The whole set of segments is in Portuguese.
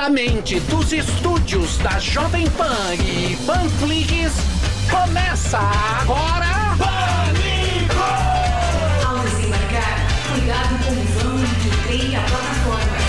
Diretamente dos estúdios da Jovem Pan e Panflix, começa agora... Ao desembarcar, cuidado com o vão a plataforma.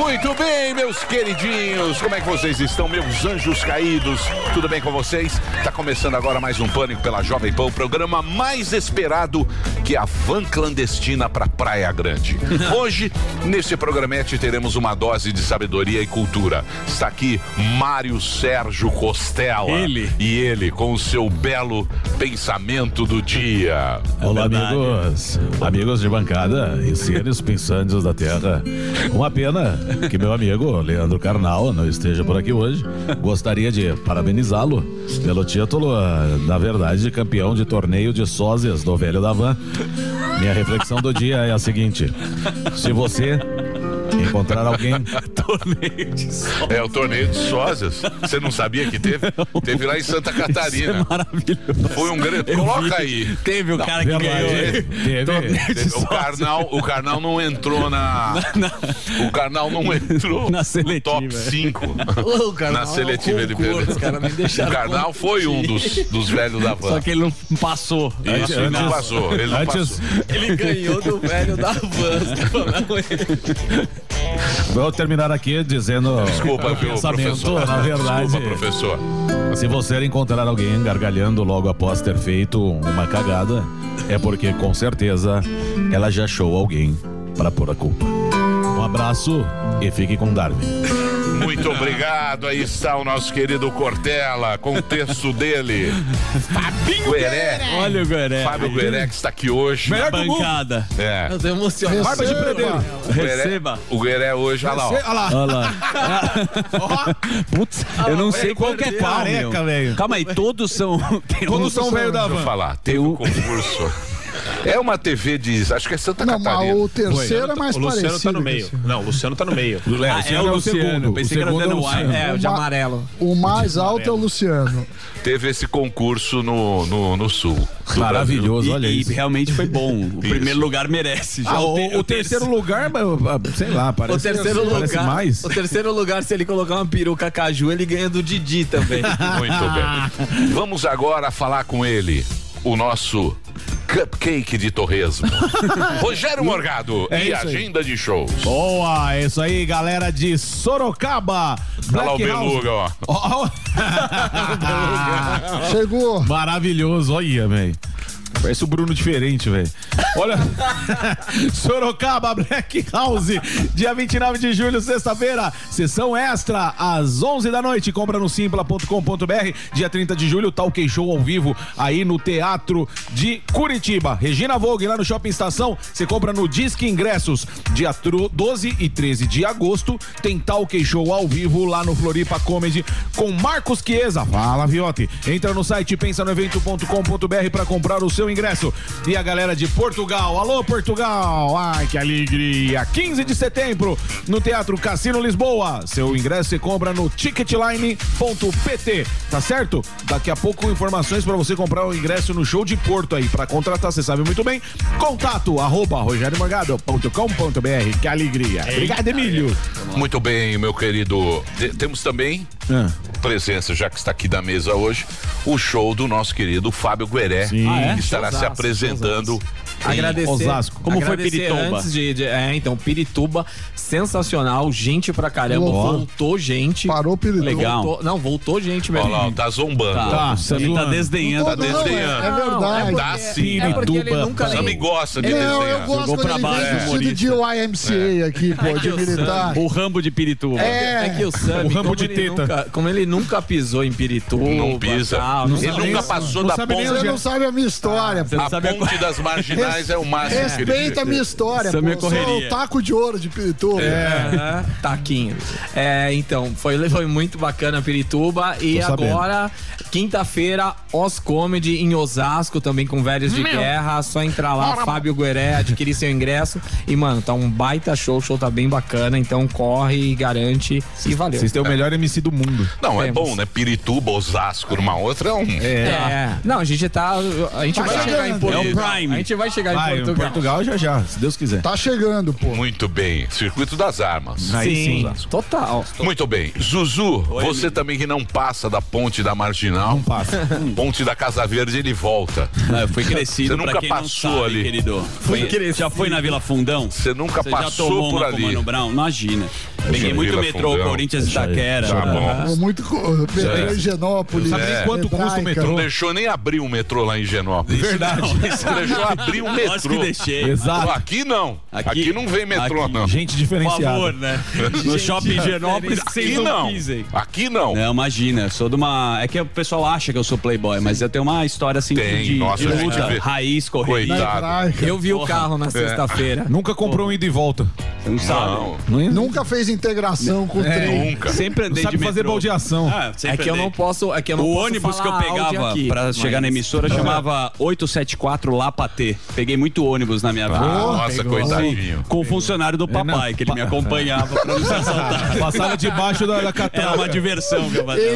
Muito bem, meus queridinhos, como é que vocês estão, meus anjos caídos? Tudo bem com vocês? Tá começando agora mais um Pânico pela Jovem Pan, o programa mais esperado que a van clandestina para Praia Grande. Hoje, nesse programete, teremos uma dose de sabedoria e cultura. Está aqui Mário Sérgio Costela. Ele. E ele, com o seu belo pensamento do dia. Olá, amigos. Amigos de bancada e seres pensantes da Terra. Uma pena que meu amigo Leandro Carnal não esteja por aqui hoje. Gostaria de parabenizá-lo pelo título, ah, na verdade, de campeão de torneio de sósias do Velho da Van. Minha reflexão do dia é a seguinte: se você encontrar alguém Torneio de sol. É o torneio de sósias. Você não sabia que teve? Teve lá em Santa Catarina. Maravilhoso. Foi um grande. Coloca aí. Teve o cara que ganhou. Teve. De Teve- O sócio. Karnal, o Karnal não entrou na. O Karnal não entrou Na no seletiva. top 5. Ô, Karnal, Na seletiva ele perdeu. O Karnal foi um dos, dos velhos da van. Só que ele não passou. Isso, ele não passou. Ele não passou. Ele ganhou do velho da van. Vou terminar aqui dizendo Desculpa, viu, pensamento, professor. na verdade. Desculpa, professor. Se você encontrar alguém gargalhando logo após ter feito uma cagada, é porque com certeza ela já achou alguém para pôr a culpa. Um abraço e fique com Darwin. Muito obrigado. Aí está o nosso querido Cortella, com o texto dele. Fabinho Gueré. Olha o Gueré. Fábio Gueré que está aqui hoje. Na bancada. É. Eu tô emocionado. Barba de predeiro. O Receba. O Gueré hoje, olha lá, ó. Olha lá. Olha lá. Putz, eu não sei qual que é qual, meu. Careca, velho. Calma aí, todos são... tem Todos são velho da Deixa eu van. falar, teve um concurso. É uma TV de. Acho que é Santa Não, Catarina. o terceiro é mais o Luciano parecido. tá no que meio. esse. Não, o Luciano tá no meio. Ah, é o Luciano. Eu pensei que era O segundo é o Dana White. Luciano. É, o de Uma- amarelo. O mais alto é o Luciano. Teve esse concurso no, no, no sul. Maravilhoso, E, olha e isso. realmente foi bom. O primeiro lugar merece. Já Ah, o, te- o terceiro lugar, ah, sei lá, parece, O terceiro parece lugar. mais. O terceiro lugar, se ele colocar uma peruca caju, ele ganha do Didi também. Muito bem. Vamos agora falar com ele, o nosso cupcake de torresmo. Rogério Morgado É e isso aí. agenda de shows. Boa, é isso aí, galera de Sorocaba. Olha lá o Black. Beluga, ó. Ó. Chegou. Maravilhoso, olha, velho. Parece o Bruno diferente, velho. Olha. Sorocaba Black House, dia 29 de julho, sexta-feira. Sessão extra às 11 da noite. Compra no simpla.com.br. Dia 30 de julho, Talk Show ao vivo aí no Teatro de Curitiba. Regina Vogue lá no Shopping Estação. Você compra no Disque Ingressos. Dia tro- 12 e 13 de agosto tem Talk Show ao vivo lá no Floripa Comedy com Marcos Chiesa. Fala, Viote. Entra no site pensanoevento.com.br para comprar o seu ingresso. E a galera de Portugal. Alô, Portugal. Ai, que alegria. 15 de setembro no Teatro Cassino Lisboa. Seu ingresso você compra no ticketline.pt. Tá certo? Daqui a pouco informações para você comprar o ingresso no show de Porto aí. Para contratar, você sabe muito bem. Contato arroba rogeriomorgado.com.br. Que alegria. Obrigado, Emílio. Muito bem, meu querido. Te- temos também Ah. Presença, já que está aqui da mesa hoje, o show do nosso querido Fábio Gueré, Sim. Ah, é? que estará se Showzaço, apresenando. Agradecer. Osasco. Como foi agradecer Pirituba? Antes de, de- é, então, Pirituba, sensacional, gente pra caramba. Voltou gente. Parou o Pirituba. Legal. Voltou- não, voltou gente Olha mesmo. lá, ó, tá zombando. Tá, ó. o Sammy tá desdenhando. Tá Não, não, desdenhando. É verdade. Tá sim. É porque ele Pirituba. nunca O Sammy nem... gosta de desenhar. eu gosto Jogou pra ele baixo, humorista. de YMCA aqui, pô, de militar. O Rambo de Pirituba. É. É que o Sammy, O ramo como, de ele teta. nunca, como ele nunca pisou em Pirituba... Não pisa. tal, não Ele nunca passou da ponte. Você não sabe a minha história, pô. não A sabe a ponte das marginais é o máximo. Respeita a minha história, Essa é pô. minha sou correria. o taco de ouro de Pirituba. É, taquinho. É, então, foi, foi muito bacana Pirituba e Tô agora Quinta-feira, Os Comedy em Osasco, também com velhos de guerra. Só entrar lá, Fábio Gueré, adquirir seu ingresso. E, mano, tá um baita show, o show tá bem bacana. Então corre e garante. E valeu. Vocês têm o melhor MC do mundo. Não, é Temos. bom, né? Pirituba, Osasco, numa outra é um. É. Não, a gente tá. A gente Tá vai chegar em chegando. Portugal. É o Prime. A gente vai chegar Vai, em em Portugal. Portugal já já, se Deus quiser. Tá chegando, pô. Muito bem. Circuito das Armas. Aí sim. Osasco. Total. Muito bem. Zuzu, você também que não passa da ponte da Marginal. Não passa. Ponte da Casa Verde, ele volta. Eu fui crescido Você nunca pra quem passou não sabe, ali. querido. Foi- Já foi na Vila Fundão? Você nunca Você já passou tomou por ali. o Mano Brown? Imagina. Peguei muito Vila metrô, Fundão. Corinthians e Itaquera. Tá bom. Muito. Metrô em Genópolis. Sabe nem quanto custa o metrô? Não deixou nem abrir um metrô lá em Genópolis. Verdade. Você deixou abrir um Nós que metrô. deixei. Exato. Aqui não. Aqui, Aqui- não vem metrô, aqui. não. Gente Por diferenciada. favor, né? No shopping Genópolis, Aqui vocês não não. pisem. Aqui não. Não, imagina, sou de uma. É que o pessoal acha que eu sou playboy, mas eu tenho uma história assim Tem, de, nossa, de luta, vê. raiz, correria. Coitado. Eu vi o Porra. carro na sexta-feira. Nunca comprou um ida e volta. Você não sabe. Não, Não, não Nunca fez integração com o trem. nunca. Sempre andei sabe de fazer metrô. baldeação. Ah, É que eu não posso. É que eu não O posso ônibus que eu pegava pra chegar na emissora chamava 874 Lapatê. Peguei muito ônibus na minha vida. Nossa, coitadinho. Com o funcionário do papai, que ele me acompanhava pra não ser assaltado. Passava debaixo da, da Era catraca. uma diversão que eu fazia.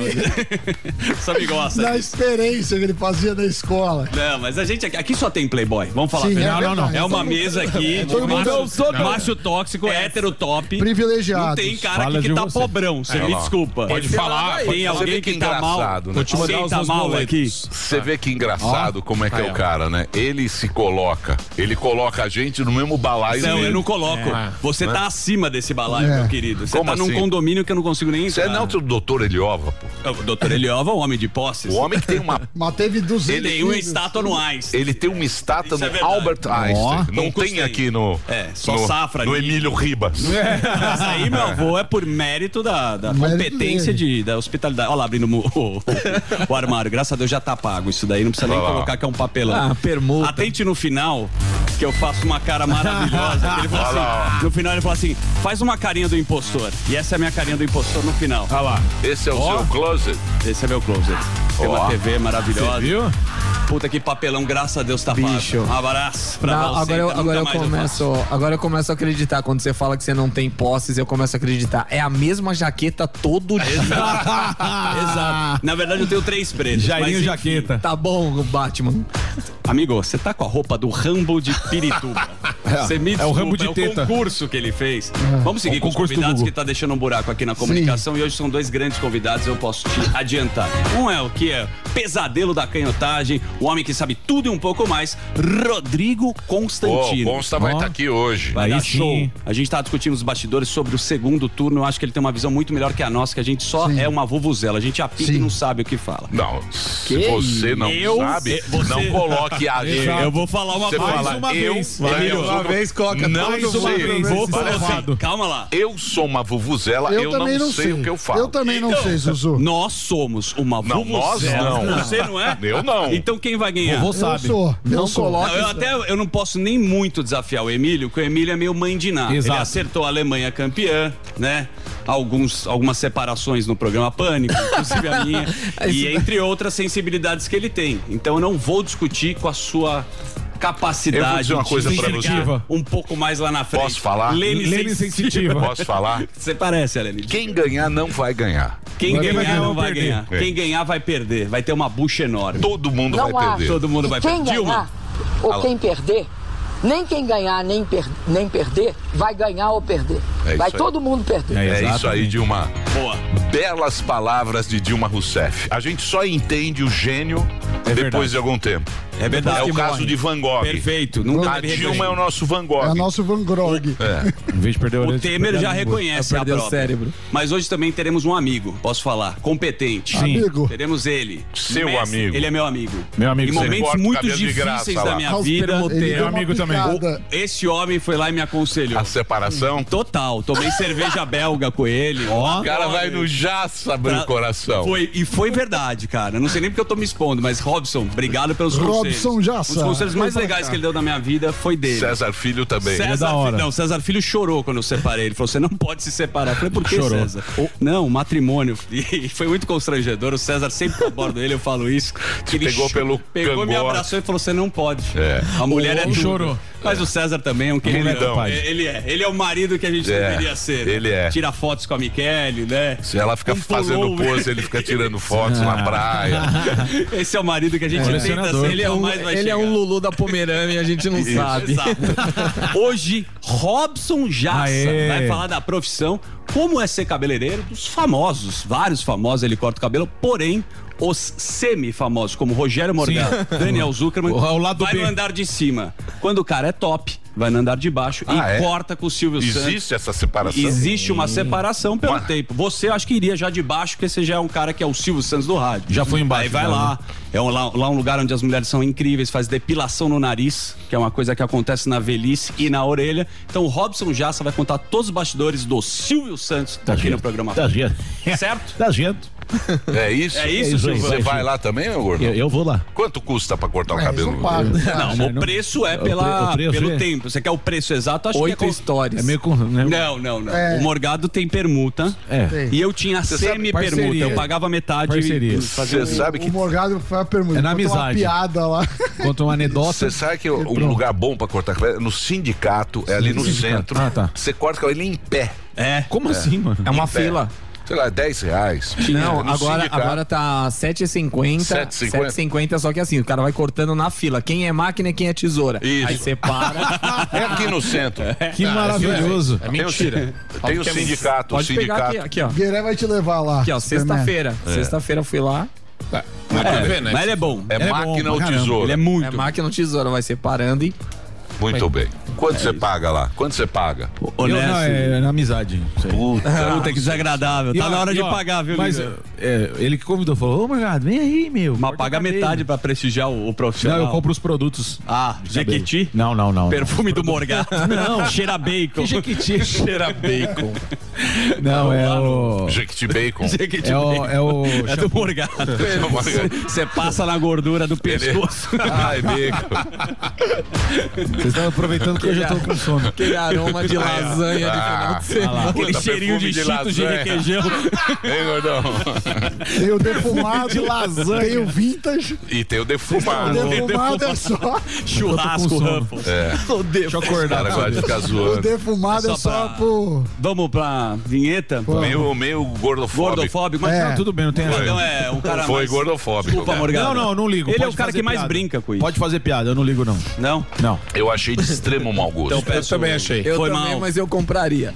Sabe gosta. Na experiência que ele fazia na escola. Não, mas a gente aqui, aqui só tem playboy. Vamos falar. Sim, é verdade. verdade. É uma mesa aqui. Todo mundo- macho, macho tóxico, hétero top. Privilegiados. Não tem cara Fala aqui que de tá você. pobrão. Você É, me desculpa. Pode falar. Tem alguém que que tá mal. né? Vou te mandar Quem os tá mal aqui? Você vê que engraçado como é que é o cara, né? Ele se coloca, ele coloca a gente no mesmo balaio Não, dele. eu não coloco. Você tá acima desse balaio, É. meu querido. Você Como tá num assim? condomínio que eu não consigo nem Você entrar. é não o doutor Eliova, pô. O doutor Eliova é um homem de posses. O homem que tem uma. Mas teve 200 Ele tem uma estátua no Einstein. Ele tem uma estátua Isso é no verdade. Albert Einstein. não poucos tem aqui no. É, só no, safra No ali. Emílio Ribas. Mas aí, meu avô, é por mérito da, da competência dele. de, da hospitalidade. Olha lá, abrindo o, o- o armário. Graças a Deus já tá pago isso daí. Não precisa nem colocar que é um papelão. Ah, permuta. Atente no final, que eu faço uma cara maravilhosa. ele lá, assim, no final ele falou assim, faz uma carinha do impostor. E essa é a minha carinha do impostor no final. Olha lá. Esse é o seu closet. Esse é meu closet. Tem uma Ó. TV maravilhosa. Viu? Puta que papelão, graças a Deus tá Bicho. Um abraço pra Não, você. agora eu, nunca agora eu começo, agora eu começo a acreditar quando você fala que você não tem posses, eu começo a acreditar. É a mesma jaqueta todo dia. Exato. Na verdade, eu tenho três pretos. Jairinho mas, enfim. Jaqueta. Tá bom, Batman. Amigo, você tá com a roupa do Rambo de Pirituba. Você me É o Rambo desculpa, de é o teta. concurso que ele fez. Vamos seguir É o com os convidados que tá deixando um buraco aqui na comunicação. E hoje são dois grandes convidados, eu posso te adiantar. Um é o que é pesadelo da canhotagem, o homem que sabe tudo e um pouco mais, Rodrigo Constantino. o Consta vai estar aqui hoje. Vai dar sim. show. A gente tá discutindo os bastidores sobre o segundo turno. Eu acho que ele tem uma visão muito melhor que a nossa, que a gente só Sim. é uma vuvuzela. A gente apita e Sim. não sabe o que fala. Não, se você não Eu- sabe, você- não coloque a. Eu vou falar uma Você coisa. fala, uma eu, vez. eu Emílio, sou- uma vez, Coca, não mais uma sei. vez. Vou falar assim, calma lá. Eu sou uma vuvuzela, eu, Eu, também não, não sei, o que eu falo. Eu também não Então, sei, Zuzu. Nós somos uma Não, nós vuvuzela. não. Você não é? Eu não. Então quem vai ganhar? Vovô Eu sabe. sou. Eu Não sou. coloca- Não, eu até eu não posso nem muito desafiar o Emílio, porque o Emílio é meio mãe de nada. Exato. Ele acertou a Alemanha campeã, né? Alguns, algumas separações no programa Pânico, inclusive a minha, e entre outras sensibilidades que ele tem. Então eu não vou discutir com a sua capacidade uma coisa de enxergar um pouco mais lá na frente. Posso falar? Lene, Lene sensitiva. sensitiva. Posso falar? Você parece, Alene. Quem ganhar não vai ganhar. Quem Vai ganhar ganhar não vai perder? ganhar. É. Quem ganhar vai perder. Vai ter uma bucha enorme. Todo mundo Não vai há. perder. Todo mundo vai E quem perder. Dilma. ganhar ou quem perder, nem quem ganhar nem, per- nem perder, vai ganhar ou perder. É vai todo mundo perder. É, É isso aí. Dilma. Boa. Belas palavras de Dilma Rousseff. A gente só entende o gênio É depois verdade. de algum tempo. É verdade. É o caso morre. de Van Gogh. Perfeito. Nunca A Dilma é o nosso Van Gogh. É o nosso Van Grog. É. Em vez de perder O orelha, Temer já reconhece É a perder o própria. cérebro. Mas hoje também teremos um amigo, posso falar, competente. Amigo. Teremos ele. Seu Mestre, amigo. Ele é meu amigo. Meu amigo, Em momentos o muito difíceis da minha vida, uma amigo também. esse homem foi lá e me aconselhou. A separação. Total. Tomei cerveja belga com ele. O cara vai no jaça abrir o coração. Foi, e foi verdade, cara. Não sei nem porque eu tô me expondo, mas Robson, obrigado pelos conselhos. Robson Jassa. Um dos conselhos mais legais que ele deu na minha vida foi dele. César Filho também. César é da hora. não, César Filho chorou quando eu separei. Ele falou: você não pode se separar. Eu falei, por que, Chorou. César? Não, matrimônio. E foi muito constrangedor. O César sempre que eu abordo ele, eu falo isso. que ele pegou pelo Pegou, me cangote. abraçou e falou: você não pode. É. A mulher é E tudo. chorou. Mas o César também é um queridão. Queridão. Ele é. Ele é o marido que a gente É, deveria ser. né? ele é. Tira fotos com a Michele, né? Se ela fica Um fazendo pose, ele fica tirando fotos na praia. Esse é o marido que a gente tenta Colecionador. ser. Ele é, um, ele é chegar. um Lulu da Pomerânia a gente não Isso, sabe. Exato. Hoje, Robson Jassa Aê. vai falar da profissão, como é ser cabeleireiro dos famosos. Vários famosos ele corta o cabelo, porém, os semi-famosos, como Rogério Morgado, Daniel Zuckerman, O- lado vai B. no andar de cima. Quando o cara é top, vai no andar de baixo Ah, e é? corta com o Silvio Santos. Existe essa separação? Existe uma separação pelo Mas- tempo. Você acho que iria já de baixo, porque você já é um cara que é o Silvio Santos do rádio. Já foi embaixo, Aí vai já, lá. É um, lá, lá um lugar onde as mulheres são incríveis, faz depilação no nariz, que é uma coisa que acontece na velhice e na orelha. Então o Robson Jassa vai contar todos os bastidores do Silvio Santos aqui no programa. Tá gente. Certo? Tá gente. É isso? É isso, isso aí, Silvio? Você vai lá também, meu gordo? Eu, eu vou lá. Quanto custa pra cortar o É, cabelo? paga. Não, o preço é o pre- pela, o preço pelo é- tempo. Você quer o preço exato? Acho Oito que é histórias. É meio com. Né? Não, não, não. É. O Morgado tem permuta. É. E eu tinha semi-permuta. Eu pagava metade. Parceria. e Você sabe que O Morgado foi a pergunta. É na contou uma amizade. piada lá. Conta uma anedota. Você sabe que um lugar bom pra cortar cabelo é no sindicato, é ali no Sindicato. centro. Ah, tá. Você corta o cabelo em pé. É. Como assim, mano? É uma fila. Sei lá, 10 reais. Não, No agora, sindicato. agora tá 7,50. 7,50. 7,50, só que assim, o cara vai cortando na fila. Quem é máquina e quem é tesoura. Isso. Aí você para. É aqui no centro. Que maravilhoso. É o, mentira. tem o sindicato, o Pode pegar sindicato. aqui, aqui, ó. Gueré vai te levar lá. Aqui, ó, sexta-feira. Sexta-feira eu fui lá. É, mas ele é bom. É, É bom máquina pra ou caramba. tesoura? Ele é muito. É máquina ou tesoura, vai separando e. Muito bem. Quanto você paga lá? Quanto você paga? Eu, honesto. não, é na amizade. Puta. Puta, que desagradável. Tá ó, na hora de ó, pagar, viu, Mas é, ele que convidou, falou: Ô, Morgado, vem aí, meu. Mas paga o cabelo." metade pra prestigiar o, o Não, profissional. eu compro os produtos. Ah. Jequiti? Não, não, não. Perfume do Morgado. Não. Cheira bacon. Que Jequiti? Cheira bacon. Não, é o. Jequiti Bacon. Jequiti É o. bacon. É o É do Morgado. Você passa na gordura do pescoço. Ai, bacon. Vocês estão aproveitando que eu já tô com sono. Aquele aroma de lasanha de final de semana. Aquele Puta, cheirinho de de cheetos de requeijão. Hein, gordão? Tem o defumado. De lasanha. Tem o vintage. E tem o O defumado. defumado é só. Churrasco. Ruffles. É. Deixa eu O acordar. cara gosta de ficar O zoando. defumado é Só só pro. Vamos pra vinheta? Meio, meio gordofóbico. Gordofóbico. Mas É. Não, tudo bem, não tem Foi. Então é um cara Foi mais... gordofóbico. Desculpa, Morgado. Não, não, não ligo. Ele é o cara que mais brinca com isso. Pode fazer piada, eu não ligo, não. Não? Não. Eu achei de extremo mau gosto. Então peço... também achei. Eu Foi também, mal. mas eu compraria.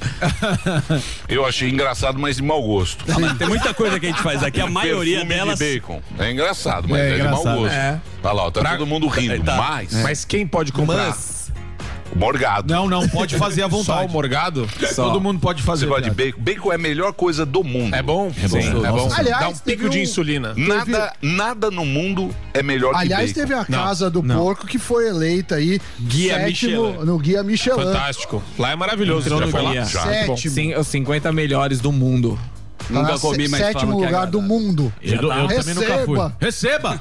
Eu achei engraçado, mas de mau gosto. Ah, tem muita coisa que a gente faz aqui, a maioria Perfume delas... de bacon. É engraçado, mas É é, de mau engraçado. gosto. É. Olha lá, ó, tá todo mundo rindo. Tá. Mas, Mas quem pode comprar? Mas. Morgado. Não, não, pode fazer à Só o vontade. morgado? Todo mundo pode fazer. Você gosta de bacon? Bacon é a melhor coisa do mundo. É bom? É bom. Sim, é bom. Aliás, Dá um pico de um- insulina. Nada, nada no mundo é melhor Aliás, que bacon. teve a Casa do Porco que foi eleita aí Guia sétimo Michelin. no Guia Michelin. Fantástico. Lá é maravilhoso. Entrou Já foi lá? guia. Já. Sétimo. Sim, os 50 melhores do mundo. Nunca Ah, comi, mas Sétimo é lugar do mundo. Eu, eu também nunca fui. Receba. Receba!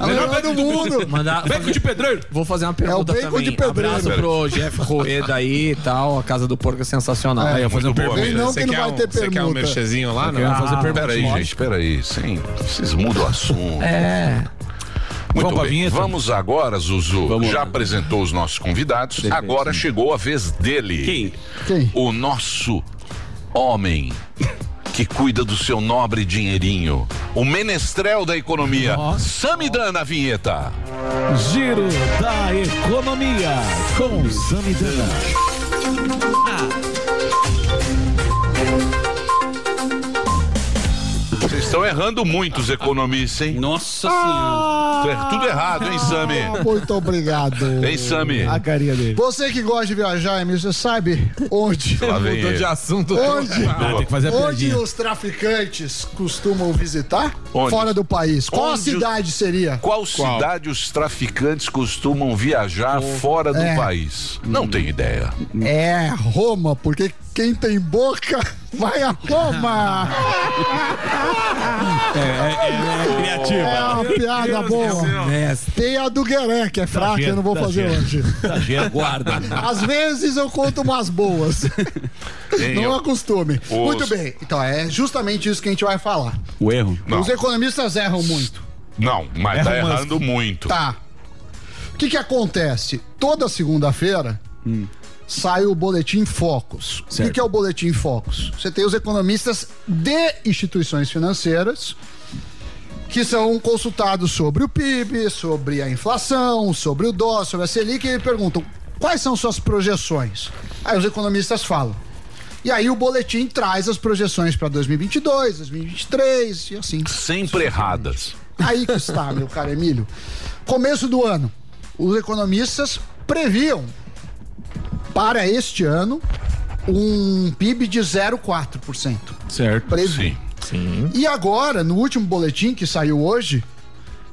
A melhor do mundo. Mandar, Bacon de pedreiro! Vou fazer uma pergunta É bacon também. de pedreiro. Abraço pro Jeff Rueda aí e tal. A Casa do Porco é sensacional. É. Aí eu vou fazer um pergunta. Vem não Você que não quer vai um- ter Você quer um merchezinho lá? Não? fazer pergunta. Peraí, gente, peraí. Sim, vocês mudam o assunto. É. Muito Vamos bem. vinheta? Vamos agora, Zuzu. Vamos Já apresentou os nossos convidados. Agora chegou a vez dele. Quem? Quem? O nosso homem que cuida do seu nobre dinheirinho. O menestrel da economia. Samidana na vinheta. Giro da Economia com Samidana. Vocês estão errando muito, os economistas, hein? Nossa senhora. É Tudo errado, hein, Sami? Ah, Muito obrigado. Hein, Sami? A carinha dele. Você que gosta de viajar, Emílio, você sabe onde? Lá vem Mudou de assunto. Onde? Ah, tem que fazer a Onde os traficantes costumam visitar? Onde? Fora do país. Qual Onde cidade seria? Qual cidade os traficantes costumam viajar fora do É. país? Não tenho ideia. É Roma, porque quem tem boca vai a Roma. É, é, é criativa. É uma piada boa. Tem a do Gueré, que é fraca, eu não vou fazer hoje. Exagero. Guarda. Às vezes eu conto umas boas. Não eu- acostume. Os- Muito bem. Então, é justamente isso que a gente vai falar. O erro. Não. Os economistas erram muito. Não, mas tá Elon Musk. errando muito. Tá. O que que acontece? Toda segunda-feira sai o boletim Focus. O que, que é o boletim Focus? Você tem os economistas de instituições financeiras que são consultados sobre o PIB, sobre a inflação, sobre o dólar, sobre a Selic e perguntam quais são suas projeções. Aí os economistas falam. E aí o boletim traz as projeções para 2022, 2023 e assim. Sempre erradas. Aí que está, meu caro Emílio. Começo do ano, os economistas previam para este ano um PIB de 0,4%. Certo. Previam. Sim. Sim. E agora, no último boletim que saiu hoje,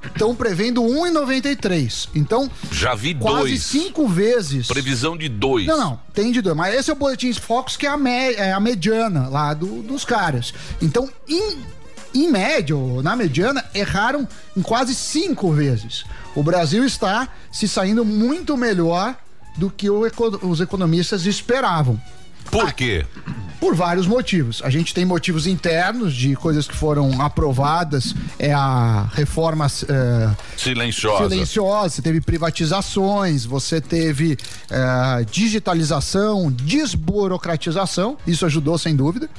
estão prevendo 1,93. Então, Já vi quase dois. cinco vezes. Previsão de dois. Não, não, tem de dois. Mas esse é o boletim Focus, que é a, me- é a mediana lá do- dos caras. Então, em, em média, ou na mediana, erraram em quase cinco vezes. O Brasil está se saindo muito melhor do que os economistas esperavam. Por quê? Por vários motivos. A gente tem motivos internos de coisas que foram aprovadas, é a reforma eh, Silenciosa. silenciosa, você teve privatizações, você teve eh, digitalização, desburocratização, isso ajudou sem dúvida.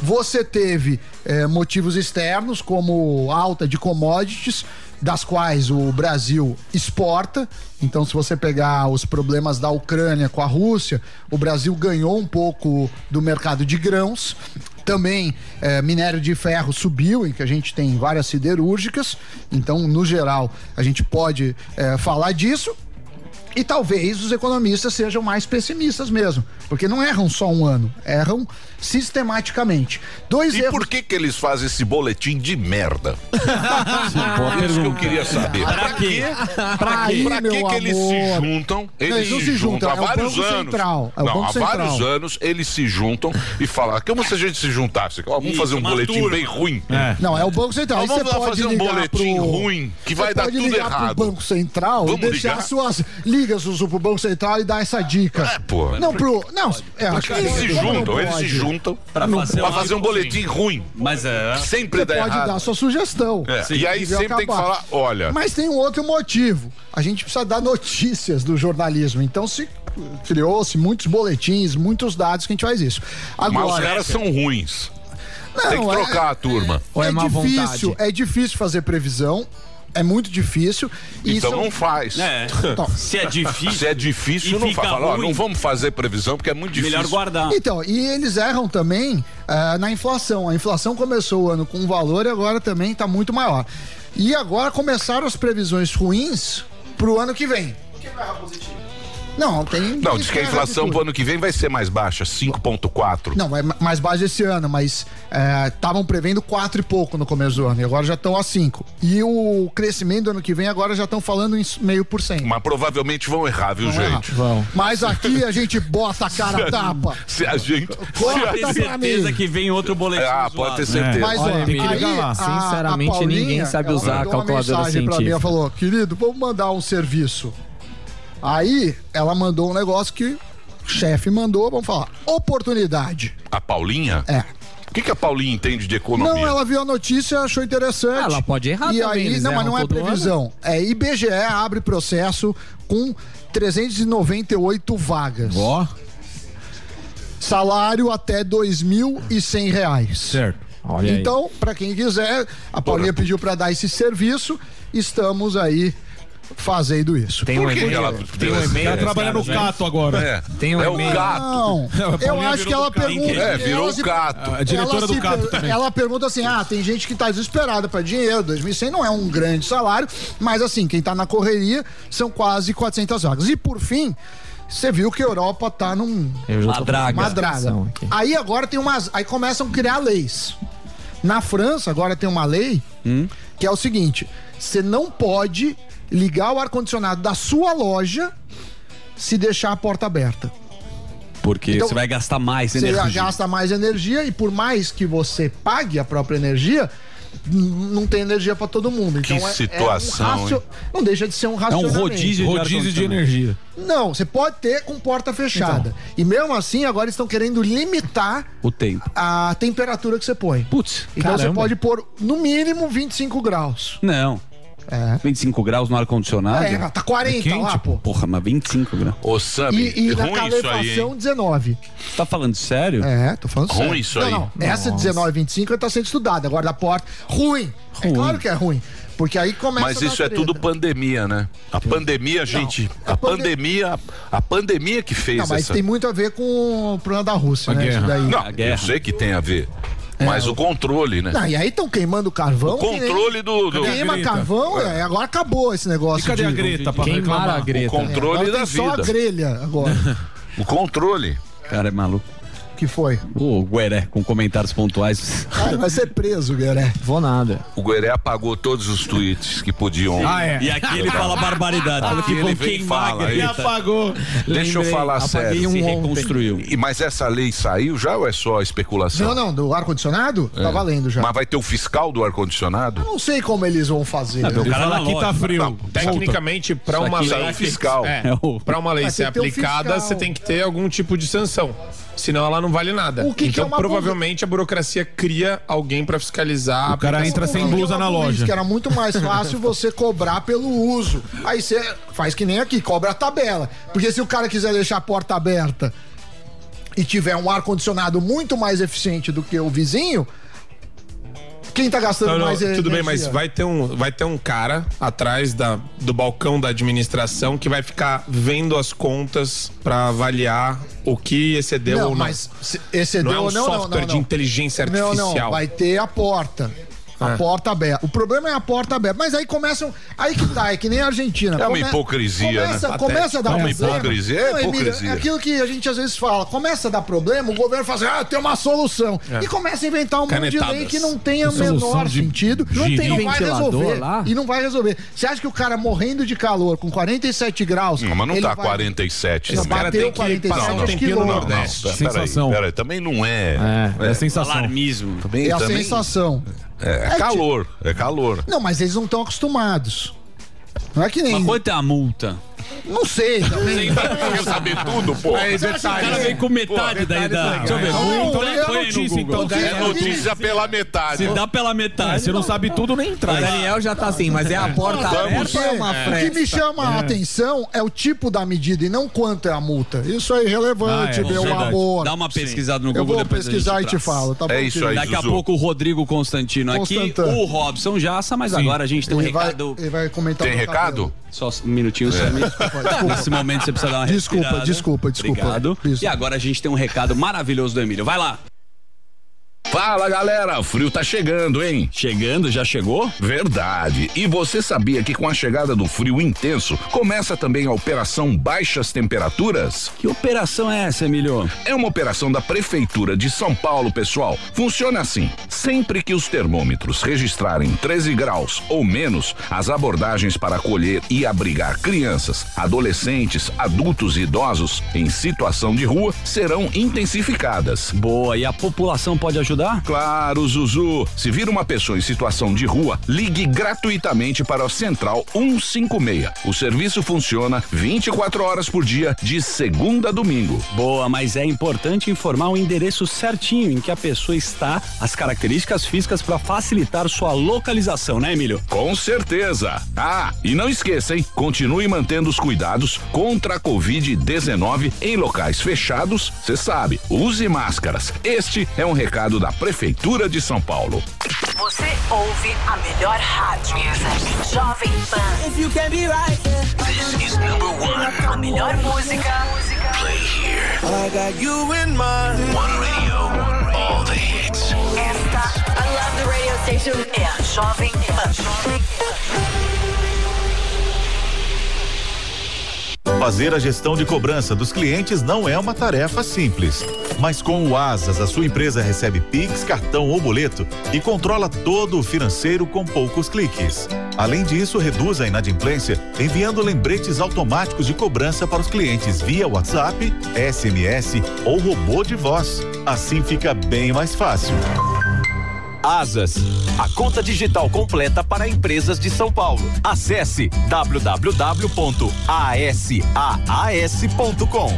Você teve eh, motivos externos, como alta de commodities, das quais o Brasil exporta. Então, se você pegar os problemas da Ucrânia com a Rússia, o Brasil ganhou um pouco do mercado de grãos. Também eh, minério de ferro subiu, em que a gente tem várias siderúrgicas. Então, no geral, a gente pode eh, falar disso. E talvez os economistas sejam mais pessimistas mesmo, porque não erram só um ano, erram sistematicamente. Dois E erros. por que que eles fazem esse boletim de merda? Isso que eu queria saber. Pra quê? Pra, Aí, pra meu que, que eles se juntam? Eles, eles não se juntam, há é vários Banco anos. Central, é não, Banco há Central. vários anos eles se juntam e falam: "Ah, como se a gente se juntasse? Ó, vamos Isso, fazer um boletim turma. bem ruim. É. Não, é o Banco Central. Aí vamos você lá pode fazer um boletim pro... ruim que Você vai dar tudo ligar errado. pro Banco Central Vamos e deixar ligar? suas ligas pro Banco Central e dar essa dica. É, pô. Não, pro. Não, é, acho que Eles se juntam, eles se juntam Pra fazer, pra fazer um boletim ruim. Mas é. Sempre Você dá pode errado. dar sua sugestão. É, e aí sempre tem que acabar. falar: olha, Mas tem um outro motivo. A gente precisa dar notícias do jornalismo. Então se criou-se muitos boletins, muitos dados que a gente faz isso. mas Agora, os caras são ruins. não, Tem que é- trocar a turma. É é, má difícil, vontade? é difícil fazer previsão. É muito difícil. E Então são- não faz. É. Então, Se é difícil. Se é difícil, não faz. Fala, ó, não vamos fazer previsão porque é muito difícil. Melhor guardar. Então, e eles erram também ah, na inflação. A inflação começou o ano com um valor e agora também está muito maior. E agora começaram as previsões ruins pro ano que vem. Não, tem. Não, diz que a inflação de pro ano que vem vai ser mais baixa, 5,4. Não, é ma- mais baixa esse ano, mas estavam prevendo 4 e pouco no começo do ano, e agora já estão a 5. E o crescimento do ano que vem agora já estão falando em meio por cento. Mas provavelmente vão errar, viu, Vão errar. gente? Vão. Mas aqui a gente bota a cara a tapa. Se a gente. Corta Pode ter certeza que vem outro boletim. Ah, pode ter certeza. Mas, Olha, aí, liga lá. a- Sinceramente, a Paulinha, ninguém sabe ela usar a mandou uma calculadora mensagem pra mim, científica. Ela falou, querido, vamos mandar um serviço. Aí, ela mandou um negócio que o chefe mandou, vamos falar, oportunidade. A Paulinha? É. O que, que a Paulinha entende de economia? Não, ela viu a notícia, achou interessante. Ela pode errar E também, aí, eles não, mas não é previsão. É IBGE abre processo com 398 vagas. Ó, Salário até 2.100 reais. certo. Olha aí. Então, para quem quiser, a Paulinha pediu para dar esse serviço, estamos aí fazendo isso. Tem um e-mail. ela Tem um e-mail. Tá trabalhando cara, no? Cato agora. É, Tem um é o e-mail. gato. Não, eu Paulinha acho que ela Cato. pergunta. É, virou ela o gato. A diretora ela do Cato também. Ela pergunta assim: ah, tem gente que tá desesperada para dinheiro, 2.100 não é um grande salário, mas assim, quem tá na correria são quase 400 vagas. E por fim, você viu que a Europa tá num Eu já tô Uma draga. com uma draga. atenção aqui. Aí agora tem umas. Aí começam a criar leis. Na França, agora tem uma lei que é o seguinte: você não pode ligar o ar-condicionado da sua loja se deixar a porta aberta. Porque Então, você vai gastar mais Você energia. gasta mais energia e por mais que você pague a própria energia, não tem energia pra todo mundo. Que Então é- situação, é um racio-? Não deixa de ser um racionamento. Rodízio de energia. Não, você pode ter com porta fechada. E mesmo assim, agora estão querendo limitar O tempo. a temperatura que você põe. Putz, Então você caramba. pode pôr no mínimo 25 graus. Não. É. 25 graus no ar-condicionado? É, tá 40 lá, pô. Porra, mas 25 graus. Ô, Sam, E, e na ruim isso aí, calefação, hein? 19. Você tá falando sério? É, tô falando Ruim sério. isso não, aí. Não, essa 19, 25 tá sendo estudada. Agora da porta, ruim. É claro que é ruim. Porque aí começa Mas a isso é tudo pandemia, né? A pandemia, gente. A pandemia. A pandemia que fez Não, mas essa. tem muito a ver com o problema da Rússia, né? Isso daí. Não, eu sei que tem a ver. Mas o controle, né? Não, e aí estão queimando carvão. O controle nem- do- do- Queima Greta? carvão, é, agora acabou esse negócio. E cadê de- a Greta pra Queimar reclamar? a Greta. O controle É, agora da tem Só a vida. grelha agora. O controle. Cara, é maluco. Que foi? O Gueré, com comentários pontuais. Ah, vai ser preso, Gueré. Vou nada. O Gueré apagou todos os tweets que podiam. Ah, é. E aqui ele fala barbaridade. Que Aqui ele vem fala. Ele apagou. Deixa eu Lembrei, falar apaguei sério. um Se reconstruiu. E, mas essa lei saiu já ou é só especulação? Não, não, do ar-condicionado? É. Tá valendo já. Mas vai ter o fiscal do ar-condicionado? Não sei como eles vão fazer. Não, o cara na que tá frio. Não, Tecnicamente, Isso uma aqui lei é fiscal. É, É para uma lei Vai ser ter que ter um aplicada, fiscal. você tem que ter algum tipo de sanção. Senão ela não vale nada. O que que então, é uma provavelmente, a burocracia cria alguém para fiscalizar. O cara entra sem blusa na loja. Que era muito mais fácil você cobrar pelo uso. Aí você faz que nem aqui, cobra a tabela. Porque se o cara quiser deixar a porta aberta e tiver um ar-condicionado muito mais eficiente do que o vizinho, quem tá gastando Não, não, mais tudo bem, energia? mas vai ter um, vai ter um cara atrás da, do balcão da administração que vai ficar vendo as contas para avaliar o que excedeu não, ou não. mas excedeu não é um ou não, não, software não, de não. inteligência Não, artificial. não, vai ter a porta. A É. porta aberta. O problema é a porta aberta. Mas aí começam. Aí que tá, é que nem a Argentina. É uma Come- hipocrisia, começa, né? Começa a dar É uma problema. hipocrisia, é Não, hipocrisia. É aquilo que a gente às vezes fala. Começa a dar problema, o governo fala assim, ah, tem uma solução. É. E começa a inventar um monte de lei Canetadas. que não tem o menor de sentido. Não, giri. tem, não vai resolver. lá? E não vai resolver. Você acha que o cara morrendo de calor, com 47 graus. Não, mas não ele tá vai- 47. Não, né? cara tem que 47 passar um não, tempinho no quilômetros. Nordeste. Peraí, Sensação. peraí, também não é. É, é sensação. Alarmismo. Também, É a também- sensação. É, é calor, é calor. Não, mas eles não estão acostumados. Não é que nem. Mas quanto é a multa? Não sei também. Quer saber tudo, pô? Aí, O cara vem com metade da idade. Deixa eu ver. Não, Multa, é no notícia, Google. então. É notícia pela metade. Se dá pela metade. Você não sabe tudo, nem O traz. Daniel já tá assim, mas é a porta Vamos. aberta ou é uma O que fresta? me chama a atenção é o tipo da medida e não quanto é a multa. Isso é irrelevante, Ah, é, meu Verdade. amor. Dá uma pesquisada no Eu Google vou depois a pesquisar e te falo, tá bom? É isso aí, Daqui a pouco o Rodrigo Constantino aqui, o Robson Jassa, mas agora a gente tem um recado. ele vai comentar Tem o recado? Só um minutinho, só um minuto. Nesse momento você precisa dar uma Desculpa, respirada. desculpa, desculpa. Obrigado. Isso. E agora a gente tem um recado maravilhoso do Emílio. Vai lá. Fala galera, o frio tá chegando, hein? Chegando, já chegou? Verdade. E você sabia que com a chegada do frio intenso, começa também a operação Baixas Temperaturas? Que operação é essa, Emílio? É uma operação da Prefeitura de São Paulo, pessoal. Funciona assim: sempre que os termômetros registrarem 13 graus ou menos, as abordagens para acolher e abrigar crianças, adolescentes, adultos e idosos em situação de rua serão intensificadas. Boa, e a população pode ajudar? Claro, Zuzu. Se vir uma pessoa em situação de rua, ligue gratuitamente para a Central 156. O serviço funciona 24 horas por dia, de segunda a domingo. Boa, mas é importante informar o endereço certinho em que a pessoa está, as características físicas para facilitar sua localização, né, Emílio? Com certeza. Ah, e não esqueça, hein? Continue mantendo os cuidados contra a Covid-19 em locais fechados. Você sabe, use máscaras. Este é um recado da Prefeitura de São Paulo. Você ouve a melhor rádio. Jovem Pan. If you can be right, This is number one. A melhor música. Play here. I got you in mind. One radio, all the hits. Esta, I love the radio station. É a Jovem Pan. Fazer a gestão de cobrança dos clientes não é uma tarefa simples. Mas com o Asas, a sua empresa recebe Pix, cartão ou boleto e controla todo o financeiro com poucos cliques. Além disso, reduz a inadimplência enviando lembretes automáticos de cobrança para os clientes via WhatsApp, SMS ou robô de voz. Assim fica bem mais fácil. Asas, a conta digital completa para empresas de São Paulo. Acesse www.asaas.com.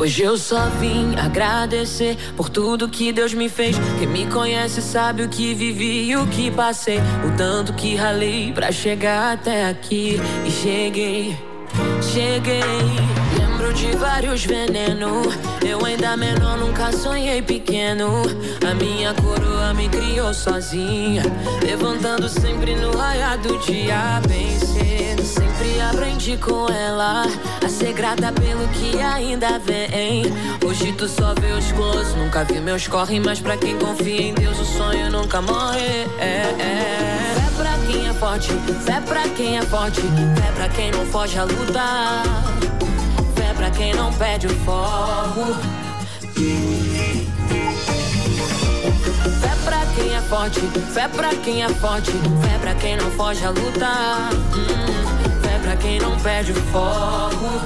Hoje eu só vim agradecer por tudo que Deus me fez. Quem me conhece sabe o que vivi e o que passei. O tanto que ralei pra chegar até aqui. E cheguei, cheguei. Lembro de vários venenos. Eu ainda menor, nunca sonhei pequeno. A minha coroa me criou sozinha. Levantando sempre no raiar do dia, bem cedo. Sempre aprendi com ela a ser grata pelo que ainda vem. Hoje tu só vê os close, nunca vi meus corre, mas pra quem confia em Deus o sonho nunca morre. É, é. Quem é forte, fé pra quem é forte, fé pra quem não foge a lutar. Fé pra quem não perde o foco. Fé pra quem é forte, fé pra quem é forte, fé pra quem não foge a lutar. Hum, fé pra quem não perde o foco.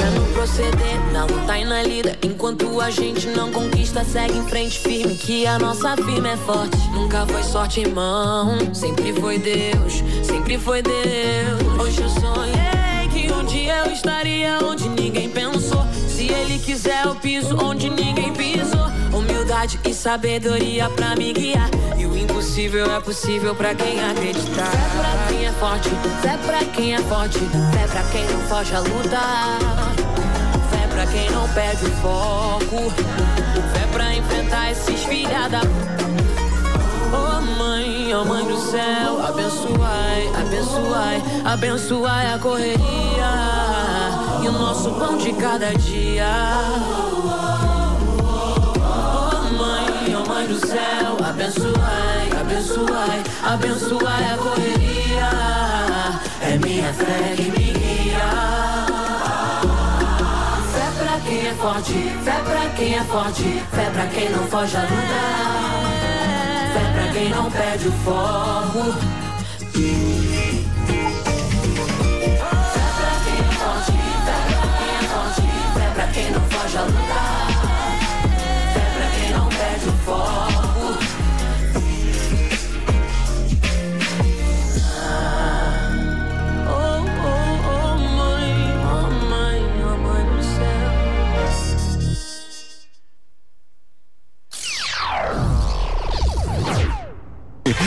Fé no proceder, luta e na lida. Enquanto a gente não conquista, segue em frente firme. Que a nossa firma é forte. Nunca foi sorte, irmão. Sempre foi Deus, sempre foi Deus. Hoje eu sonhei que um dia eu estaria onde ninguém pensou. Se ele quiser, eu piso onde ninguém pisou. Humildade e sabedoria pra me guiar. E o impossível é possível pra quem acreditar. Fé pra quem é forte, fé pra quem é forte, fé pra quem não foge a lutar. Fé pra quem não perde o foco. Fé pra enfrentar esses filhada. Oh mãe, oh mãe do céu, abençoai, abençoai, abençoai a correria e o nosso pão de cada dia. Do céu, abençoai, abençoai, abençoai a correria. É minha fé que me guia. Fé pra quem é forte, fé pra quem é forte, fé pra quem não foge a lutar. Fé pra quem não perde o foco.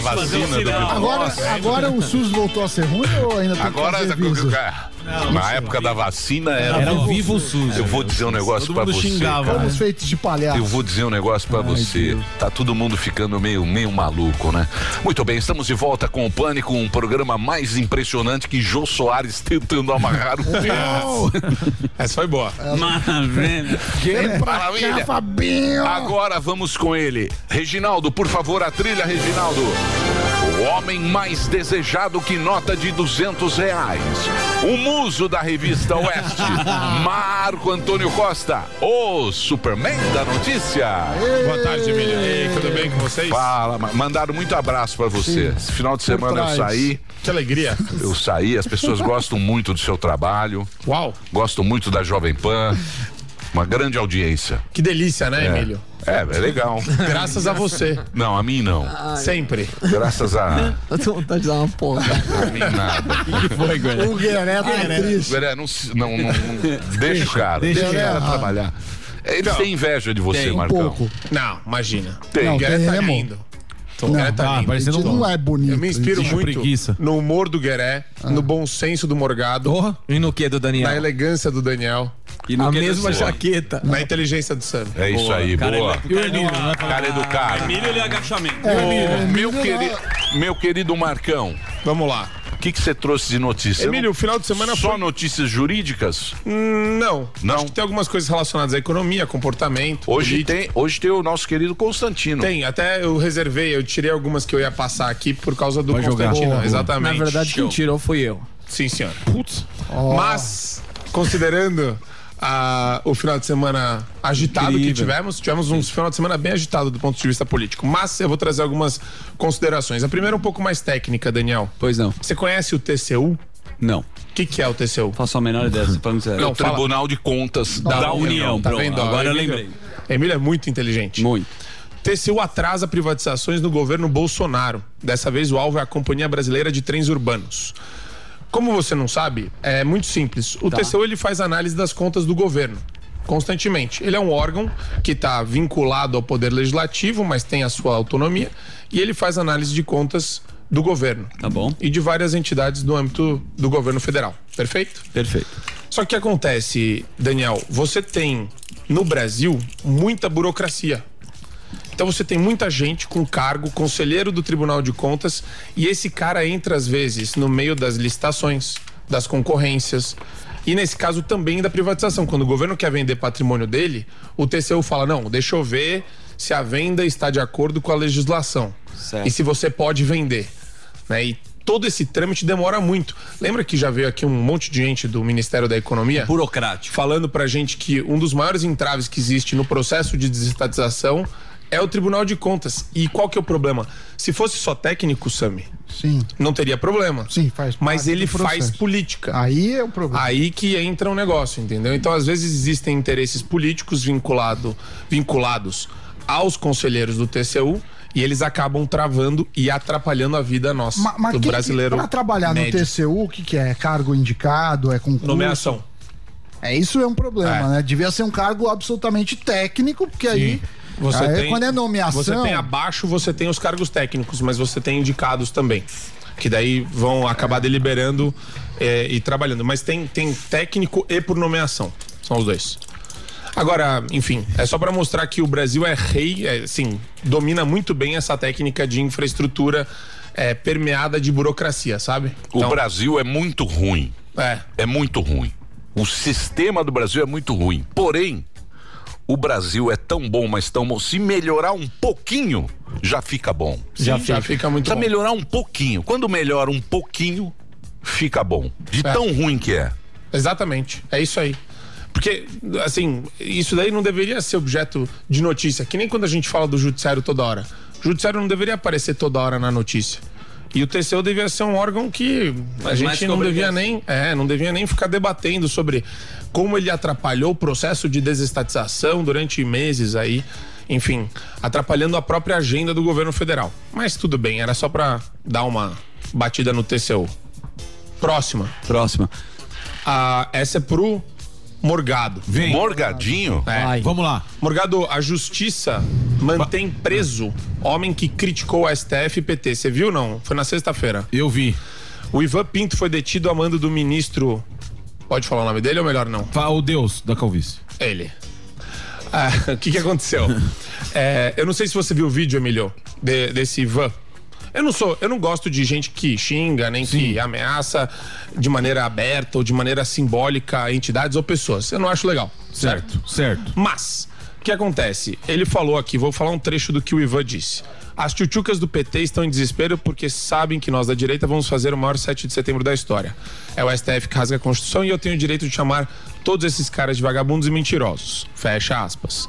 da vacina do Agora, agora o SUS voltou a ser ruim ou ainda tem Agora, que fazer viso? na época da vacina era, Era o Vivo SUS. Eu vou dizer um negócio Todo pra mundo você. xingava, cara. Feitos de palhaço. Eu vou dizer um negócio pra você. Tá todo mundo ficando meio, meio maluco, né? Muito bem, estamos de volta com o Pânico, um programa mais impressionante que Jô Soares tentando amarrar o pé. Essa foi boa. Maravilha. Que maravilha. Fabinho. Agora vamos com ele. Reginaldo, por favor, a trilha, Reginaldo. O homem mais desejado que nota de 200 reais. O muso da revista Oeste. Marco Antônio Costa. O Superman da notícia. Boa tarde, Emílio. E aí, tudo bem com vocês? Fala, ma- mandaram muito abraço pra você. Sim. Esse final de semana eu saí. Que alegria. Eu saí, as pessoas gostam muito do seu trabalho. Uau. Gostam muito da Jovem Pan. Uma grande audiência. Que delícia, né, É. Emílio? É, é legal. Graças a você. Não, a mim não. Sempre. Graças a. Eu tô com vontade de dar uma ponta. A mim nada. O que foi, Guilherme? O Guilherme tá triste. Guilherme, não, não, não, não- deixa o cara. deixa Deixa, o cara ele. trabalhar. Eles têm inveja de você, Tem. Um Marcão. pouco. Não, imagina. Tem. O Gueré Não, tá tem, é bom. lindo. Tô. O Gueré tá Não, lindo. parecendo um- Não é bonito. Eu me inspiro muito preguiça. no humor do Gueré, no bom senso do Morgado. E no que do Daniel? Na elegância do Daniel. E no A mesma jaqueta. Na inteligência do Sam. É isso aí, boa. E o Emílio, Cara educado. Milho e agachamento. Ô, meu, queri- meu querido Marcão. Vamos lá. O que que você trouxe de notícia? Emílio, o final de semana Só foi- notícias jurídicas? Hum, Não. Não. Acho que tem algumas coisas relacionadas à economia, comportamento. Hoje tem, hoje tem o nosso querido Constantino. Tem, até eu reservei, eu tirei algumas que eu ia passar aqui por causa do Vai jogar. Constantino. Boa. Exatamente. Na verdade, quem tirou foi eu. Sim, senhor. Putz. Mas, considerando ah, o final de semana agitado que Incrível. tivemos, tivemos um final de semana bem agitado do ponto de vista político. Mas eu vou trazer algumas considerações. A primeira é um pouco mais técnica, Daniel. Pois não. Você conhece o TCU? Não. O que, que é o TCU? Faço a menor ideia, você falando sério. É o fala. Tribunal de Contas Da, da, União. Tá pronto. vendo? Agora eu Emílio- lembrei. Emílio é muito inteligente. Muito. TCU atrasa privatizações no governo Bolsonaro. Dessa vez o alvo é a Companhia Brasileira de Trens Urbanos. Como você não sabe, é muito simples. O TCU ele faz análise das contas do governo constantemente. Ele é um órgão que está vinculado ao poder legislativo, mas tem a sua autonomia e ele faz análise de contas do governo. Tá bom. E de várias entidades do âmbito do governo federal. Perfeito? Perfeito. Só que o que acontece, Daniel, você tem no Brasil muita burocracia. Então você tem muita gente com cargo, conselheiro do Tribunal de Contas, e esse cara entra às vezes no meio das licitações, das concorrências, e nesse caso também da privatização. Quando o governo quer vender patrimônio dele, o TCU fala: não, deixa eu ver se a venda está de acordo com a legislação Certo. e se você pode vender. Né? E todo esse trâmite demora muito. Lembra que já veio aqui um monte de gente do Ministério da Economia? Burocrático. Falando pra gente que um dos maiores entraves que existe no processo de desestatização é o Tribunal de Contas. E qual que é o problema? Se fosse só técnico, Sami, Sim. não teria problema. Sim, faz Mas ele faz política. Aí é o problema. Aí que entra um negócio, entendeu? Então, às vezes, existem interesses políticos vinculado, vinculados aos conselheiros do TCU e eles acabam travando e atrapalhando a vida nossa, Ma- Mas do quem- brasileiro. Pra trabalhar médio. no TCU, o que, que é? Cargo indicado? É concurso? Nomeação. É, isso é um problema, É. né? Devia ser um cargo absolutamente técnico, porque aí, Você aí tem, quando é nomeação... Você tem abaixo, você tem os cargos técnicos, mas você tem indicados também. Que daí vão acabar deliberando é, e trabalhando. Mas tem, tem técnico e por nomeação. São os dois. Agora, enfim, é só para mostrar que o Brasil é rei, é, assim, domina muito bem essa técnica de infraestrutura é, permeada de burocracia, sabe? O Brasil é muito ruim. É. É muito ruim. O sistema do Brasil é muito ruim. Porém, o Brasil é tão bom, mas tão bom. Se melhorar um pouquinho, já fica bom. Já fica. Já fica muito Precisa bom. melhorar um pouquinho. Quando melhora um pouquinho, fica bom. De É. tão ruim que é. Exatamente, é isso aí. Porque, assim, isso daí não deveria ser objeto de notícia, que nem quando a gente fala do judiciário toda hora. O judiciário não deveria aparecer toda hora na notícia. E o TCU devia ser um órgão que a Mas gente não devia nem, é, não devia nem ficar debatendo sobre como ele atrapalhou o processo de desestatização durante meses aí, enfim, atrapalhando a própria agenda do governo federal. Mas tudo bem, era só pra dar uma batida no TCU. Próxima. Próxima. Ah, essa é pro Morgado. Vem. Morgadinho? É. Vamos lá. Morgado, a justiça mantém preso homem que criticou a STF e PT. Você viu não? Foi na sexta-feira. Eu vi. O Ivan Pinto foi detido a mando do ministro. Pode falar o nome dele ou melhor não? Fala o Deus da calvície. Ele. Ah, O que, que aconteceu? É, eu não sei se você viu o vídeo, Emilio, de- desse Ivan. Eu não sou, eu não gosto de gente que xinga, nem que ameaça de maneira aberta ou de maneira simbólica entidades ou pessoas. Eu não acho legal. Certo, certo. Mas, o que acontece? Ele falou aqui, vou falar um trecho do que o Ivan disse. As tchutchucas do PT estão em desespero porque sabem que nós da direita vamos fazer o maior 7 de setembro da história. É o STF que rasga a Constituição e eu tenho o direito de chamar todos esses caras de vagabundos e mentirosos. Fecha aspas.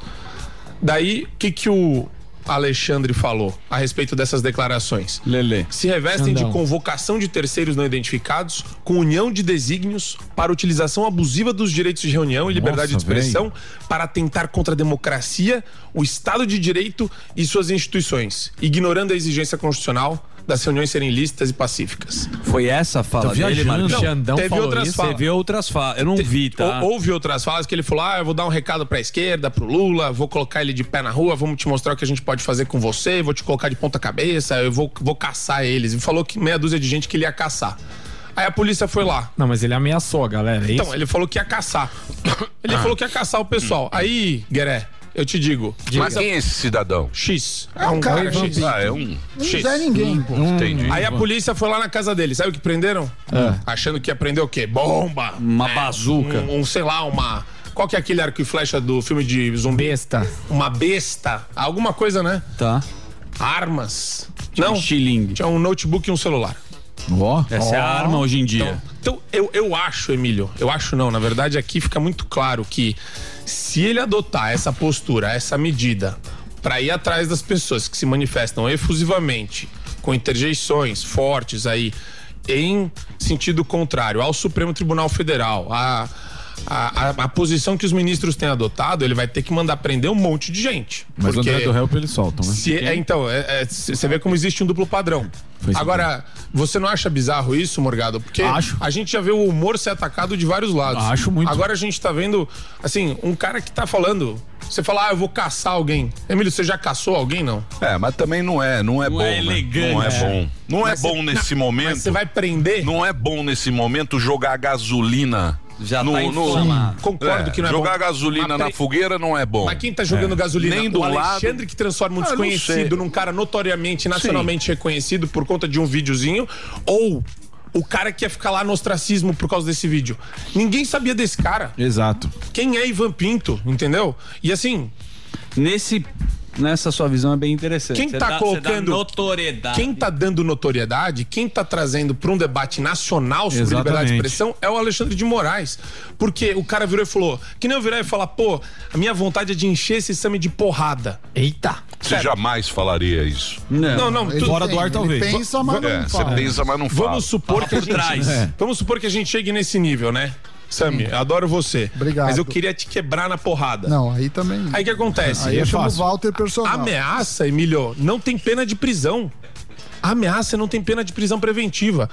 Daí, o que, que o Alexandre falou a respeito dessas declarações? Lele. Se revestem Xandão. de convocação de terceiros não identificados, com união de desígnios para utilização abusiva dos direitos de reunião e liberdade de expressão para atentar contra a democracia, o Estado de Direito e suas instituições, ignorando a exigência constitucional das reuniões serem lícitas e pacíficas. Foi essa a fala dele. Marcos? Não, Xandão teve falou outras isso? falas. Teve outras falas. Eu não vi, tá? Ou- Houve outras falas que ele falou: ah, eu vou dar um recado pra esquerda, pro Lula, vou colocar ele de pé na rua, vamos te mostrar o que a gente pode fazer com você, vou te colocar de ponta cabeça, eu vou, vou caçar eles. E falou que meia dúzia de gente que ele ia caçar. Aí a polícia foi lá. Não, mas ele ameaçou a galera, é isso? Então, ele falou que ia caçar. Ele falou que ia caçar o pessoal. Aí, Gueré, eu te digo. Mas quem é esse cidadão? X. É um cara X. X. Ah, é um. Não é ninguém, pô. Entendi. Aí a polícia foi lá na casa dele. Sabe o que prenderam? Achando que ia prender o quê? Bomba. Uma É, bazuca. Um, um, sei lá, uma. Qual que é aquele arco e flecha do filme de zumbi? Besta. Uma besta. Alguma coisa, né? Tá. Armas. Não. Não. Xilingue. Tinha um notebook e um celular. Ó. Essa é a arma hoje em dia. Então, eu, eu acho, Emílio, eu acho não, na verdade aqui fica muito claro que se ele adotar essa postura, essa medida, para ir atrás das pessoas que se manifestam efusivamente, com interjeições fortes aí, em sentido contrário ao Supremo Tribunal Federal, a, a, a, a posição que os ministros têm adotado, ele vai ter que mandar prender um monte de gente. Mas o André do Help eles soltam, né? se- é, então, você vê como existe um duplo padrão. Agora, você não acha bizarro isso, Morgado? Porque Acho. a gente já vê o humor ser atacado de vários lados. Acho muito. Agora a gente tá vendo, assim, um cara que tá falando. Você fala, ah, eu vou caçar alguém. Emílio, você já caçou alguém, não? É, mas também não é, não é Não bom. é né? elegante. Não é É. bom. Não é Mas bom você- nesse não, momento. Mas você vai prender? Não é bom nesse momento jogar gasolina. Já no, tá no-. Concordo que não é Jogar bom. gasolina Mas na fogueira não é bom. Mas quem tá jogando É. gasolina? Nem do o lado. Alexandre que transforma um Ah, desconhecido num cara notoriamente, nacionalmente reconhecido por conta de um videozinho, ou o cara que ia ficar lá no ostracismo por causa desse vídeo. Ninguém sabia desse cara. Exato. Quem é Ivan Pinto, entendeu? E assim, Nesse, nessa sua visão é bem interessante. Quem Você tá dá- você dá colocando- notoriedade. quem tá dando notoriedade, quem tá trazendo para um debate nacional sobre Exatamente. liberdade de expressão é o Alexandre de Moraes. Porque o cara virou e falou: que nem eu virar e falar, pô, a minha vontade é de encher esse exame de porrada. Eita. Você jamais falaria isso. Não, não, tudo- Fora do ar, talvez. pensa, mas É, não você fala. pensa, mas não fala. Vamos supor que a gente, trás. É. Vamos supor que a gente chegue nesse nível, né? Sami, eu adoro você. Obrigado. Mas eu queria te quebrar na porrada. Não, aí também. Aí o que acontece? Aí é eu chamo o fácil. Walter personal. Ameaça, Emílio, não tem pena de prisão. Ameaça não tem pena de prisão preventiva.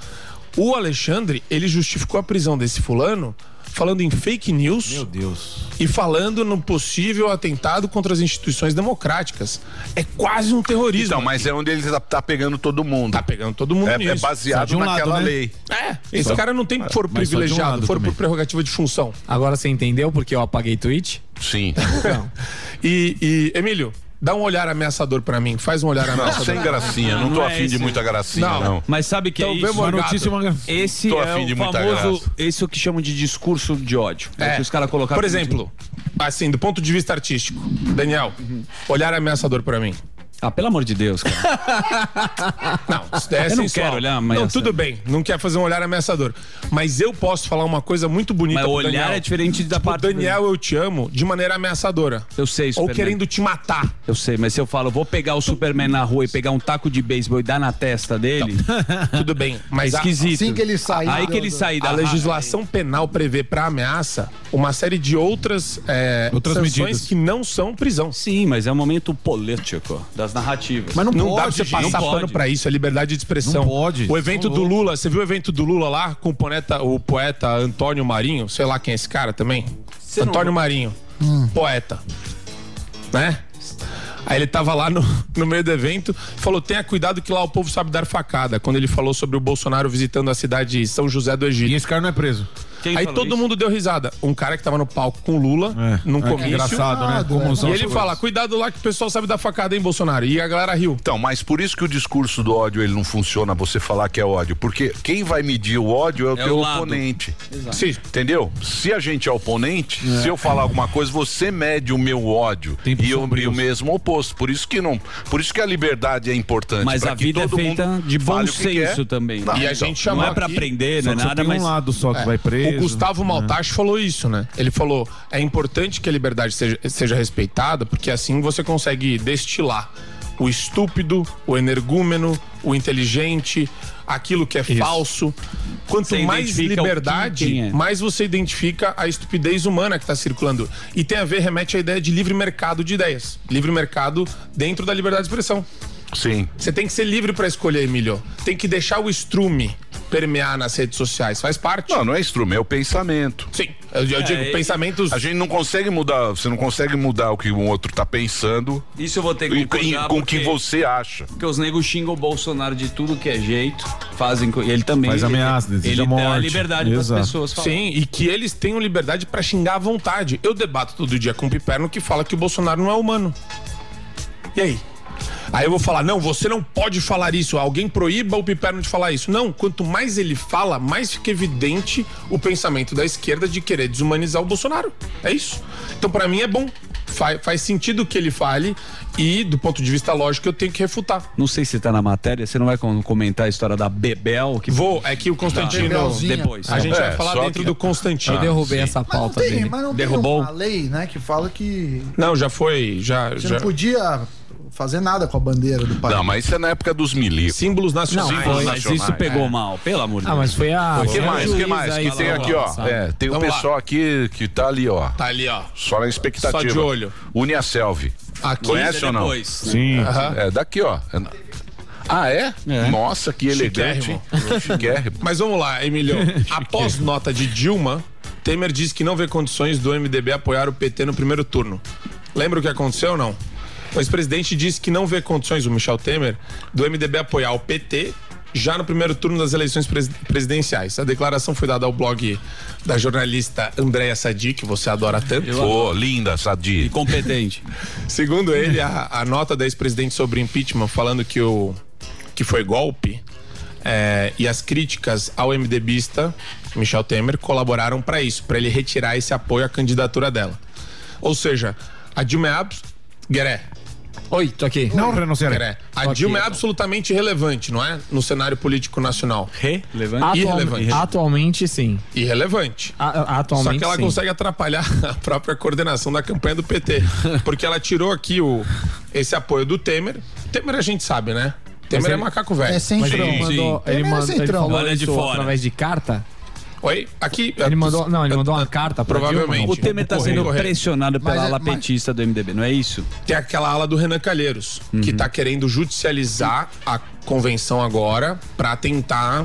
O Alexandre, ele justificou a prisão desse fulano falando em fake news Meu Deus. e falando no possível atentado contra as instituições democráticas. É quase um terrorismo. Então, mas é onde ele tá, tá pegando todo mundo. Tá pegando todo mundo É, é nisso. Só baseado um naquela lado, né? lei. É, esse cara não tem foro só um privilegiado, lado foro por prerrogativa de função. Agora você entendeu porque eu apaguei tweet? Sim. Não. E, e, Emílio, dá um olhar ameaçador pra mim. Faz um olhar Não, ameaçador. sem gracinha. Não tô Não é afim de esse. muita gracinha, Não. não. Mas sabe que Então, é isso? Uma notícia, uma... Esse Tô é afim de o muita famoso, graça. esse é o que chamam de discurso de ódio. É, É. que os caras colocaram. Por exemplo, assim, do ponto de vista artístico, Daniel, olhar ameaçador pra mim. Ah, pelo amor de Deus, cara. Não, isso é Eu não sensual. quero olhar Não, ameaçador. tudo bem, não quer fazer um olhar ameaçador. Mas eu posso falar uma coisa muito bonita Mas pro olhar Daniel. é diferente da tipo, parte Daniel, eu te amo, de maneira ameaçadora. Eu sei, Ou Superman. querendo te matar. Eu sei, mas se eu falo, vou pegar o Superman na rua e pegar um taco de beisebol e dar na testa dele, Tudo bem, mas a- esquisito. Assim que ele sair Aí que ele sair da A legislação penal prevê pra ameaça uma série de outras, é, Outras sanções medidas. que não são prisão. Sim, mas é um momento político das narrativas. Mas não, Não pode, dá pra você gente. passar não pano pra isso, é liberdade de expressão. Não pode. O evento do Lula, você viu o evento do Lula lá com o poeta, o poeta Antônio Marinho? Sei lá quem é esse cara também. Antônio Marinho, poeta. Né? Aí ele tava lá no, no meio do evento, falou: tenha cuidado que lá o povo sabe dar facada. Quando ele falou sobre o Bolsonaro visitando a cidade de São José do Egito. E esse cara não é preso. Quem Aí todo isso? mundo deu risada. Um cara que tava no palco com o Lula, É. num É, comício. engraçado, né? Como são E ele coisas. fala: cuidado lá que o pessoal sabe dar facada, hein, Bolsonaro? E a galera riu. Então, mas por isso que o discurso do ódio ele não funciona você falar que é ódio, porque quem vai medir o ódio é o É teu o oponente. Sim. Entendeu? Se a gente é oponente, se eu falar alguma coisa, você mede o meu ódio Tempos e, eu, e o mesmo oposto. Por isso que não, por isso que a liberdade é importante. Mas a que vida é feita de bom senso também. Não, E a então, gente chamou Não é pra aprender, Só não é nada, mas. um lado só que vai preso. O Gustavo Maltache falou isso, né? Ele falou: é importante que a liberdade seja, seja respeitada, porque assim você consegue destilar o estúpido, o energúmeno, o inteligente, aquilo que é falso. Quanto Você mais liberdade, é. mais você identifica a estupidez humana que está circulando. E tem a ver, remete à ideia de livre mercado de ideias. Livre mercado dentro da liberdade de expressão. Sim. Você tem que ser livre para escolher, Emílio. Tem que deixar o estrume. Permear nas redes sociais. Faz parte. Não, não é instrumento, é o pensamento. Sim, eu, eu digo É, pensamentos. A gente não consegue mudar, você não consegue mudar o que o outro tá pensando. Isso eu vou ter que e- concordar, e- com o que você acha. Porque os negros xingam o Bolsonaro de tudo que é jeito, fazem e ele também. Faz ele- ameaça, ele, ele dá a morte. liberdade para as Exato. pessoas falarem. Sim, e que eles tenham liberdade pra xingar à vontade. Eu debato todo dia com o Piperno que fala que o Bolsonaro não é humano. E aí? Aí eu vou falar, não, você não pode falar isso. Alguém proíba o Piperno de falar isso. Não, quanto mais ele fala, mais fica evidente o pensamento da esquerda de querer desumanizar o Bolsonaro. É isso. Então, pra mim, é bom. Faz, faz sentido que ele fale e, do ponto de vista lógico, eu tenho que refutar. Não sei se tá na matéria, você não vai com- comentar a história da Bebel? Que... Vou, é que o Constantino. Depois. A gente É, vai falar dentro que- do Constantino. Eu derrubei sim. essa Mas não pauta tem, dele. mas não Derrubou? tem uma lei, né, que fala que Não, já foi. Já, você já... não podia fazer nada com a bandeira do país. Não, mas isso é na época dos milicos. Símbolos nacionais. Não, foi, mas isso pegou mal, pelo amor de Ah, Deus. mas foi a. O que mais? O que mais? Que tem aqui, ó. É, tem o Vamos lá. pessoal aqui que tá ali, ó. Tá ali, ó. Só na expectativa. Só de olho. Uniaselv. Aqui Conhece ou não? depois. Sim. Aham. É daqui, ó. É Ah, é? Nossa, que elegante. Chiquérrimo. Mas vamos lá, Emílio. Após nota de Dilma, Temer disse que não vê condições do MDB apoiar o PT no primeiro turno. Lembra o que aconteceu ou não? O ex-presidente disse que não vê condições, o Michel Temer, do MDB apoiar o PT já no primeiro turno das eleições pres- presidenciais. A declaração foi dada ao blog da jornalista Andréa Sadi, que você adora tanto. Pô, linda, Sadi. Incompetente. Segundo ele, a, a nota da ex-presidente sobre impeachment falando que, o, que foi golpe é, e as críticas ao MDBista Michel Temer colaboraram para isso, para ele retirar esse apoio à candidatura dela. Ou seja, a Dilma é abs... Gueré, Oi, tô aqui. Não renunciarei. A Tô aqui. Dilma é absolutamente irrelevante, não é? No cenário político nacional. Relevante. Atual- Irrelevante. Atualmente, sim. Irrelevante. A- Só atualmente, que ela sim. consegue atrapalhar a própria coordenação da campanha do PT. Porque ela tirou aqui o, esse apoio do Temer. Temer a gente sabe, né? Temer é ele- macaco velho. É ele frão. mandou, ele, Ele é mandou, ele centrão. falou Olha de isso fora. através de carta? Oi? Aqui. Ele mandou, não, ele mandou uma carta pra Provavelmente. Dilma. O Temer tá Correio, sendo correio. pressionado pela Mas é- ala mas- petista do MDB, não é isso? Tem aquela ala do Renan Calheiros, que Uhum. tá querendo judicializar a convenção agora pra tentar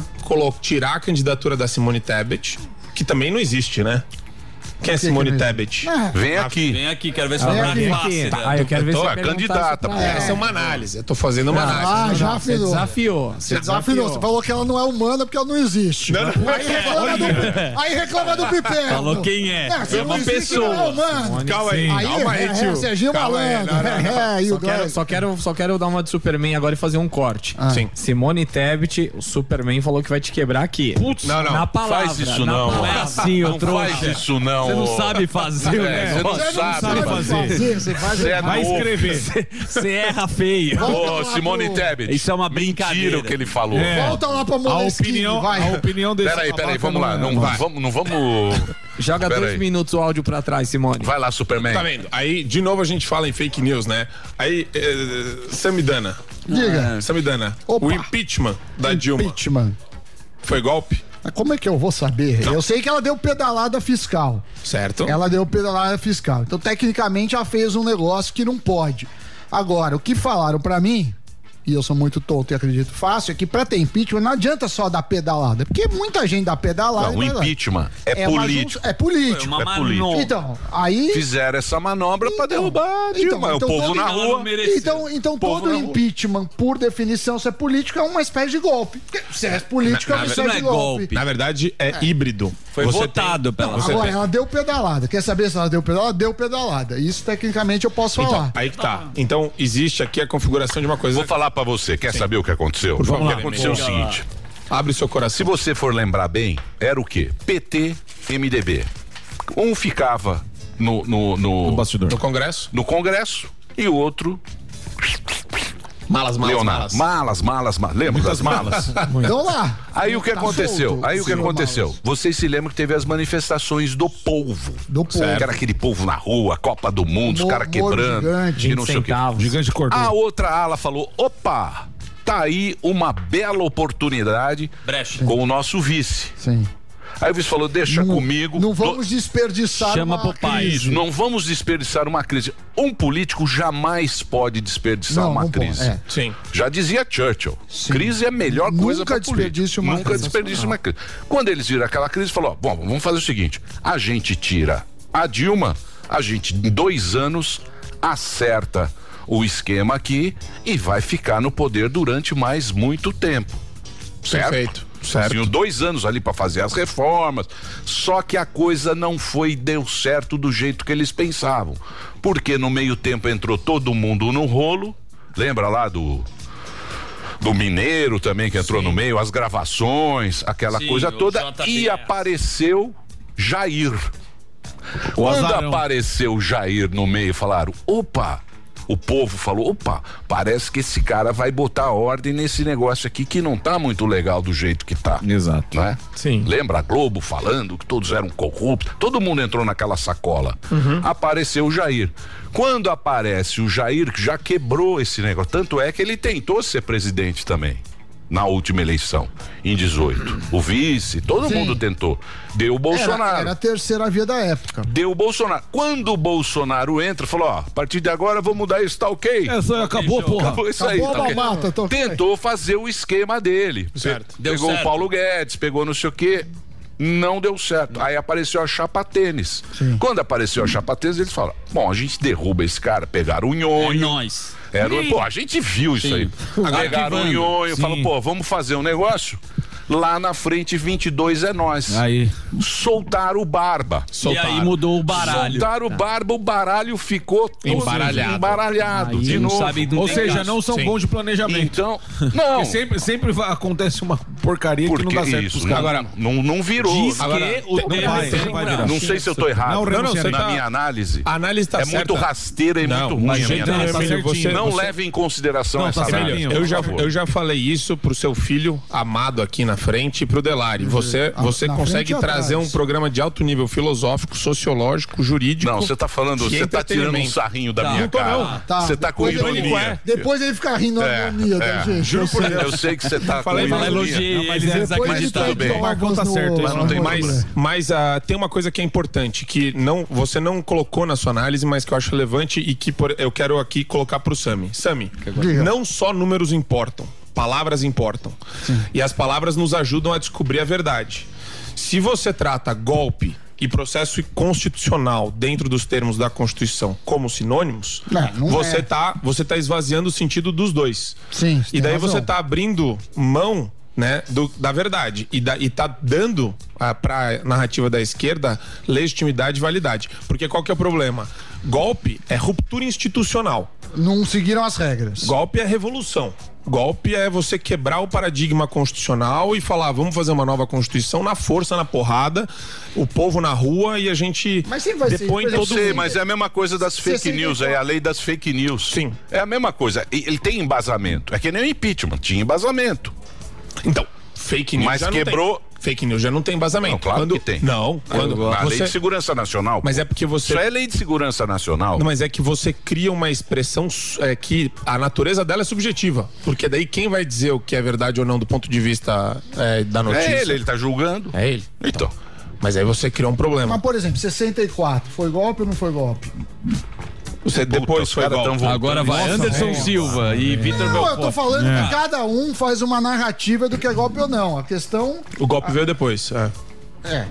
tirar a candidatura da Simone Tebet, que também não existe, né? Quem é que Simone que não Tebet? Vem aqui. Vem aqui, quero ver se Ah, vai aqui. face. Ah, eu quero ver Tô, se é você perguntar candidata, pô. ela. Essa é uma análise. Eu tô fazendo uma análise. Ah, já Você afinou. desafiou. Você desafinou. Você falou que ela não é humana porque ela não existe. Aí reclama do, aí reclama do Piperno. Falou quem é. se É uma não pessoa. Não é humano. Calma aí, Aí, calma aí, é, tio. é, Serginho Calma aí, Malandro. não, não, não. É, é, e Só o quero, só, quero, dar uma de Superman agora e fazer um corte. Sim. Simone Tebet, o Superman falou que vai te quebrar aqui. Putz, Não, não. Na palavra. faz isso não. Não é assim, ô Não trouxa. faz isso não. Você não sabe fazer É, você negócio. não sabe Sabe fazer. Você faz Você é. Vai novo. escrever. Você erra feio. Ô, Simone Tebet. Isso é uma brincadeira. o que ele falou. É. Volta lá pra A Moleskine, opinião, vai. a opinião desse Peraí, peraí, vamos lá. não Não vai. vamos, não vamos. Joga Pera dois aí. minutos o áudio pra trás, Simone. Vai lá, Superman. Tá vendo? Aí, de novo, a gente fala em fake news, né? Aí, eh, Samidana. Diga. Samidana. Opa. O impeachment da Dilma Impeachment. foi golpe? Mas como é que eu vou saber? Eu sei que ela deu pedalada fiscal. Certo? Ela deu pedalada fiscal. Então, tecnicamente, ela fez um negócio que não pode. Agora, o que falaram pra mim, e eu sou muito tonto e acredito fácil, é que pra ter impeachment não adianta só dar pedalada. Porque muita gente dá pedalada. Não, o lá. impeachment é, uma político. É político. Uma É político. manobra. Então, aí. Fizeram essa manobra pra derrubar a Dilma. então o povo todo- na rua. não. Então, então todo impeachment, por definição, se é político, é uma espécie de golpe. Porque Se é político, é Na- uma na- espécie não é de golpe. golpe. Na verdade, é, híbrido. Foi Você votado tem- pela. Você Agora, tem- ela deu pedalada. Quer saber se ela deu pedalada? Deu pedalada. Isso, tecnicamente, eu posso Então, falar. aí que tá. Então, existe aqui a configuração de uma coisa. Vou falar pra você. Quer saber o que aconteceu? Favor. o que aconteceu é o Vamos seguinte. Abre seu Se coração. você for lembrar bem, era o quê? PT, MDB. Um ficava no, no, no, No bastidor. No Congresso? no Congresso e o outro, Malas, malas, Leonardo. malas. Malas, malas, malas. Lembra das malas? Então lá. Aí o que Tá aconteceu? solto, Aí o que senhor aconteceu? Malas. Vocês se lembram que teve as manifestações do povo. Do povo. Que era aquele povo na rua, Copa do Mundo, os caras quebrando. gigante, e não sei o quê. Gigante cortou. A outra ala falou: opa, tá aí uma bela oportunidade Brecha. com o nosso vice. Sim. Aí o vice falou: deixa comigo. Não vamos desperdiçar uma crise. Isso, não vamos desperdiçar uma crise. Um político jamais pode desperdiçar Não, uma não pode, crise. é. Sim. Já dizia Churchill. Crise é a melhor coisa Nunca para desperdice uma Nunca crise. desperdice uma crise. Quando eles viram aquela crise, falou: ó, bom, vamos fazer o seguinte: a gente tira a Dilma, a gente em dois anos acerta o esquema aqui e vai ficar no poder durante mais muito tempo. Certo? Perfeito. Certo. Tinham dois anos ali para fazer as reformas, só que a coisa não foi deu certo do jeito que eles pensavam, porque no meio tempo entrou todo mundo no rolo. Lembra lá do do Mineiro também que entrou no meio, as gravações, aquela Sim, coisa o toda e apareceu Jair. Quando azarão. apareceu Jair no meio, falaram: opa! O povo falou: opa, parece que esse cara vai botar ordem nesse negócio aqui que não tá muito legal do jeito que tá. Exato. Né? Sim. Lembra a Globo falando que todos eram corruptos? Todo mundo entrou naquela sacola. Uhum. Apareceu o Jair. Quando aparece o Jair, que já quebrou esse negócio, tanto é que ele tentou ser presidente também. Na última eleição, em 18. O vice, todo Sim. mundo tentou. Deu o Bolsonaro. Era, era a terceira via da época. Deu o Bolsonaro. Quando o Bolsonaro entra, falou: ó, a partir de agora vou mudar isso, tá ok? Essa aí acabou, porra. Acabou isso aí. Acabou tá a ok? mamata, tá ok. Tentou fazer o esquema dele. Certo. Deu Pegou certo. o Paulo Guedes, pegou não sei o quê. Não deu certo. Aí apareceu a chapa tênis. Quando apareceu a chapa tênis, eles falaram: bom, a gente derruba esse cara, pegaram o É nhonho. nós. Era, pô, a gente viu isso aí. Pegaram Arquivando. nhonho, Sim. falaram, pô, vamos fazer um negócio? Lá na frente, 22 é nós. Aí. Soltaram o barba. E aí mudou o baralho. Soltaram o barba, o baralho ficou todo Embaralhado. embaralhado Aí de não novo. sabe Ou seja, gasto. não são Sim. bons de planejamento. Então, não. Porque sempre, sempre vai- acontece uma porcaria que Por não que dá certo isso? pros caras. Agora, não, não virou. Diz Agora, que o não vai, tem não vai virar. não sei se eu tô errado. Não, Não, não, você na tá- minha análise. A análise tá é certa. muito rasteira e Não, muito ruim nenhum, análise. Emílio, você- não você- leve em consideração Não, essa tá análise. certinho. Eu já, eu já falei isso pro seu filho amado aqui na frente e pro Delari. Você, Ah, você na consegue trazer atrás. um programa de alto nível filosófico, sociológico, jurídico. Não, você tá falando, você tá tirando um sarrinho da Tá. minha Não tô, cara. não. Tá, Você tá com depois ele- ironia. Depois ele fica rindo na É, harmonia, é. tá, gente? Juro Eu por sei. Deus. Eu sei que você tá Falei, com mas ironia. elogiei Não, mas eles, Mas órgãos Mas tá certo, mas não tem no- Mas, ah, tem uma coisa que é importante, que não, você não colocou na sua análise, mas que eu acho relevante e que por- eu quero aqui colocar pro Sami. Sami, Diga. não só números importam, palavras importam. E as palavras nos ajudam a descobrir a verdade. Se você trata golpe e processo constitucional dentro dos termos da Constituição como sinônimos, Não, não você é. tá você tá esvaziando o sentido dos dois. Sim, você E daí razão. você tá abrindo mão né, do- da verdade e, da, e tá dando ah, pra narrativa da esquerda legitimidade e validade. Porque qual que é o problema? Golpe é ruptura institucional. Não seguiram as regras. Golpe é revolução. Golpe é você quebrar o paradigma constitucional e falar, vamos fazer uma nova constituição na força, na porrada, o povo na rua e a gente Mas sempre vai ser, depõe exemplo, todo sei, mundo. mas é a mesma coisa das fake 64. news, é a lei das fake news. Sim. É a mesma coisa. Ele tem embasamento. É que nem o impeachment, tinha embasamento. Então, fake news Mas já não quebrou- tem. Fake news já não tem embasamento. Não, claro quando... que tem. Não, quando a lei você... de segurança nacional. Mas pô. é porque você- Isso é lei de segurança nacional. Não, mas é que você cria uma expressão é, que a natureza dela é subjetiva. Porque daí quem vai dizer o que é verdade ou não do ponto de vista é, da notícia? É ele, ele tá julgando. É ele. Então. Mas aí você criou um problema. Mas, por exemplo, 64, foi golpe ou não foi golpe? Você depois foi voltando. Agora vai Nossa, Anderson velho. Silva e Vitor Não, eu tô Belfort. falando É. que cada um faz uma narrativa do que é golpe ou não. A questão O golpe veio depois. É. é.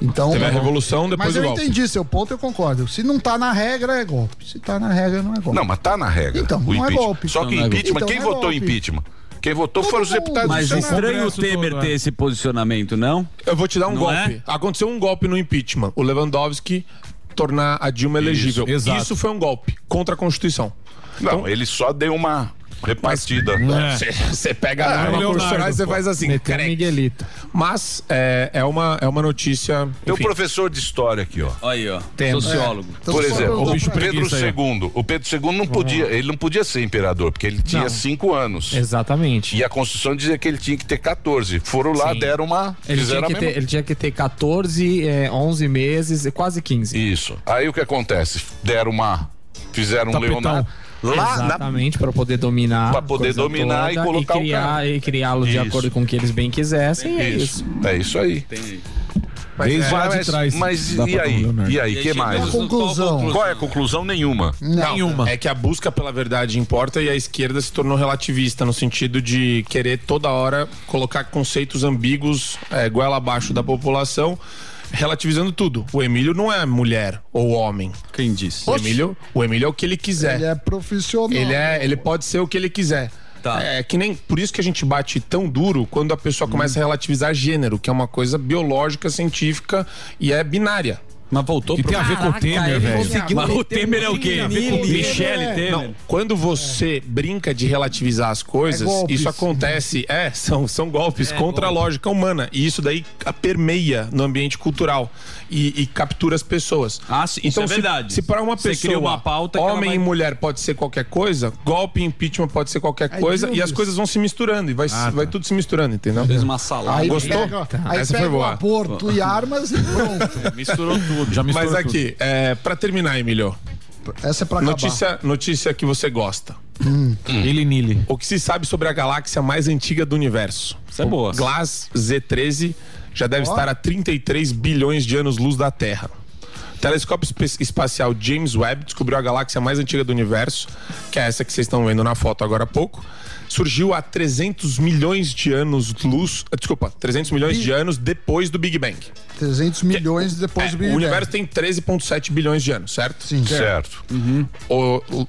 Então, Teve a revolução, depois mas eu golpe. entendi seu ponto, eu concordo. Se não tá na regra, é golpe. Se tá na regra, não é golpe. Não, mas tá na regra. Então, o não é impeachment. golpe. Só que não é impeachment, quem Então, não é votou impeachment? Quem votou Todo foram os deputados Mas do Senado. estranho o Temer todo, ter é. esse posicionamento, não? Eu vou te dar um Não golpe. é? Aconteceu um golpe no impeachment. O Lewandowski tornar a Dilma elegível. exato. Isso foi um golpe contra a Constituição. Não, ele só deu uma repartida. Você pega Ah, a constitucional e você faz assim. Um. Miguelito. Mas é, é, uma, é uma notícia. Tem um enfim. professor de história aqui, ó. Aí, ó. Temos. Sociólogo. Então, Por exemplo, o Pedro II. O Pedro II não podia, ele não podia ser imperador, porque ele tinha Não. cinco anos. Exatamente. E a Constituição dizia que ele tinha que ter 14. Foram lá, Sim. deram uma. Ele fizeram tinha, que ter, mesma. ele tinha que ter 14, é, 11 meses, quase 15. Isso. Aí o que acontece? Deram uma. Fizeram um Tapetão. Leonardo. Lá na Exatamente, para poder dominar. Pra a poder dominar e colocar o criar, cara. E criá-lo de acordo com o que eles bem quisessem. É Isso. isso. É isso aí. Desde lá de trás. Mas Dá e aí? E aí, né? que mais? Conclusão? Qual é a conclusão? Nenhuma. Não, É que a busca pela verdade importa e a esquerda se tornou relativista no sentido de querer toda hora colocar conceitos ambíguos é, goela abaixo da população. Relativizando tudo. O Emílio não é mulher ou homem. Quem disse? O Emílio, o Emílio é o que ele quiser. Ele é profissional. Ele, é, ele pode ser o que ele quiser. É que nem por isso que a gente bate tão duro quando a pessoa começa a relativizar gênero, que é uma coisa biológica, científica e é binária. Mas voltou que pro- tem a ver com o Temer, velho. Mas o Temer é o quê? Michele Michele Temer? Não, quando você brinca de relativizar as coisas, É isso acontece, é, são, são golpes É, contra a lógica humana. E isso daí permeia no ambiente cultural e, e captura as pessoas. Ah, sim, isso é se- verdade. Se, para uma Você pessoa, cria uma pauta homem vai- e mulher pode ser qualquer coisa, golpe e impeachment pode ser qualquer coisa, e as coisas vão se misturando e vai, vai tudo se misturando, entendeu? Fez uma salada. Aí Gostou? pega, aí Essa pega foi o boa. aborto e armas e pronto. Misturou tudo. Já Mas aqui, é, pra terminar, Emílio. Essa é pra acabar. notícia, notícia que você gosta. Ele nele. O que se sabe sobre a galáxia mais antiga do universo? Isso é boa. Glass Z13 já deve Ó. estar a 33 bilhões de anos-luz da Terra. O telescópio espacial James Webb descobriu a galáxia mais antiga do universo, que é essa que vocês estão vendo na foto agora há pouco. Surgiu há 300 milhões de anos-luz. ah, Desculpa, 300 milhões de anos depois do Big Bang. 300 milhões depois do Big O Bang. universo tem 13,7 bilhões de anos, certo? Sim. Certo. O- o-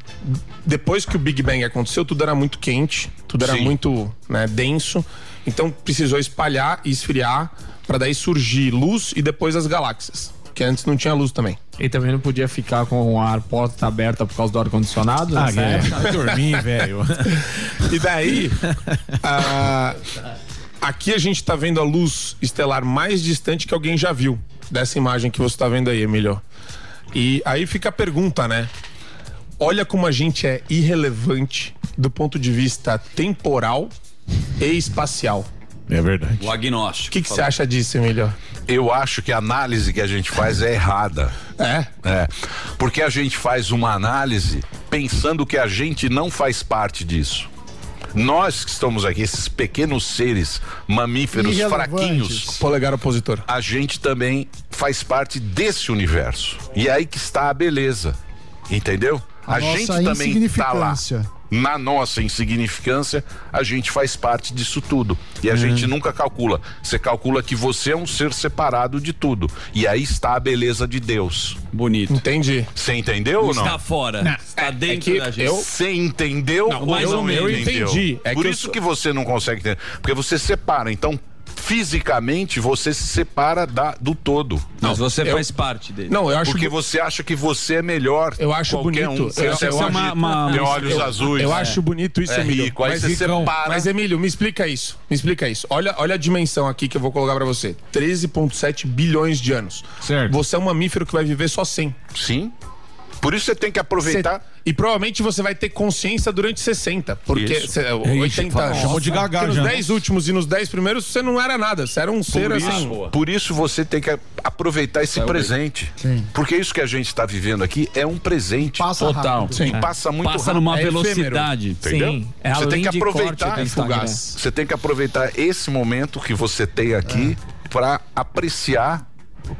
depois que o Big Bang aconteceu, tudo era muito quente, tudo era Sim. muito né, denso. Então precisou espalhar e esfriar para daí surgir luz e depois as galáxias. Que antes não tinha luz também. E também não podia ficar com a porta aberta por causa do ar-condicionado? Ah, é. época? Vai dormir, velho. E daí, ah, aqui a gente tá vendo a luz estelar mais distante que alguém já viu dessa imagem que você tá vendo aí, Emílio. E aí fica a pergunta, né? Olha como a gente é irrelevante do ponto de vista temporal e espacial. É verdade. O agnóstico. O que que você acha disso, Emílio? Eu acho que a análise que a gente faz é errada. É? É. Porque a gente faz uma análise pensando que a gente não faz parte disso. Nós que estamos aqui, esses pequenos seres mamíferos fraquinhos, polegar opositor, a gente também faz parte desse universo. E aí que está a beleza. Entendeu? A A, nossa gente também tá lá. Na nossa insignificância, a gente faz parte disso tudo. E a Hum. gente nunca calcula. Você calcula que você é um ser separado de tudo. E aí está a beleza de Deus. Bonito. Entendi. Você entendeu ou não? Está fora. Está dentro da gente. Você entendeu Não, ou mais não ou menos. Eu entendi. É Por que eu isso sou- que você não consegue entender. Porque você separa. Então, fisicamente, você se separa da, do todo. Mas você eu- faz parte dele. Não, eu acho Porque bu- você acha que você é melhor. Eu acho qualquer bonito. Um. Você, Eu- você eu é acho- bonito, uma- tem uma- olhos eu- azuis. Eu acho bonito isso, é Emílio. rico. Mas, você Ricão, separa. mas, Emílio, me explica isso. Me explica isso. Olha, olha a dimensão aqui que eu vou colocar pra você: 13,7 bilhões de anos. Certo. Você é um mamífero que vai viver só 100. Sim. Por isso você tem que aproveitar. Cê- e provavelmente você vai ter consciência durante 60. Porque Isso. cê- Ixi, 80 anos. chamou de gaga Porque nos já. 10 últimos e nos 10 primeiros você não era nada. Você era um ser Por assim. isso, por isso você tem que aproveitar esse presente. Porque isso que a gente está vivendo aqui é um presente. Passa Total. rápido. E passa muito Passa rápido. numa É efêmero. velocidade. Entendeu? Sim, é você tem que aproveitar. Você tem que aproveitar esse momento que você tem aqui para apreciar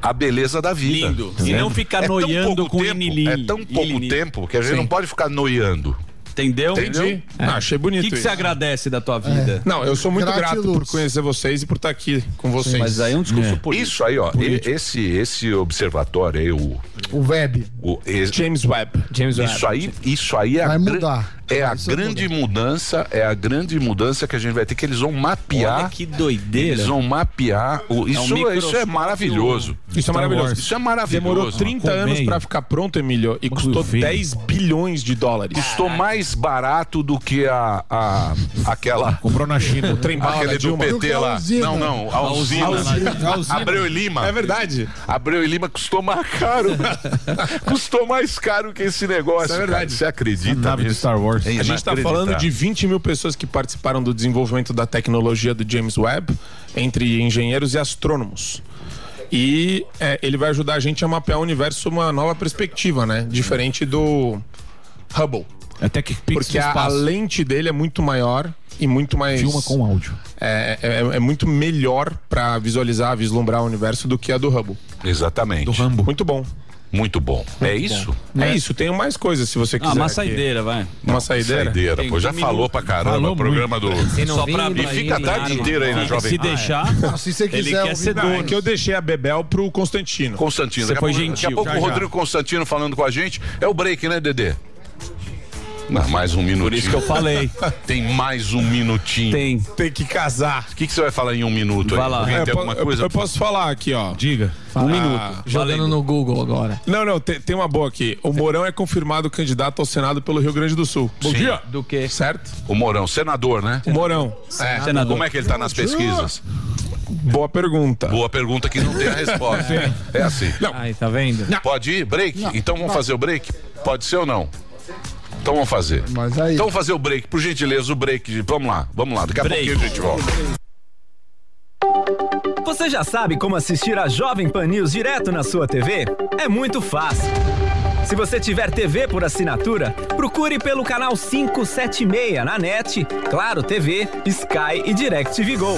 a beleza da vida. Lindo. E Entendeu? não ficar É noiando com tempo, inili- É tão pouco tempo que a gente Sim. não pode ficar noiando. Entendeu? Entendi. Ah, achei O bonito que, que isso. você agradece da tua vida? Não, eu sou muito grato Gratiluz. por conhecer vocês e por estar aqui com vocês. Mas aí é um discurso político. Isso aí, ó. e- Esse, esse observatório aí, o, O Web. o, esse- James Webb. James Webb. Isso aí, isso aí é Vai mudar. É a Isso grande mudança, é a grande mudança que a gente vai ter que eles vão mapear. Olha que doideira. Eles vão mapear. O, isso, isso é maravilhoso. Isso é maravilhoso. Isso é maravilhoso. Demorou 30 Com anos pra ficar pronto, Emílio, e custou feio. 10 bilhões de dólares. Custou mais barato do que a, a aquela Comprou na China. O trem bala aquele da do. Do PT a lá. usina. Não, não, a usina. usina. Abreu e Lima. É verdade. Abreu e Lima custou mais caro. custou mais caro que esse negócio. Isso é verdade. cara. Você acredita? Nave de nisso? Star Wars. É A gente tá falando de 20 mil pessoas que participaram do desenvolvimento da tecnologia do James Webb, entre engenheiros e astrônomos. E é, ele vai ajudar a gente a mapear o universo uma nova perspectiva, né? Diferente do Hubble. Até que Porque a, a lente dele é muito maior e muito mais. Filma com áudio. É, é, é muito melhor pra visualizar, vislumbrar o universo do que a do Hubble. Exatamente. Do Rambo. Muito bom. Muito bom. é isso? É, isso, tenho mais coisas se você Ah, quiser. uma aqui. saideira, vai. Uma saideira? Saideira, pô, já um falou minuto. pra caramba Falou o programa do. Só pra E fica a tarde inteira aí na ah, Jovem Se deixar, Não, se você ele quiser quer ouvir ser. Não, é dono. que eu deixei a Bebel pro Constantino. Constantino. Você daqui a foi pouco- Daqui a gentil. pouco Já, o já. Rodrigo Constantino falando com a gente. É o break, né, Dedê? Não, mais um minutinho. Por isso que eu falei. Tem mais um minutinho. Tem. Tem que casar. O que, que você vai falar em um minuto Vai aí? lá. É, tem alguma eu- coisa? eu, posso falar aqui, ó. Diga. Um minuto. Jogando no Google agora. Não, não, tem, tem uma boa aqui. O Mourão é confirmado candidato ao Senado pelo Rio Grande do Sul. Bom Sim. dia. Do que? Certo? O Mourão, senador, né? O Mourão. É. Senador. Como é que ele tá nas pesquisas? Boa pergunta. Boa pergunta que não tem a resposta. É assim. Aí, tá vendo? Pode ir? Break? Então vamos fazer o break? Pode ser ou não? Então vamos fazer. Mas aí. Então vamos fazer o break, por gentileza, o break. Vamos lá, vamos lá. Daqui a Break. pouquinho a gente volta. Você já sabe como assistir a Jovem Pan News direto na sua TV? É muito fácil. Se você tiver TV por assinatura, procure pelo canal 576 na NET, Claro TV, Sky e DirecTV Go.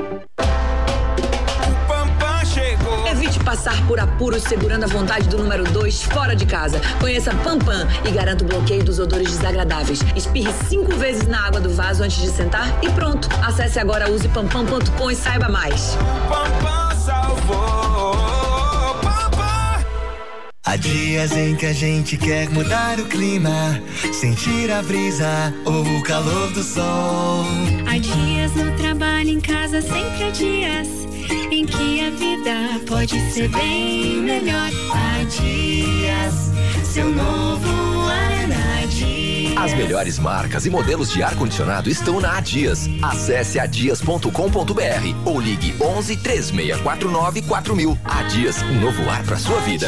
Passar por apuros segurando a vontade do número 2 fora de casa. Conheça Pampam e garanta o bloqueio dos odores desagradáveis. Espirre cinco vezes na água do vaso antes de sentar e pronto. Acesse agora usepampam.com e saiba mais. Há dias em que a gente quer mudar o clima, sentir a brisa ou o calor do sol. Há dias no trabalho, em casa, sempre há dias em que a vida pode ser bem melhor. Há dias, seu novo Anadias. As melhores marcas e modelos de ar-condicionado estão na Adias. Acesse adias.com.br ou ligue 11 3649 4000. Adias, um novo ar para sua vida.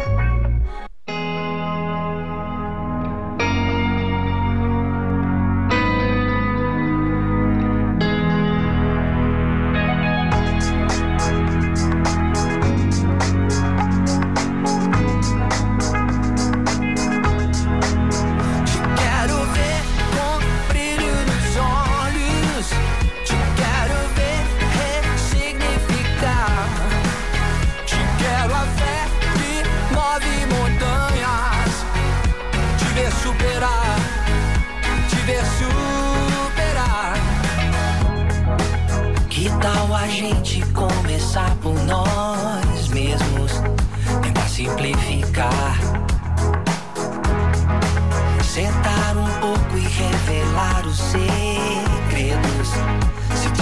Quero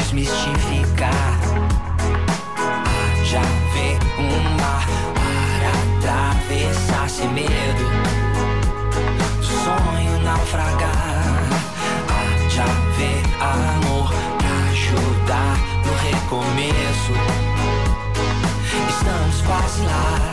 desmistificar. Já ver um mar para atravessar sem medo, sonho naufragar. Já ver amor pra ajudar no recomeço. Estamos quase lá.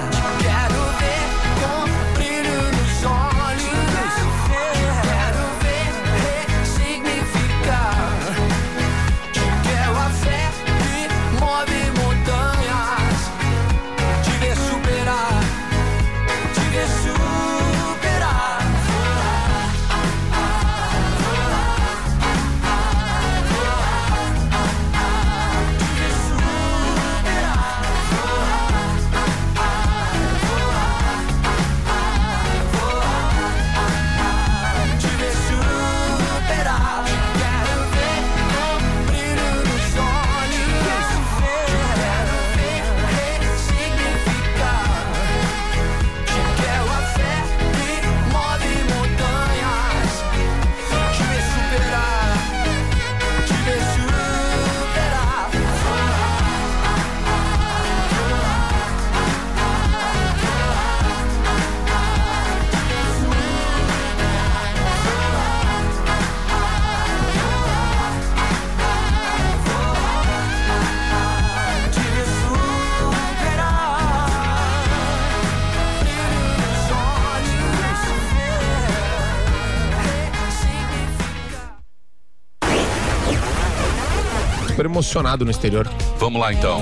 Emocionado no exterior. Vamos lá então.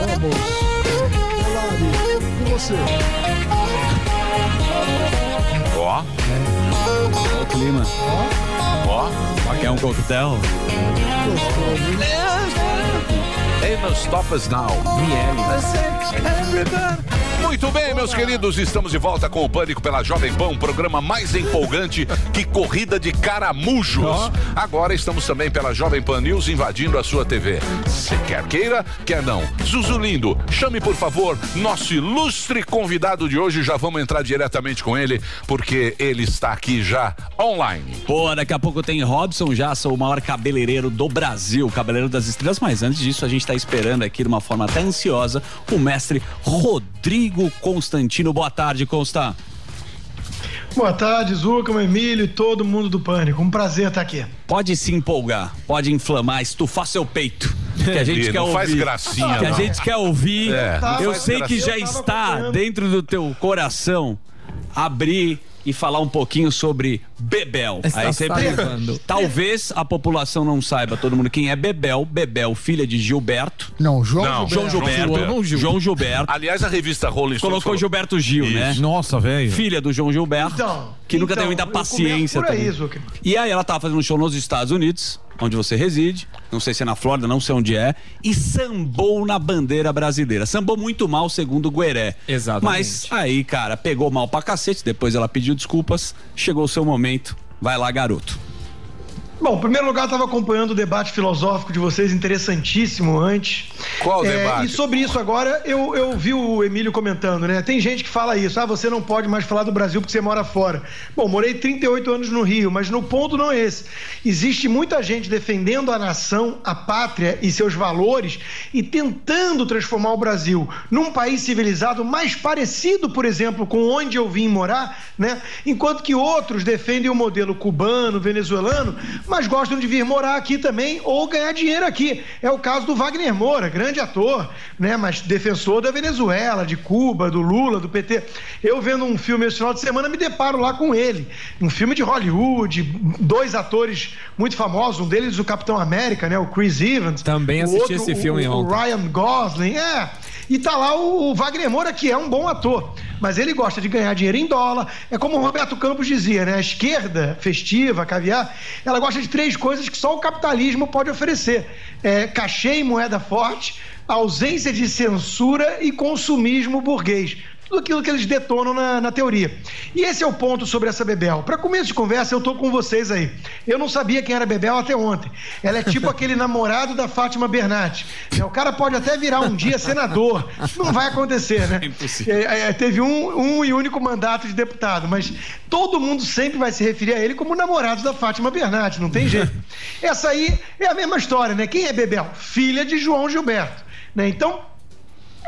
Vamos. Olá, e você? Ó. Olha o clima. Ó. Quer um coquetel? Ain't no stop us now. Muito bem, meus queridos, estamos de volta com o Pânico pela Jovem Pan, um programa mais empolgante que corrida de caramujos. Agora estamos também pela Jovem Pan News invadindo a sua TV. Se quer queira, quer não. Zuzu Lindo, chame por favor nosso ilustre convidado de hoje. Já vamos entrar diretamente com ele, porque ele está aqui já online. Pô, daqui a pouco tem Robson já, sou o maior cabeleireiro do Brasil, cabeleireiro das estrelas, mas antes disso a gente está esperando aqui de uma forma até ansiosa o mestre Rodrigo Constantino. Boa tarde, Consta. Boa tarde, Zucca, Emílio e todo mundo do Pânico. Um prazer estar aqui. Pode se empolgar, pode inflamar, estufar seu peito. Que a gente Ih, quer não ouvir. faz gracinha, Que a não. gente quer ouvir. É, não Eu sei que já está dentro do teu coração abrir e falar um pouquinho sobre Bebel. Está Aí você salivando. Talvez a população não saiba, todo mundo quem é Bebel. Bebel, filha de Gilberto. Não, João Não, João Gilberto. João João Gilberto. Aliás, a revista Rolling Stone Colocou falou- Gilberto Gil, né? Isso. Nossa, velho. Filha do João Gilberto. Então, que nunca então, teve muita paciência por aí, também. E aí ela tava fazendo um show nos Estados Unidos, onde você reside, não sei se é na Flórida, não sei onde é, e sambou na bandeira brasileira. Sambou muito mal, segundo o Gueré. Exatamente. Mas aí, cara, pegou mal pra cacete, depois ela pediu desculpas, chegou o seu momento, vai lá, garoto. Bom, em primeiro lugar, estava acompanhando o debate filosófico de vocês, interessantíssimo antes. Qual É, debate? E sobre isso agora, eu, eu vi o Emílio comentando, né? Tem gente que fala isso, ah, você não pode mais falar do Brasil porque você mora fora. Bom, morei 38 anos no Rio, mas no ponto não é esse. Existe muita gente defendendo a nação, a pátria e seus valores e tentando transformar o Brasil num país civilizado mais parecido, por exemplo, com onde eu vim morar, né? Enquanto que outros defendem o modelo cubano, venezuelano, mas gostam de vir morar aqui também ou ganhar dinheiro aqui. É o caso do Wagner Moura, grande ator, né? Mas defensor da Venezuela, de Cuba, do Lula, do PT. Eu vendo um filme esse final de semana me deparo lá com ele. Um filme de Hollywood, dois atores muito famosos, um deles o Capitão América, né? O Chris Evans. Também O assisti outro, esse o- filme o, ontem. Ryan Gosling, é. E tá lá o, Wagner Moura, que é um bom ator. Mas ele gosta de ganhar dinheiro em dólar. É como o Roberto Campos dizia, né? A esquerda festiva, caviar, ela gosta de três coisas que só o capitalismo pode oferecer: é, cachê e moeda forte, ausência de censura e consumismo burguês. Tudo aquilo que eles detonam na, na teoria. E esse é o ponto sobre essa Bebel. Para começo de conversa, eu tô com vocês aí. Eu não sabia quem era Bebel até ontem. Ela é tipo aquele namorado da Fátima Bernardes. O cara pode até virar um dia senador. Não vai acontecer, né? É, é, teve um, um e único mandato de deputado, mas todo mundo sempre vai se referir a ele como namorado da Fátima Bernardes, não tem jeito. Essa aí é a mesma história, né? Quem é Bebel? Filha de João Gilberto. Né? Então,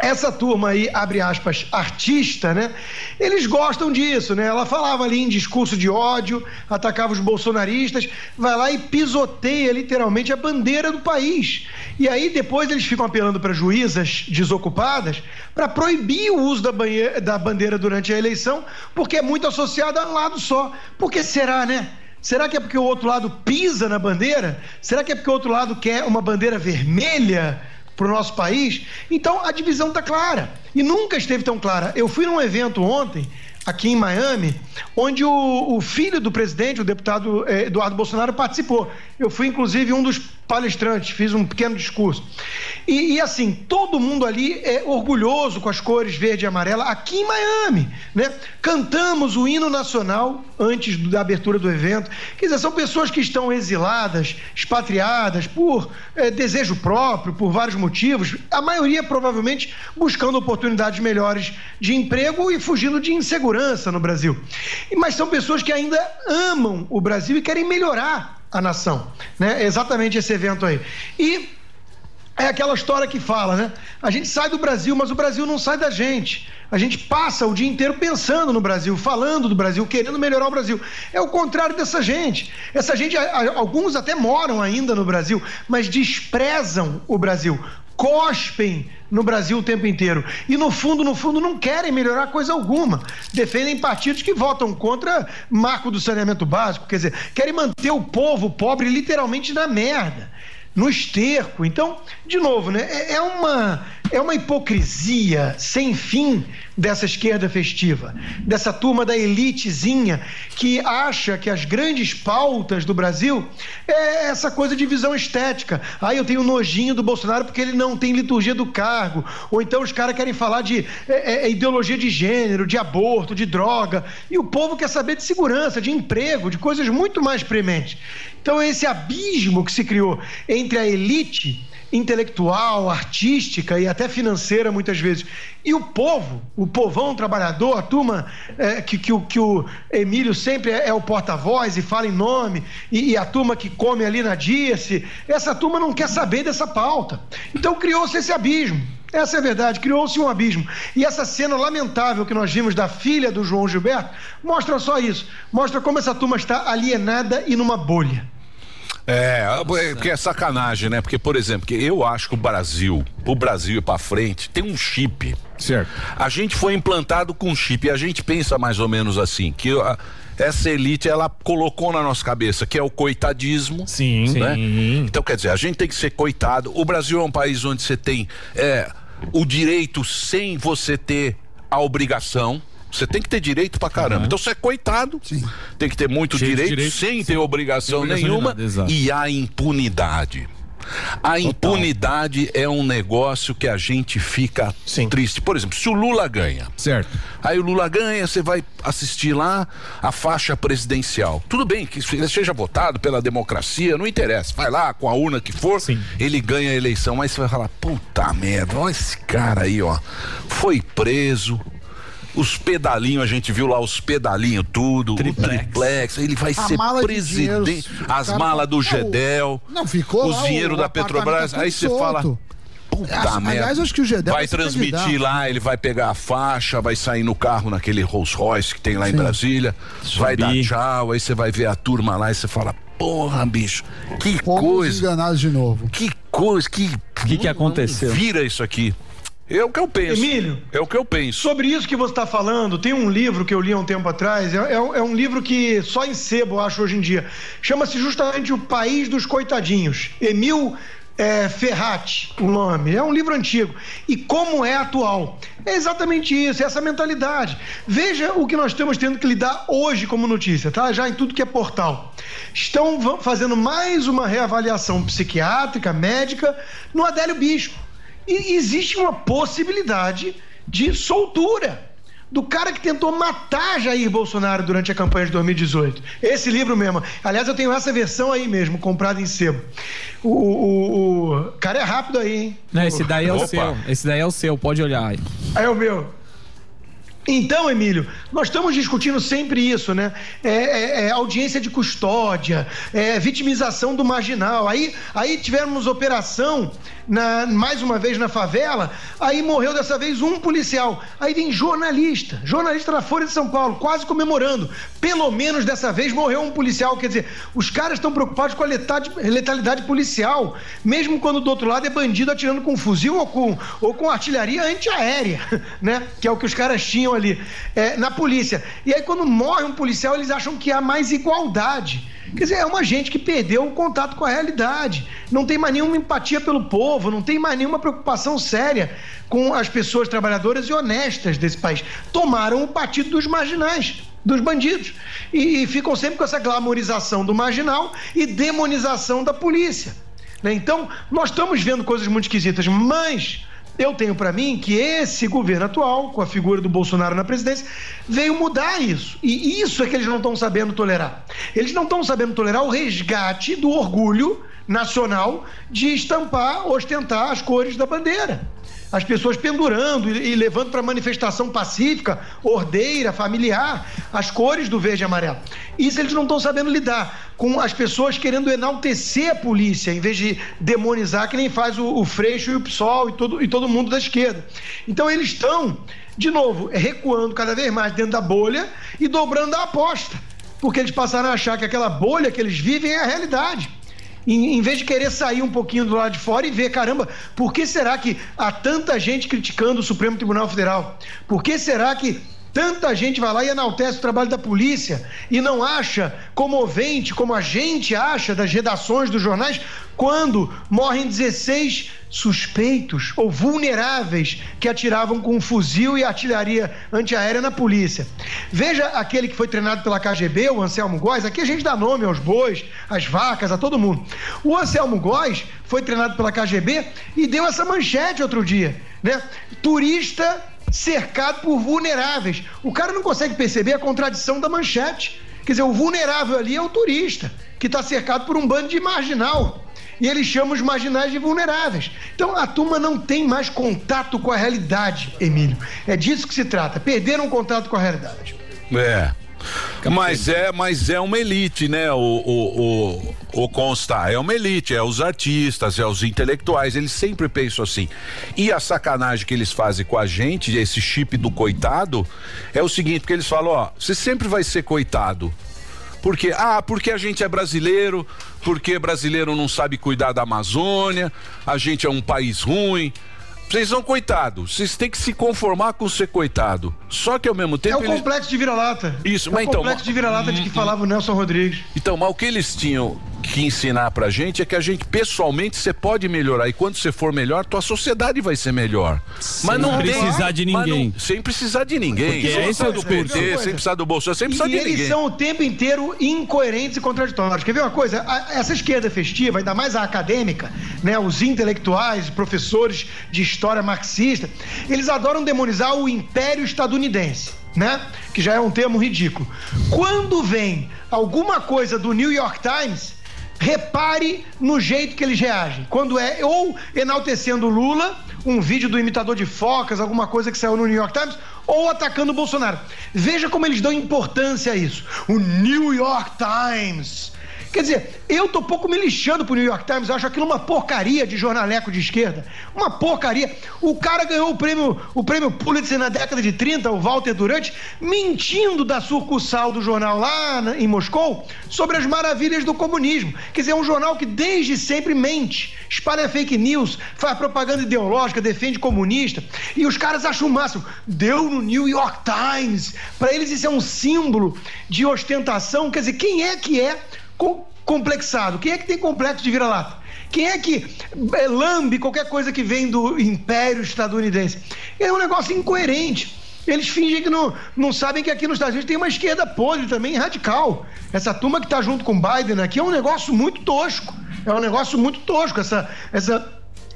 essa turma aí, abre aspas, artista, né? Eles gostam disso, né? Ela falava ali em discurso de ódio, atacava os bolsonaristas, vai lá e pisoteia literalmente a bandeira do país. E aí depois eles ficam apelando para juízas desocupadas para proibir o uso da, banhe- da bandeira durante a eleição, porque é muito associada a um lado só. Por que será, né? Será que é porque o outro lado pisa na bandeira? Será que é porque o outro lado quer uma bandeira vermelha? Para o nosso país. Então a divisão está clara e nunca esteve tão clara. Eu fui num evento ontem aqui em Miami, onde o, o filho do presidente, o deputado eh, Eduardo Bolsonaro, participou. Eu fui inclusive um dos palestrantes, fiz um pequeno discurso. E, e, assim, todo mundo ali é orgulhoso com as cores verde e amarela aqui em Miami, né? Cantamos o hino nacional antes da abertura do evento. Quer dizer, são pessoas que estão exiladas, expatriadas por eh, desejo próprio, por vários motivos. A maioria provavelmente buscando oportunidades melhores de emprego e fugindo de insegurança no Brasil. Mas são pessoas que ainda amam o Brasil e querem melhorar a nação, né? É exatamente esse evento aí. E é aquela história que fala, né? A gente sai do Brasil, mas o Brasil não sai da gente. A gente passa o dia inteiro pensando no Brasil, falando do Brasil, querendo melhorar o Brasil. É o contrário dessa gente. Essa gente, alguns até moram ainda no Brasil, mas desprezam o Brasil. Cospem no Brasil o tempo inteiro. E no fundo, no fundo, não querem melhorar coisa alguma. Defendem partidos que votam contra marco do saneamento básico. Quer dizer, querem manter o povo pobre literalmente na merda. no esterco. Então, de novo, né? É, é uma, é uma hipocrisia sem fim dessa esquerda festiva, dessa turma da elitezinha que acha que as grandes pautas do Brasil é essa coisa de visão estética. Ah, eu tenho nojinho do Bolsonaro porque ele não tem liturgia do cargo. Ou então os caras querem falar de é, é, ideologia de gênero, de aborto, de droga. E o povo quer saber de segurança, de emprego, de coisas muito mais prementes. Então, esse abismo que se criou entre a elite intelectual, artística e até financeira, muitas vezes, e o povo, o povão trabalhador, a turma é, que, que, o, que o Emílio sempre é, é o porta-voz e fala em nome, e, e, a turma que come ali na Dice, essa turma não quer saber dessa pauta. Então criou-se esse abismo. Essa é a verdade, criou-se um abismo. E essa cena lamentável que nós vimos da filha do João Gilberto mostra só isso. Mostra como essa turma está alienada e numa bolha. É, porque é sacanagem, né? Porque, por exemplo, que eu acho que o Brasil, o Brasil pra frente, tem um chip. Certo. A gente foi implantado com chip e a gente pensa mais ou menos assim, que a, essa elite ela colocou na nossa cabeça que é o coitadismo. Sim. Né? Sim. Então, quer dizer, a gente tem que ser coitado. O Brasil é um país onde você tem é, o direito sem você ter a obrigação. Você tem que ter direito pra caramba. Então você é coitado, tem que ter muito direito, direito, sem sim. ter obrigação, nenhuma. nada, e a impunidade. A impunidade é um negócio que a gente fica triste. Por exemplo, se o Lula ganha. Certo. Aí o Lula ganha, você vai assistir lá a faixa presidencial. Tudo bem que ele seja votado pela democracia, não interessa. Vai lá com a urna que for, ele ganha a eleição. Mas você vai falar, puta merda, olha esse cara aí, ó. Foi preso. Os pedalinhos, a gente viu lá os pedalinhos tudo, o triplex, ele vai A ser mala presidente, as malas do Gedel, não, ficou os dinheiro o da Petrobras, tá aí tudo você fala, puta Acho- merda. aliás, acho que o Gedel vai vai ser transmitir lá, ele vai pegar a faixa, vai sair no carro naquele Rolls Royce que tem lá em Sim. Brasília, vai dar tchau, aí você vai ver a turma lá e você fala, porra, bicho, que Fomos coisa, enganados de novo. que coisa, que que, que aconteceu? Vira isso aqui. É o que eu penso. Emílio. É o que eu penso. Sobre isso que você está falando, tem um livro que eu li há um tempo atrás, é, é um- é um livro que só em sebo eu acho hoje em dia. Chama-se justamente O País dos Coitadinhos. Emil é, Ferrati, o nome. É um livro antigo. E como é atual? É exatamente isso, é essa mentalidade. Veja o que nós estamos tendo que lidar hoje como notícia, tá? Já em tudo que é portal. Estão fazendo mais uma reavaliação psiquiátrica, médica, no Adélio Bispo. E existe uma possibilidade de soltura do cara que tentou matar Jair Bolsonaro durante a campanha de 2018. Esse livro mesmo. Aliás, eu tenho essa versão aí mesmo, comprada em sebo. O, o, o cara é rápido aí, hein? Não, esse daí é o Opa. seu. Esse daí é o seu, pode olhar aí. Aí é o meu. Então, Emílio, nós estamos discutindo sempre isso, né? É, é- é audiência de custódia, é vitimização do marginal. Aí, aí tivemos operação, na- mais uma vez na favela, aí morreu dessa vez um policial. Aí vem jornalista, jornalista da Folha de São Paulo, quase comemorando. Pelo menos dessa vez morreu um policial. Quer dizer, os caras estão preocupados com a letalidade, letalidade policial, mesmo quando do outro lado é bandido atirando com fuzil ou com, ou com artilharia antiaérea, né? Que é o que os caras tinham ali é, na polícia. E aí, quando morre um policial, eles acham que há mais igualdade. Quer dizer, é uma gente que perdeu o contato com a realidade. Não tem mais nenhuma empatia pelo povo, não tem mais nenhuma preocupação séria com as pessoas trabalhadoras e honestas desse país. Tomaram o partido dos marginais, dos bandidos. E, e ficam sempre com essa glamorização do marginal e demonização da polícia. né? Então, nós estamos vendo coisas muito esquisitas, mas eu tenho para mim que esse governo atual, com a figura do Bolsonaro na presidência, veio mudar isso. E isso é que eles não estão sabendo tolerar. Eles não estão sabendo tolerar o resgate do orgulho nacional de estampar, ostentar as cores da bandeira. As pessoas pendurando e, levando para manifestação pacífica, ordeira, familiar, as cores do verde e amarelo. Isso eles não estão sabendo lidar com as pessoas querendo enaltecer a polícia, em vez de demonizar, que nem faz o, o Freixo e o PSOL e todo, e todo mundo da esquerda. Então eles estão, de novo, recuando cada vez mais dentro da bolha e dobrando a aposta. Porque eles passaram a achar que aquela bolha que eles vivem é a realidade. Em, em vez de querer sair um pouquinho do lado de fora e ver, caramba, por que será que há tanta gente criticando o Supremo Tribunal Federal? Por que será que Tanta gente vai lá e enaltece o trabalho da polícia e não acha comovente, como a gente acha das redações dos jornais, quando morrem 16 suspeitos ou vulneráveis que atiravam com um fuzil e artilharia antiaérea na polícia. Veja aquele que foi treinado pela KGB, o Anselmo Góes, aqui a gente dá nome aos bois, às vacas, a todo mundo. O Anselmo Góes foi treinado pela KGB e deu essa manchete outro dia, né? Turista cercado por vulneráveis. O cara não consegue perceber a contradição da manchete. Quer dizer, o vulnerável ali é o turista, que está cercado por um bando de marginal e ele chama os marginais de vulneráveis. Então a turma não tem mais contato com a realidade, Emílio. É disso que se trata. Perderam o contato com a realidade. É. Mas é, mas é uma elite, né? O, o, o, o constar é uma elite, é os artistas, é os intelectuais, eles sempre pensam assim. E a sacanagem que eles fazem com a gente, esse chip do coitado, é o seguinte, porque eles falam, ó, você sempre vai ser coitado. Porque, ah, porque a gente é brasileiro, porque brasileiro não sabe cuidar da Amazônia, a gente é um país ruim. Vocês são coitados, vocês têm que se conformar com ser coitado. Só que ao mesmo tempo. É o eles- complexo de vira-lata. Isso, é mas o então. complexo de vira-lata de que Hum, falava o Nelson Rodrigues. Então, mas o que eles tinham que ensinar pra gente é que a gente, pessoalmente, você pode melhorar. E quando você for melhor, tua sociedade vai ser melhor. Sem precisar de mas ninguém. não- sem precisar de ninguém. Porque sem esse é o precisar do discurso. PT, sem precisar do Bolsonaro, sem precisar e de eles ninguém. são o tempo inteiro incoerentes e contraditórios. Quer ver uma coisa? A- essa esquerda festiva, ainda mais a acadêmica, né, os intelectuais, professores de história marxista, eles adoram demonizar o império estadunidense, né? Que já é um termo ridículo. Quando vem alguma coisa do New York Times, repare no jeito que eles reagem. Quando é ou enaltecendo Lula, um vídeo do imitador de focas, alguma coisa que saiu no New York Times, ou atacando o Bolsonaro. Veja como eles dão importância a isso. O New York Times. Quer dizer, eu tô pouco me lixando pro New York Times, eu acho aquilo uma porcaria de jornaleco de esquerda. Uma porcaria. O cara ganhou o prêmio, o prêmio Pulitzer na década de 30, o Walter Durante, mentindo da sucursal do jornal lá em Moscou sobre as maravilhas do comunismo. Quer dizer, é um jornal que desde sempre mente, espalha fake news, faz propaganda ideológica, defende comunista. E os caras acham o máximo. Deu no New York Times. Para eles isso é um símbolo de ostentação. Quer dizer, quem é que é com- complexado? Quem é que tem complexo de vira-lata? Quem é que é, lambe qualquer coisa que vem do império estadunidense? É um negócio incoerente. Eles fingem que não, não sabem que aqui nos Estados Unidos tem uma esquerda podre também, radical. Essa turma que está junto com Biden aqui é um negócio muito tosco. É um negócio muito tosco. Essa, essa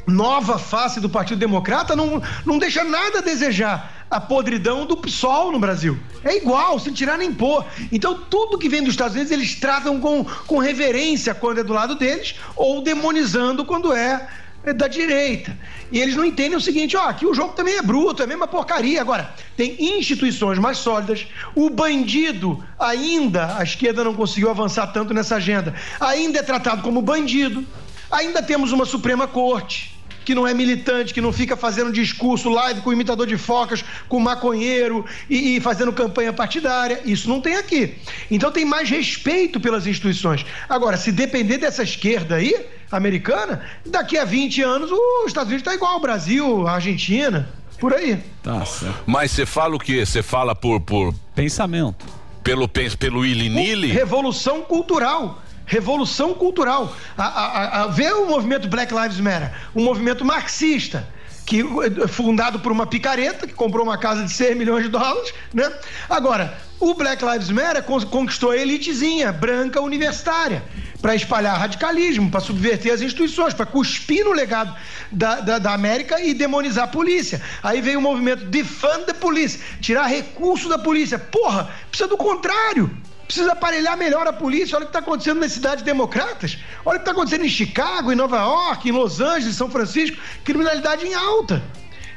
nova face do Partido Democrata não, não deixa nada a desejar a podridão do PSOL no Brasil. É igual, sem tirar nem pôr. Então, tudo que vem dos Estados Unidos, eles tratam com, com reverência quando é do lado deles, ou demonizando quando é, é da direita. E eles não entendem o seguinte: ó, aqui o jogo também é bruto, é a mesma porcaria. Agora, tem instituições mais sólidas, o bandido ainda, a esquerda não conseguiu avançar tanto nessa agenda, ainda é tratado como bandido, ainda temos uma Suprema Corte que não é militante, que não fica fazendo discurso live com imitador de focas, com maconheiro e, e fazendo campanha partidária. Isso não tem aqui. Então tem mais respeito pelas instituições. Agora, se depender dessa esquerda aí, americana, daqui a 20 anos os Estados Unidos está igual ao Brasil, a Argentina, por aí. Tá certo. Mas você fala o quê? Você fala por, por. Pensamento. Pelo, pens- pelo Willy-Nilly? Revolução cultural. Revolução cultural. A, a, a, vê o movimento Black Lives Matter, um movimento marxista, que é fundado por uma picareta que comprou uma casa de 6 milhões de dólares, né? Agora, o Black Lives Matter con- conquistou a elitezinha branca universitária para espalhar radicalismo, para subverter as instituições, para cuspir no legado da, da, da América e demonizar a polícia. Aí veio o movimento Defund the Police, tirar recurso da polícia. Porra, precisa do contrário. Precisa aparelhar melhor a polícia. Olha o que está acontecendo nas cidades democratas. Olha o que está acontecendo em Chicago, em Nova York, em Los Angeles, em São Francisco. Criminalidade em alta.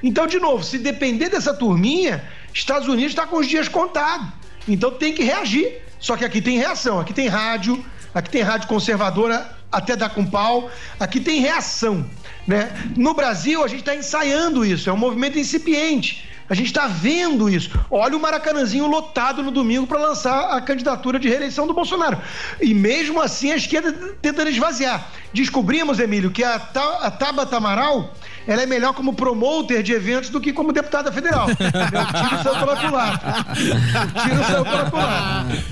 Então, de novo, se depender dessa turminha, Estados Unidos está com os dias contados. Então tem que reagir. Só que aqui tem reação. Aqui tem rádio, aqui tem rádio conservadora até dar com pau. Aqui tem reação. Né? No Brasil, a gente está ensaiando isso. É um movimento incipiente. A gente está vendo isso. Olha o Maracanãzinho lotado no domingo para lançar a candidatura de reeleição do Bolsonaro. E mesmo assim a esquerda tentando esvaziar. Descobrimos, Emílio, que a, Ta- a Tabata Amaral ela é melhor como promoter de eventos do que como deputada federal. o tiro saiu pela culatra. O tiro saiu pela culatra.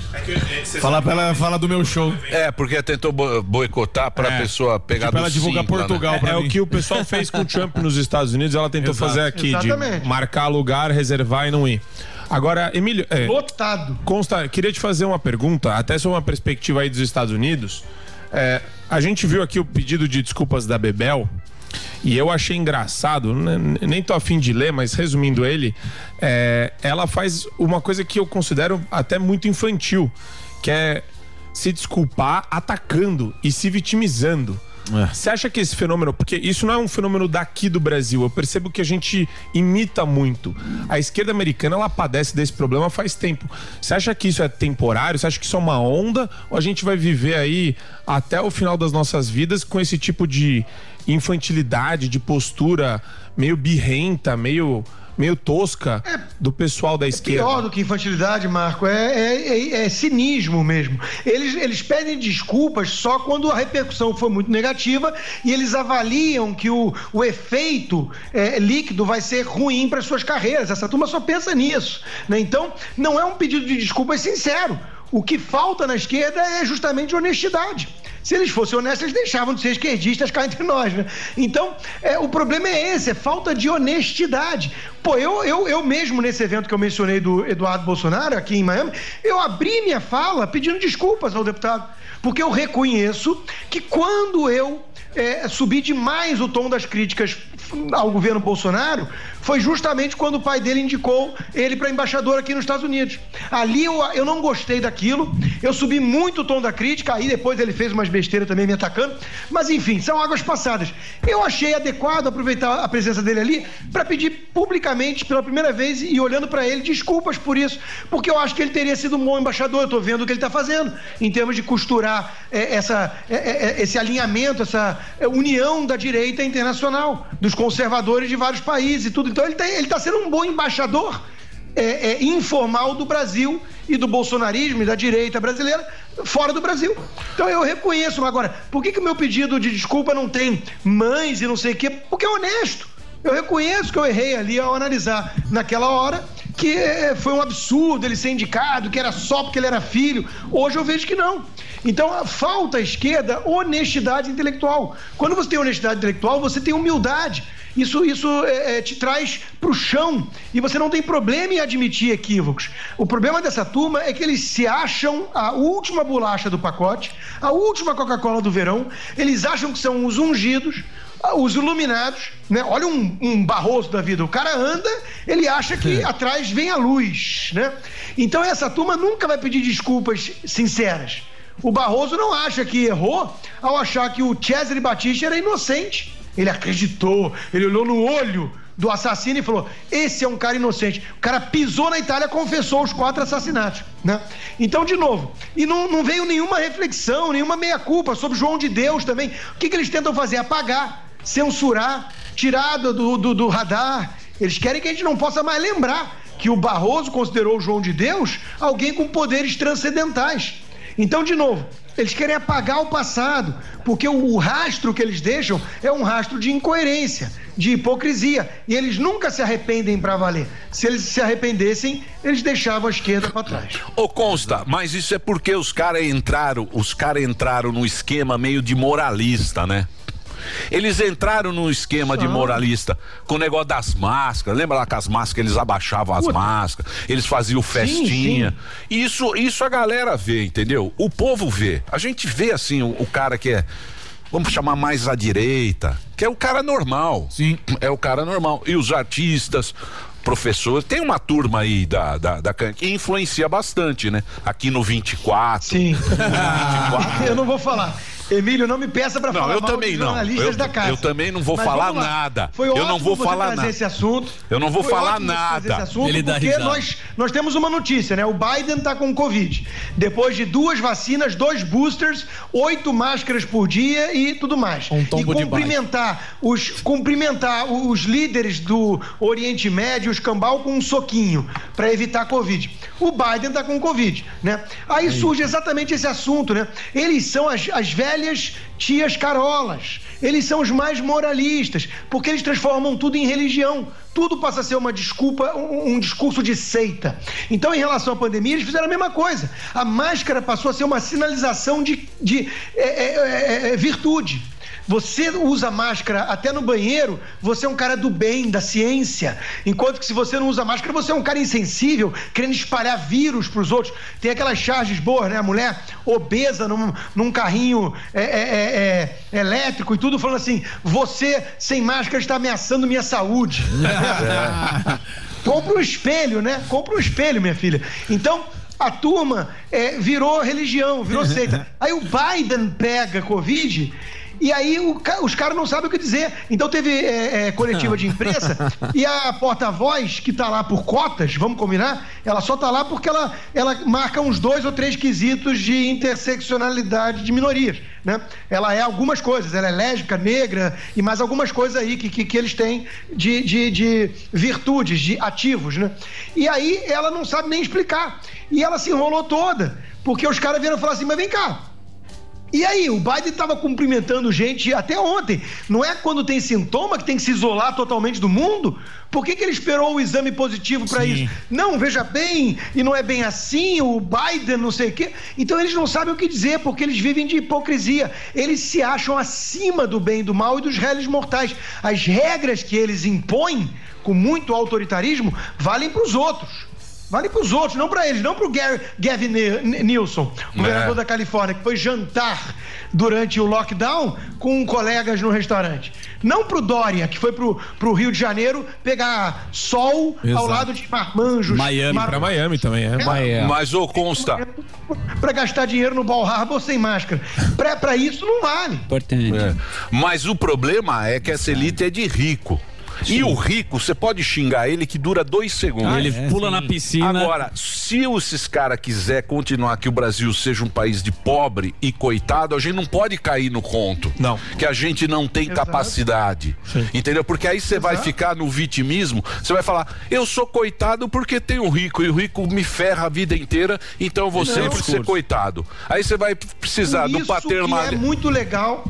Fala pra ela, fala do meu show. É, porque tentou bo- boicotar pra É. pessoa pegar Tipo, do ela divulgar Simpla, Portugal né? É mim. o que o pessoal fez com o Trump nos Estados Unidos, ela tentou Exato. fazer aqui, Exatamente. de marcar lugar, reservar e não ir. Agora, Emílio, é, Lotado. Consta, queria te fazer uma pergunta, até sobre uma perspectiva aí dos Estados Unidos. É, a gente viu aqui o pedido de desculpas da Bebel. E eu achei engraçado, né, nem tô afim de ler, mas resumindo ele, é, ela faz uma coisa que eu considero até muito infantil, que é se desculpar atacando e se vitimizando. Você acha que esse fenômeno, porque isso não é um fenômeno daqui do Brasil, eu percebo que a gente imita muito. A esquerda americana ela padece desse problema faz tempo. Você acha que isso é temporário? Você acha que isso é uma onda? Ou a gente vai viver aí até o final das nossas vidas com esse tipo de infantilidade, de postura meio birrenta, meio, meio tosca do pessoal da esquerda? Pior do que infantilidade, Marco, é, é- é- é cinismo mesmo. Eles, eles pedem desculpas só quando a repercussão foi muito negativa e eles avaliam que o, o efeito é, líquido vai ser ruim para suas carreiras. Essa turma só pensa nisso. né? Então, não é um pedido de desculpas sincero. O que falta na esquerda é justamente honestidade. Se eles fossem honestos, eles deixavam de ser esquerdistas cá entre nós, né? Então, é, o problema é esse, é falta de honestidade. Pô, eu, eu, eu mesmo nesse evento que eu mencionei do Eduardo Bolsonaro, aqui em Miami, eu abri minha fala pedindo desculpas ao deputado. Porque eu reconheço que quando eu é, subi demais o tom das críticas ao governo Bolsonaro, foi justamente quando o pai dele indicou ele para embaixador aqui nos Estados Unidos. Ali eu, eu não gostei daquilo, eu subi muito o tom da crítica, aí depois ele fez umas besteiras também me atacando, mas enfim, são águas passadas. Eu achei adequado aproveitar a presença dele ali para pedir publicamente pela primeira vez e olhando para ele desculpas por isso, porque eu acho que ele teria sido um bom embaixador, eu estou vendo o que ele está fazendo em termos de costurar é, essa, é, é, esse alinhamento, essa é, união da direita internacional, dos conservadores de vários países e tudo. Então ele está sendo um bom embaixador é, é, informal do Brasil e do bolsonarismo e da direita brasileira fora do Brasil. Então eu reconheço. Agora, por que o meu pedido de desculpa não tem mães e não sei o quê? Porque é honesto. Eu reconheço que eu errei ali ao analisar naquela hora que foi um absurdo ele ser indicado, que era só porque ele era filho. Hoje eu vejo que não. Então falta à esquerda honestidade intelectual. Quando você tem honestidade intelectual, você tem humildade. Isso, isso eh, eh, te traz para o chão e você não tem problema em admitir equívocos. O problema dessa turma é que eles se acham a última bolacha do pacote, a última Coca-Cola do verão. Eles acham que são os ungidos, os iluminados, né? Olha um, um Barroso da vida. O cara anda, ele acha que atrás vem a luz, né? Então essa turma nunca vai pedir desculpas sinceras. O Barroso não acha que errou ao achar que o Cesare Batista era inocente. Ele acreditou, ele olhou no olho do assassino e falou: esse é um cara inocente. O cara pisou na Itália, confessou os quatro assassinatos, né? Então, de novo, e não, não veio nenhuma reflexão, nenhuma meia-culpa sobre João de Deus também. O que, que eles tentam fazer? Apagar, censurar, tirar do, do, do radar. Eles querem que a gente não possa mais lembrar que o Barroso considerou o João de Deus alguém com poderes transcendentais. Então, de novo, eles querem apagar o passado, porque o, rastro que eles deixam é um rastro de incoerência, de hipocrisia. E eles nunca se arrependem para valer. Se eles se arrependessem, eles deixavam a esquerda para trás. Ô Consta, mas isso é porque os caras entraram, os caras entraram num esquema meio de moralista, né? Eles entraram num esquema de moralista com o negócio das máscaras. Lembra lá que as máscaras eles abaixavam as máscaras, eles faziam festinha. Isso, isso a galera vê, entendeu? O povo vê. A gente vê assim o, o cara que é vamos chamar mais à direita, que é o cara normal. Sim. É o cara normal. E os artistas, professores, tem uma turma aí da, da, da que influencia bastante, né? Aqui no 24. Sim. Eu não vou falar. Emílio, não me peça para Não, falar eu mal também não. jornalistas Eu- da casa. eu também não vou Mas falar nada. Foi Eu não vou você falar nada. esse assunto. Eu não vou Foi falar nada. Esse assunto Ele dá porque nós, nós temos uma notícia, né? O Biden tá com Covid. Depois de duas vacinas, dois boosters, oito máscaras por dia e tudo mais. Um tombo e de cumprimentar os cumprimentar os líderes do Oriente Médio, os cambal com um soquinho para evitar Covid. O Biden tá com Covid, né? Aí surge exatamente esse assunto, né? Eles são as, as velhas velhas tias carolas. Eles são os mais moralistas, porque eles transformam tudo em religião. Tudo passa a ser uma desculpa, um, um discurso de seita. Então, em relação à pandemia, eles fizeram a mesma coisa. A máscara passou a ser uma sinalização de, de é, é, é, é, virtude. Você usa máscara até no banheiro, você é um cara do bem, da ciência. Enquanto que se você não usa máscara, você é um cara insensível, querendo espalhar vírus para os outros. Tem aquelas charges boas, né? A mulher obesa num, num carrinho é, é, é, é elétrico e tudo, falando assim: você sem máscara está ameaçando minha saúde. Compra um espelho, né? Compra um espelho, minha filha. Então, a turma é, virou religião, virou seita. Aí o Biden pega Covid e aí o, os caras não sabem o que dizer. Então teve é, é, coletiva de imprensa e a porta-voz, que tá lá por cotas, vamos combinar, ela só tá lá porque ela, ela marca uns dois ou três quesitos de interseccionalidade de minorias. Né? Ela é algumas coisas, ela é lésbica, negra e mais algumas coisas aí que, que, que eles têm de, de, de virtudes, de ativos. Né? E aí ela não sabe nem explicar. E ela se enrolou toda, porque os caras vieram falar assim: mas vem cá, e aí, o Biden estava cumprimentando gente até ontem. Não é quando tem sintoma que tem que se isolar totalmente do mundo? Por que, que ele esperou o exame positivo para isso? Não, veja bem, e não é bem assim, o Biden não sei o quê. Então eles não sabem o que dizer, porque eles vivem de hipocrisia. Eles se acham acima do bem e do mal e dos réis mortais. As regras que eles impõem, com muito autoritarismo, valem para os outros. Vale para os outros, não para eles, não para o Gavin Nilson, governador é. da Califórnia, que foi jantar durante o lockdown com colegas no restaurante. Não para o Dória, que foi para o Rio de Janeiro pegar sol Exato. ao lado de marmanjos. Miami, Mar... para Miami também, é. é. Miami. Mas o consta. Para gastar dinheiro no Bal Harbor sem máscara. Para isso não vale. Importante. É. Mas o problema é que essa elite é de rico. Sim. E o rico, você pode xingar ele que dura dois segundos. Ah, ele é, pula sim. na piscina. Agora, se esses caras quiser continuar que o Brasil seja um país de pobre e coitado, a gente não pode cair no conto. Não. Que a gente não tem Exato. capacidade. Sim. Entendeu? Porque aí você vai ficar no vitimismo, você vai falar, eu sou coitado porque tenho um rico e o rico me ferra a vida inteira, então eu vou não. sempre ser coitado. Aí você vai precisar do paternalismo. É muito legal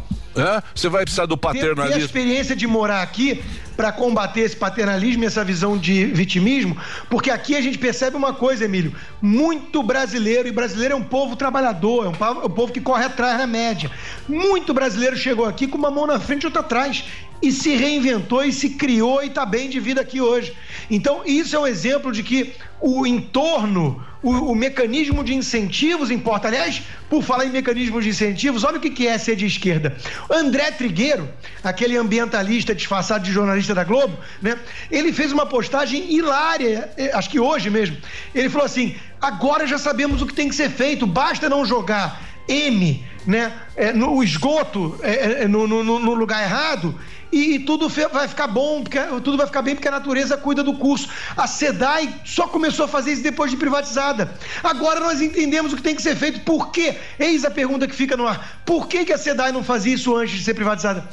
você vai precisar do paternalismo. Ter, a experiência de morar aqui para combater esse paternalismo e essa visão de vitimismo, porque aqui a gente percebe uma coisa, Emílio, muito brasileiro, e brasileiro é um povo trabalhador, é um povo, é um povo que corre atrás na média. Muito brasileiro chegou aqui com uma mão na frente e outra atrás e se reinventou e se criou e está bem de vida aqui hoje. Então, isso é um exemplo de que o entorno, o, o, mecanismo de incentivos importa. Aliás, por falar em mecanismos de incentivos, olha o que, que é ser de esquerda. André Trigueiro, aquele ambientalista disfarçado de jornalista da Globo, né? Ele fez uma postagem hilária, eh, acho que hoje mesmo. Ele falou assim: agora já sabemos o que tem que ser feito, basta não jogar M né, é, no esgoto é, no, no, no lugar errado e, tudo vai ficar bom, porque tudo vai ficar bem porque a natureza cuida do curso. A SEDAI só começou a fazer isso depois de privatizada. Agora nós entendemos o que tem que ser feito. Por quê? Eis a pergunta que fica no ar. Por que, que a SEDAI não fazia isso antes de ser privatizada?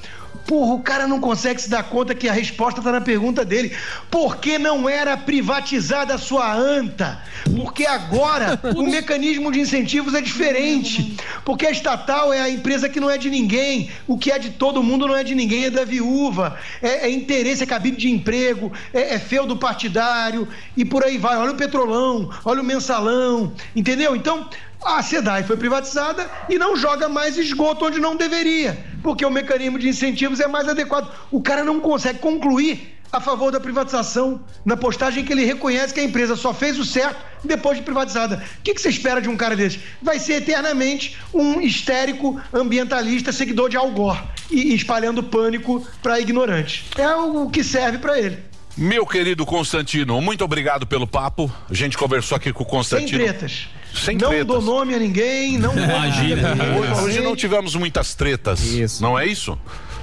Porra, o cara não consegue se dar conta que a resposta está na pergunta dele. Por que não era privatizada a sua anta? Porque agora o mecanismo de incentivos é diferente. Porque a estatal é a empresa que não é de ninguém. O que é de todo mundo não é de ninguém, é da viúva. É, é interesse, é cabide de emprego, é, é feudo partidário e por aí vai. Olha o petrolão, olha o mensalão, entendeu? Então, a SEDAI foi privatizada e não joga mais esgoto onde não deveria, porque o mecanismo de incentivos é mais adequado. O cara não consegue concluir a favor da privatização na postagem que ele reconhece que a empresa só fez o certo depois de privatizada. O que, que você espera de um cara desse? Vai ser eternamente um histérico ambientalista seguidor de Al Gore e espalhando pânico para ignorantes. É o que serve para ele. Meu querido Constantino, muito obrigado pelo papo. A gente conversou aqui com o Constantino. Sem tretas. Sem não tretas. dou nome a ninguém, não Imagina. Hoje, hoje não tivemos muitas tretas. Isso. Não é isso?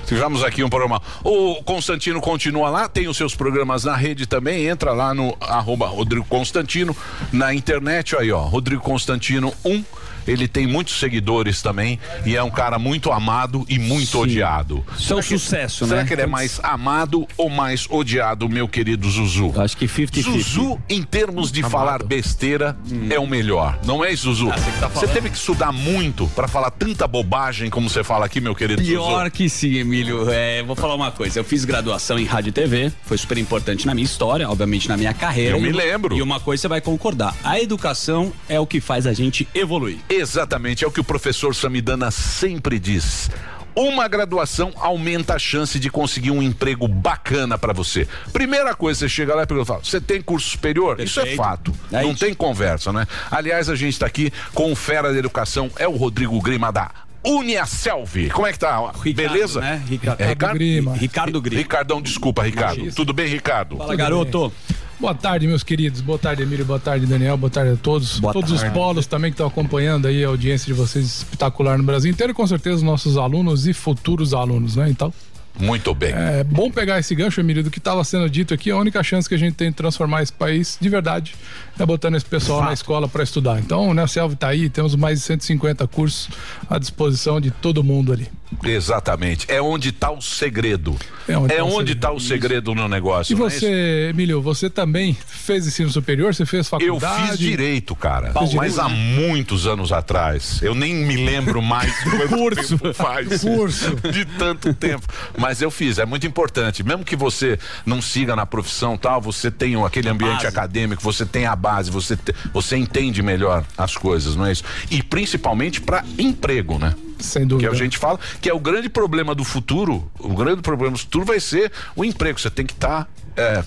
Tivemos aqui um programa. O Constantino continua lá, tem os seus programas na rede também. Entra lá no arroba Rodrigo Constantino na internet. Aí, ó, Rodrigo Constantino 1. Ele tem muitos seguidores também e é um cara muito amado e muito Sim. odiado. Isso é um Será que- sucesso, será né? que ele é mais amado ou mais odiado, meu querido Zuzu? Acho que 50-50. Zuzu, em termos de falar besteira, é o melhor. Não é, Zuzu? Ah, você tá você teve que estudar muito pra falar tanta bobagem como você fala aqui, meu querido Pior Zuzu. que sim, Emílio. É, vou falar uma coisa. Eu fiz graduação em rádio e TV, foi super importante na minha história, obviamente na minha carreira. Eu me lembro. E uma coisa você vai concordar: a educação é o que faz a gente evoluir. Exatamente, é o que o professor Samidana sempre diz. Uma graduação aumenta a chance de conseguir um emprego bacana pra você. Primeira coisa, você chega lá e pergunta, fala, você tem curso superior? Isso é Perfeito. fato. É Não isso. tem conversa, né? Aliás, a gente tá aqui com o fera da educação, é o Rodrigo Grima da Uniaselv. Como é que tá? Beleza? né? Ricardo. É Ricardo Grima. Ricardo Grima. Ricardão, desculpa, Ricardo. Tudo bem, Ricardo? Fala, garoto. Boa tarde, meus queridos. Boa tarde, Emílio. Boa tarde, Daniel. Boa tarde a todos. Boa todos os tarde. polos também que estão acompanhando aí a audiência de vocês espetacular no Brasil inteiro e com certeza os nossos alunos e futuros alunos, né? Então, Muito bem. é bom pegar esse gancho, Emílio, do que estava sendo dito aqui. A única chance que a gente tem de transformar esse país de verdade é botando esse pessoal na escola para estudar. Então, né, o Selva está aí, temos mais de 150 cursos à disposição de todo mundo ali. Exatamente. É onde tá o segredo. É onde É tá o onde segredo. tá o segredo no negócio. E é você, Emílio, você também fez ensino superior? Você fez Eu faculdade? fiz direito, cara. Fez mas direito? há muitos anos atrás. Eu nem me lembro mais quanto curso. tempo faz. Curso. De tanto tempo. Mas eu fiz, é muito importante. Mesmo que você não siga na profissão tal, você tem aquele ambiente base. acadêmico, você tem a base, você, te- você entende melhor as coisas, não é isso? E principalmente para emprego, né? Sem dúvida. Que a gente fala que é o grande problema do futuro. O grande problema do futuro vai ser o emprego. Você tem que estar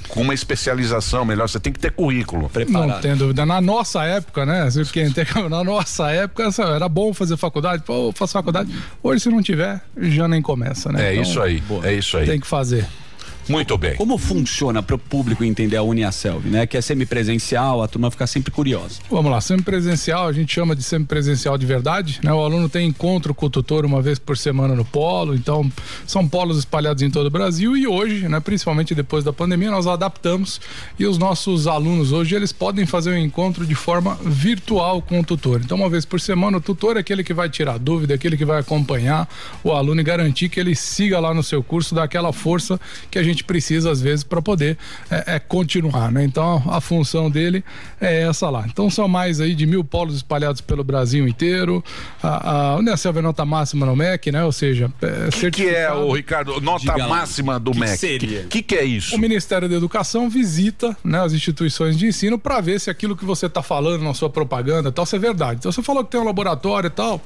com uma especialização melhor, você tem que ter currículo. Não tem dúvida. Na nossa época, né? se Quem tem, na nossa época era bom fazer faculdade. Pô, faço faculdade. Hoje, se não tiver, já nem começa, né? É Então, isso aí, é isso aí. Tem que fazer. Muito bem. Como funciona para o público entender a Uniaselv, né? Que é semipresencial, a turma fica sempre curiosa. Vamos lá, semipresencial, a gente chama de semipresencial de verdade, né? O aluno tem encontro com o tutor uma vez por semana no polo, então são polos espalhados em todo o Brasil e hoje, né, principalmente depois da pandemia, nós adaptamos e os nossos alunos hoje, eles podem fazer o encontro de forma virtual com o tutor. Então, uma vez por semana, o tutor é aquele que vai tirar dúvida, aquele que vai acompanhar o aluno e garantir que ele siga lá no seu curso, daquela força que a gente precisa às vezes para poder é, é, continuar, né? Então a função dele é essa lá. Então são mais aí de mil polos espalhados pelo Brasil inteiro. A, a Unicef é nota máxima no MEC, né? Ou seja, é, O que, que é, o Ricardo, nota máxima do Que MEC? seria? O que, que é isso? O Ministério da Educação visita né, as instituições de ensino para ver se aquilo que você está falando na sua propaganda tal, se é verdade. Então você falou que tem um laboratório e tal,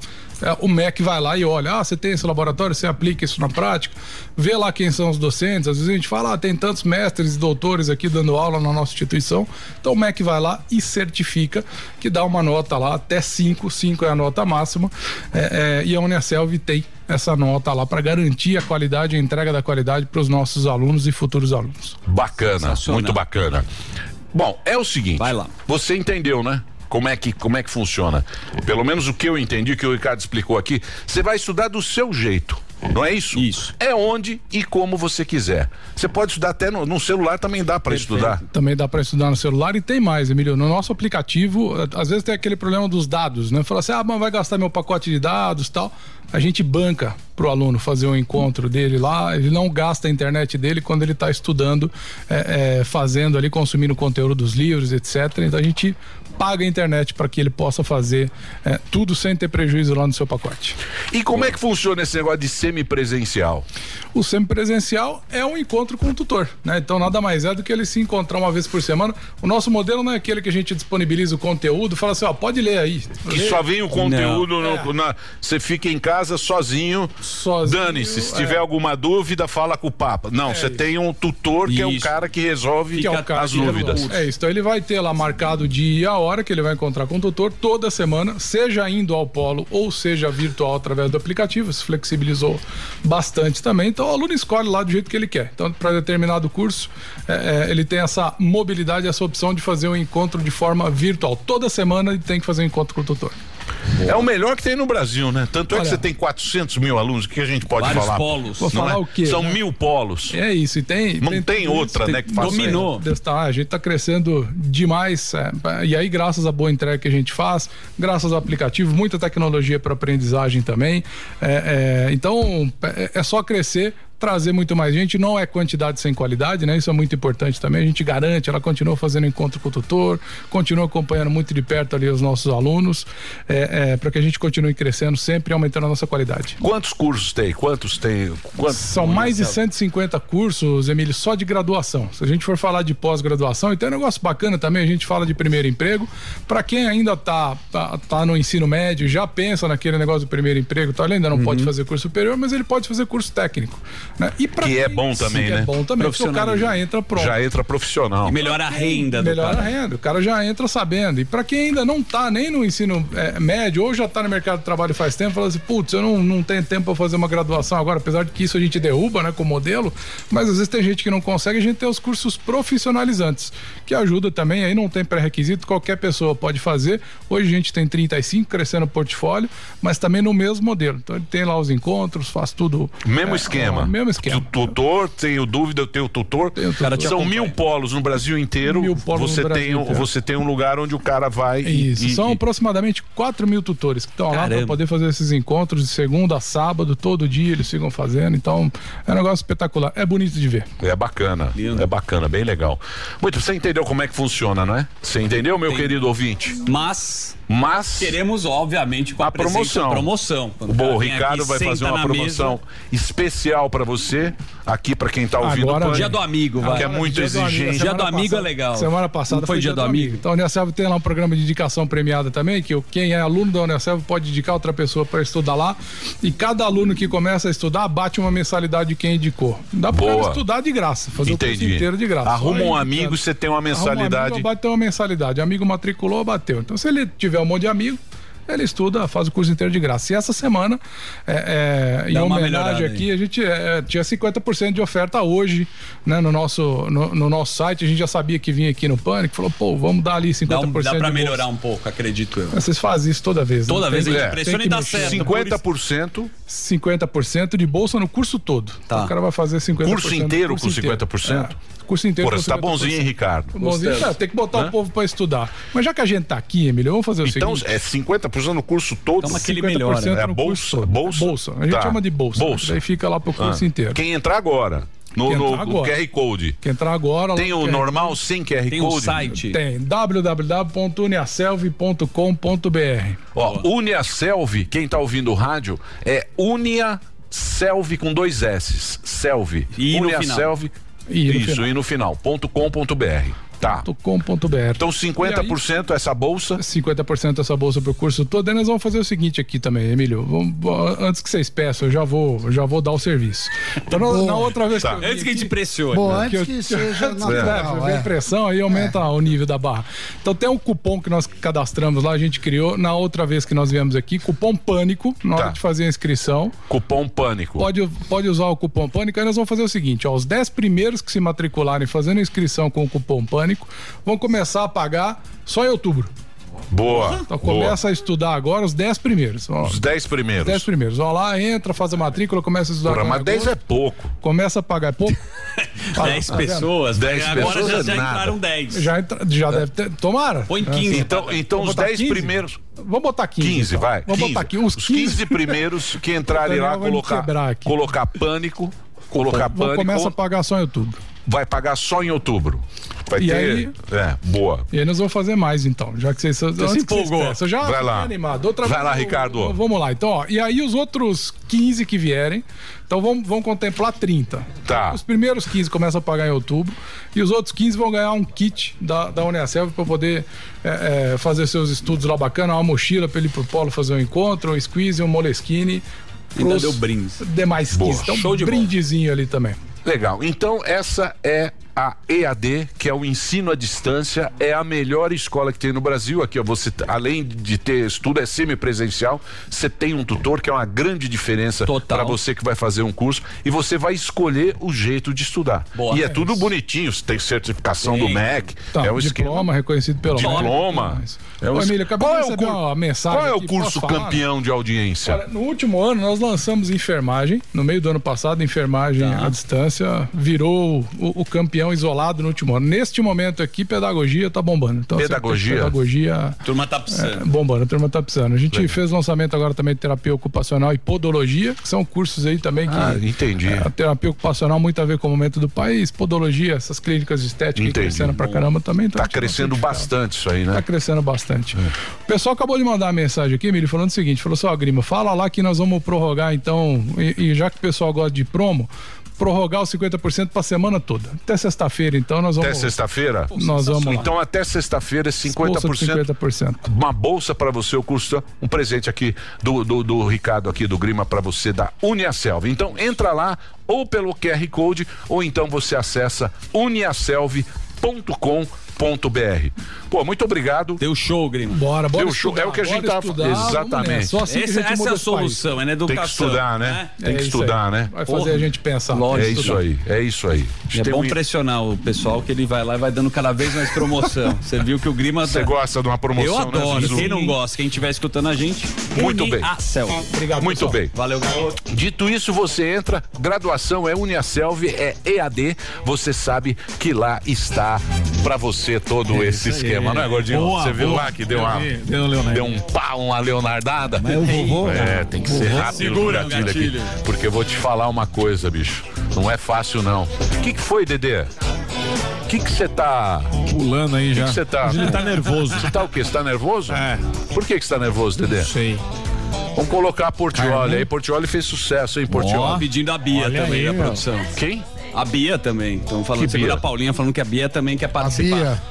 o MEC vai lá e olha, ah, você tem esse laboratório, você aplica isso na prática, vê lá quem são os docentes, às vezes a gente fala, ah, tem tantos mestres e doutores aqui dando aula na nossa instituição, então o MEC vai lá e certifica que dá uma nota lá até 5, 5 é a nota máxima, é, é, e a Unicelv tem essa nota lá para garantir a qualidade, a entrega da qualidade para os nossos alunos e futuros alunos. Bacana, muito bacana. Bom, é o seguinte. Vai lá. Você entendeu, né? Como é, que, como é que funciona? Pelo menos o que eu entendi, o que o Ricardo explicou aqui, você vai estudar do seu jeito. Não é isso? Isso. É onde e como você quiser. Você pode estudar até no, no celular, também dá para estudar. Também dá para estudar no celular e tem mais, Emílio. No nosso aplicativo, às vezes tem aquele problema dos dados, né? Fala assim, ah, mas vai gastar meu pacote de dados tal. A gente banca pro aluno fazer um encontro dele lá, ele não gasta a internet dele quando ele está estudando, eh, eh, fazendo ali, consumindo conteúdo dos livros, etc. Então a gente paga a internet para que ele possa fazer eh, tudo sem ter prejuízo lá no seu pacote. E como é que funciona esse negócio de semipresencial? O semipresencial é um encontro com o tutor, né? Então nada mais é do que ele se encontrar uma vez por semana. O nosso modelo não é aquele que a gente disponibiliza o conteúdo, fala assim, ó, pode ler aí. Que Lê. só vem o conteúdo, no- na- você fica em casa sozinho. Dane-se, se é. tiver alguma dúvida, fala com o Papa. Não, você tem um tutor que é o Isso. cara que resolve Que é o cara as dúvidas. resolve. É isso. Então ele vai ter lá marcado o dia a hora que ele vai encontrar com o tutor toda semana, seja indo ao polo ou seja virtual através do aplicativo. Se flexibilizou bastante também. Então o aluno escolhe lá do jeito que ele quer. Então, para determinado curso, é, é, ele tem essa mobilidade, essa opção de fazer um encontro de forma virtual. Toda semana ele tem que fazer um encontro com o tutor. É o melhor que tem no Brasil, né? Tanto é Olha- que você tem 400 mil alunos, o que a gente pode Vários falar? polos. Vou Não falar é? o quê, São né? mil polos. É isso, e tem. Não tem, tudo outra, isso, né, que faça Dominou. Tá, a gente tá crescendo demais. é, e aí, graças à boa entrega que a gente faz, graças ao aplicativo, muita tecnologia para aprendizagem também. É, é, então, é, é só crescer. Trazer muito mais gente, não é quantidade sem qualidade, né? Isso é muito importante também. A gente garante, ela continua fazendo encontro com o tutor, continua acompanhando muito de perto ali os nossos alunos, é, para que a gente continue crescendo sempre e aumentando a nossa qualidade. Quantos cursos tem? Quantos tem? Quantos? São mais de 150 cursos, Emílio, só de graduação. Se a gente for falar de pós-graduação, então é um negócio bacana também, a gente fala de primeiro emprego. Para quem ainda tá, tá, tá no ensino médio, já pensa naquele negócio do primeiro emprego, então ele ainda não pode fazer curso superior, mas ele pode fazer curso técnico. Né? E pra Que é bom também, que né? É bom também, porque o cara já entra pronto. Já entra profissional. E melhora a renda do Melhora cara. a renda, o cara já entra sabendo. E para quem ainda não tá nem no ensino é, médio ou já tá no mercado de trabalho faz tempo, fala assim, putz, eu não, não tenho tempo para fazer uma graduação agora, apesar de que isso a gente derruba, né, com o modelo, mas às vezes tem gente que não consegue, a gente tem os cursos profissionalizantes, que ajuda também, aí não tem pré-requisito, qualquer pessoa pode fazer. Hoje a gente tem 35 crescendo o portfólio, mas também no mesmo modelo. Então ele tem lá os encontros, faz tudo. Mesmo é, esquema. ó, mesmo esquema. O tutor, tenho dúvida, eu tenho tutor. tutor. São mil polos no Brasil inteiro. polos você, no Brasil tem, um- inteiro. você tem um lugar onde o cara vai. e- Isso, e- são e- aproximadamente 4 mil tutores que estão lá para poder fazer esses encontros de segunda a sábado, todo dia eles ficam fazendo. Então é um negócio espetacular. É bonito de ver. É bacana. É bacana, bem legal. Muito, você entendeu como é que funciona, não é? Você entendeu, meu querido ouvinte? Mas. Mas. Queremos, obviamente, com a, A promoção. promoção. Bom, o Ricardo vai fazer uma promoção mesa. especial pra você, aqui pra quem tá ouvindo. Agora- o Pânico, Dia do amigo, vai. Que é muito Dia do amigo, exigente. Dia do amigo passada- é legal. Semana passada Não foi dia do amigo? Então a Unicelv tem lá um programa de indicação premiada também, que o- quem é aluno da Unicelv pode indicar outra pessoa para estudar lá. E cada aluno que começa a estudar bate uma mensalidade de quem indicou. Dá para Boa. estudar de graça, fazer o Entendi. curso inteiro de graça. Arruma Só um aí, amigo, você tem uma Arruma um mensalidade. amigo, bateu uma mensalidade. Amigo matriculou, bateu. Então, se ele tiver um monte de amigo, ele estuda, faz o curso inteiro de graça. E essa semana, é, é, em homenagem aqui, a gente é, tinha 50% de oferta hoje, né, no nosso, no, no nosso site. A gente já sabia que vinha aqui no Pânico, falou, pô, vamos dar ali 50% Dá, um, dá pra melhorar um pouco, acredito eu. Vocês fazem isso toda vez. né? Toda vez a gente pressiona tem e dá mexer. certo. 50%. 50% de bolsa no curso todo. Então, o cara vai fazer 50% Curso inteiro curso com inteiro. 50%? É, curso inteiro Porra, com você tá 50%. bonzinho, hein, Ricardo? Bonzinho, é, tem que botar Hã? o povo pra estudar. Mas já que a gente tá aqui, Emílio, vamos fazer o Então seguinte. é 50% no curso todo. Toma aquele melhor, né? É bolsa, curso todo. bolsa. Bolsa. A gente Tá. chama de bolsa. Bolsa. Daí fica lá pro curso Ah. inteiro. Quem entrar agora no, no- no. QR Code. Quem entrar agora. Tem o QR normal sem QR Tem Code? site. Tem www.uniaselv.com.br. Ó, Uniaselv, quem tá ouvindo o rádio, é Uniaselv com dois S. Selv. E no Uniaselv. E no Isso, final. e no final. Tá. .com.br. Então 50% essa bolsa. 50% dessa bolsa pro curso todo. Aí nós vamos fazer o seguinte aqui também, Emílio. Vamos- antes que vocês peçam, eu já vou, já vou dar o serviço. Então, na, na outra vez Tá. que Antes que a gente pressione. Bom, que antes eu- que seja natural. que vem é. pressão, aí aumenta o nível da barra. Então tem um cupom que nós cadastramos lá, a gente criou na outra vez que nós viemos aqui, cupom Pânico, na hora Tá. de fazer a inscrição. Cupom Pânico. Pode, pode usar o cupom Pânico. Aí nós vamos fazer o seguinte: ó, os 10 primeiros que se matricularem fazendo a inscrição com o cupom Pânico vão começar a pagar só em outubro. Boa. Então boa. começa a estudar agora os 10 primeiros. Ó, Os 10 primeiros. 10 primeiros. Ó lá, entra, faz a matrícula, começa a estudar. Porra, mas 10 é pouco. Começa a pagar. É pouco? Ah, 10 tá vendo? pessoas. 10 agora pessoas já, é já nada. entraram 10. Já, entra- já deve ter. Tomara. Põe É. 15. Então, então Vamos os botar 10 15? primeiros. Vamos botar 15. 15, então. vai. Vamos 15. botar aqui uns Os 15. 15 primeiros que entrarem lá, colocar, colocar pânico. Colocar Vamos pânico. começa a pagar só em outubro. Vai pagar só em outubro. Vai E ter. aí- É, boa. E aí nós vamos fazer mais então, já que vocês, que vocês empolgou. eu já Vai lá. animado. Outra Vai vez lá, eu- Ricardo. eu- Vamos lá, então, ó. E aí os outros 15 que vierem, então vamos, vamos contemplar 30. Tá. Os primeiros 15 começam a pagar em outubro e os outros 15 vão ganhar um kit da, da Uniaselv para poder é, é, fazer seus estudos lá bacana, uma mochila para ele ir pro polo fazer um encontro, um squeeze, um moleskine. Ainda deu brindes. Demais Boa. 15. Então, Show de bola. brindezinho ali também. Legal. Então, essa é a EAD, que é o ensino à distância, é a melhor escola que tem no Brasil. Aqui, ó, você, além de ter estudo, é semipresencial, você tem um tutor, que é uma grande diferença para você que vai fazer um curso, e você vai escolher o jeito de estudar. Boa. e é É tudo bonitinho, tem certificação do MEC, Tá, é o diploma esquema. reconhecido pelo Diploma. É o Emílio, acabei qual de é o receber cur- uma mensagem Qual é o aqui, curso campeão de audiência? Olha, no último ano nós lançamos enfermagem, no meio do ano passado, enfermagem Tá. à distância virou o, o campeão isolado no último ano. Neste momento aqui, pedagogia tá bombando. Então, Pedagogia? Pedagogia. Turma tá precisando. É, bombando, a turma tá precisando. A gente Legal. fez lançamento agora também de terapia ocupacional e podologia, que são cursos aí também que. Ah, entendi. É, a terapia ocupacional muito a ver com o momento do país, podologia, essas clínicas de estética aí Entendi. crescendo pra caramba também. Então Tá crescendo bastante isso aí, né? Tá crescendo bastante. O pessoal acabou de mandar uma mensagem aqui, Emílio, falando o seguinte: falou assim, ó, Grima, fala lá que nós vamos prorrogar, então, e, e já que o pessoal gosta de promo, prorrogar os 50% pra semana toda. Até sexta-feira, então, nós vamos. Até sexta-feira? Nós vamos. lá. Então, até sexta-feira, Bolsa de 50%. 50%. Uma bolsa para você, o curso, um presente aqui do, do, do Ricardo, aqui do Grima, para você da Uniaselv. Então, entra lá, ou pelo QR Code, ou então você acessa uniaselv.com.br. Pô, muito obrigado. Deu show, Grima. Bora, bora Deu show. estudar, É o que a gente tá estudar, Exatamente. Só assim que a Essa- gente essa é a solução, é na Tem que educação. estudar, né? Tem É que isso estudar, aí. né? Vai fazer a gente pensar. É isso aí, é isso aí. É Tem bom um- pressionar o pessoal que ele vai lá e vai dando cada vez mais promoção. Você viu que o Grima. Você gosta de uma promoção, Eu né, adoro. Zuzu? Quem não gosta, quem estiver escutando a gente. Muito bem. A céu. Obrigado, Muito pessoal. bem. Valeu, garoto. Dito isso, você entra, graduação é Uniaselv, é EAD, você sabe que lá está pra você todo esse Isso aí. esquema, não é, Gordinho? Boa, você viu boa. lá que deu Eu uma. deu um Leonardo. Deu um pá, uma leonardada. Mas o vovô- É, tem que ser rápido segura o o gatilho, aqui. Porque eu vou te falar uma coisa, bicho. Não é fácil, não. O que, que foi, Dedê? O que você tá. Pulando aí O que já. que você tá. Ele tá nervoso. Você tá o quê? Você tá nervoso? É. Por que que você tá nervoso, Dedê? Sei. Vamos colocar a Portioli aí. Portioli fez sucesso, hein, Portioli? Pedindo a Bia Olha também aí, meu. produção. Quem? A Bia também. Estão falando Que Bia? a Paulinha falando que a Bia também quer participar.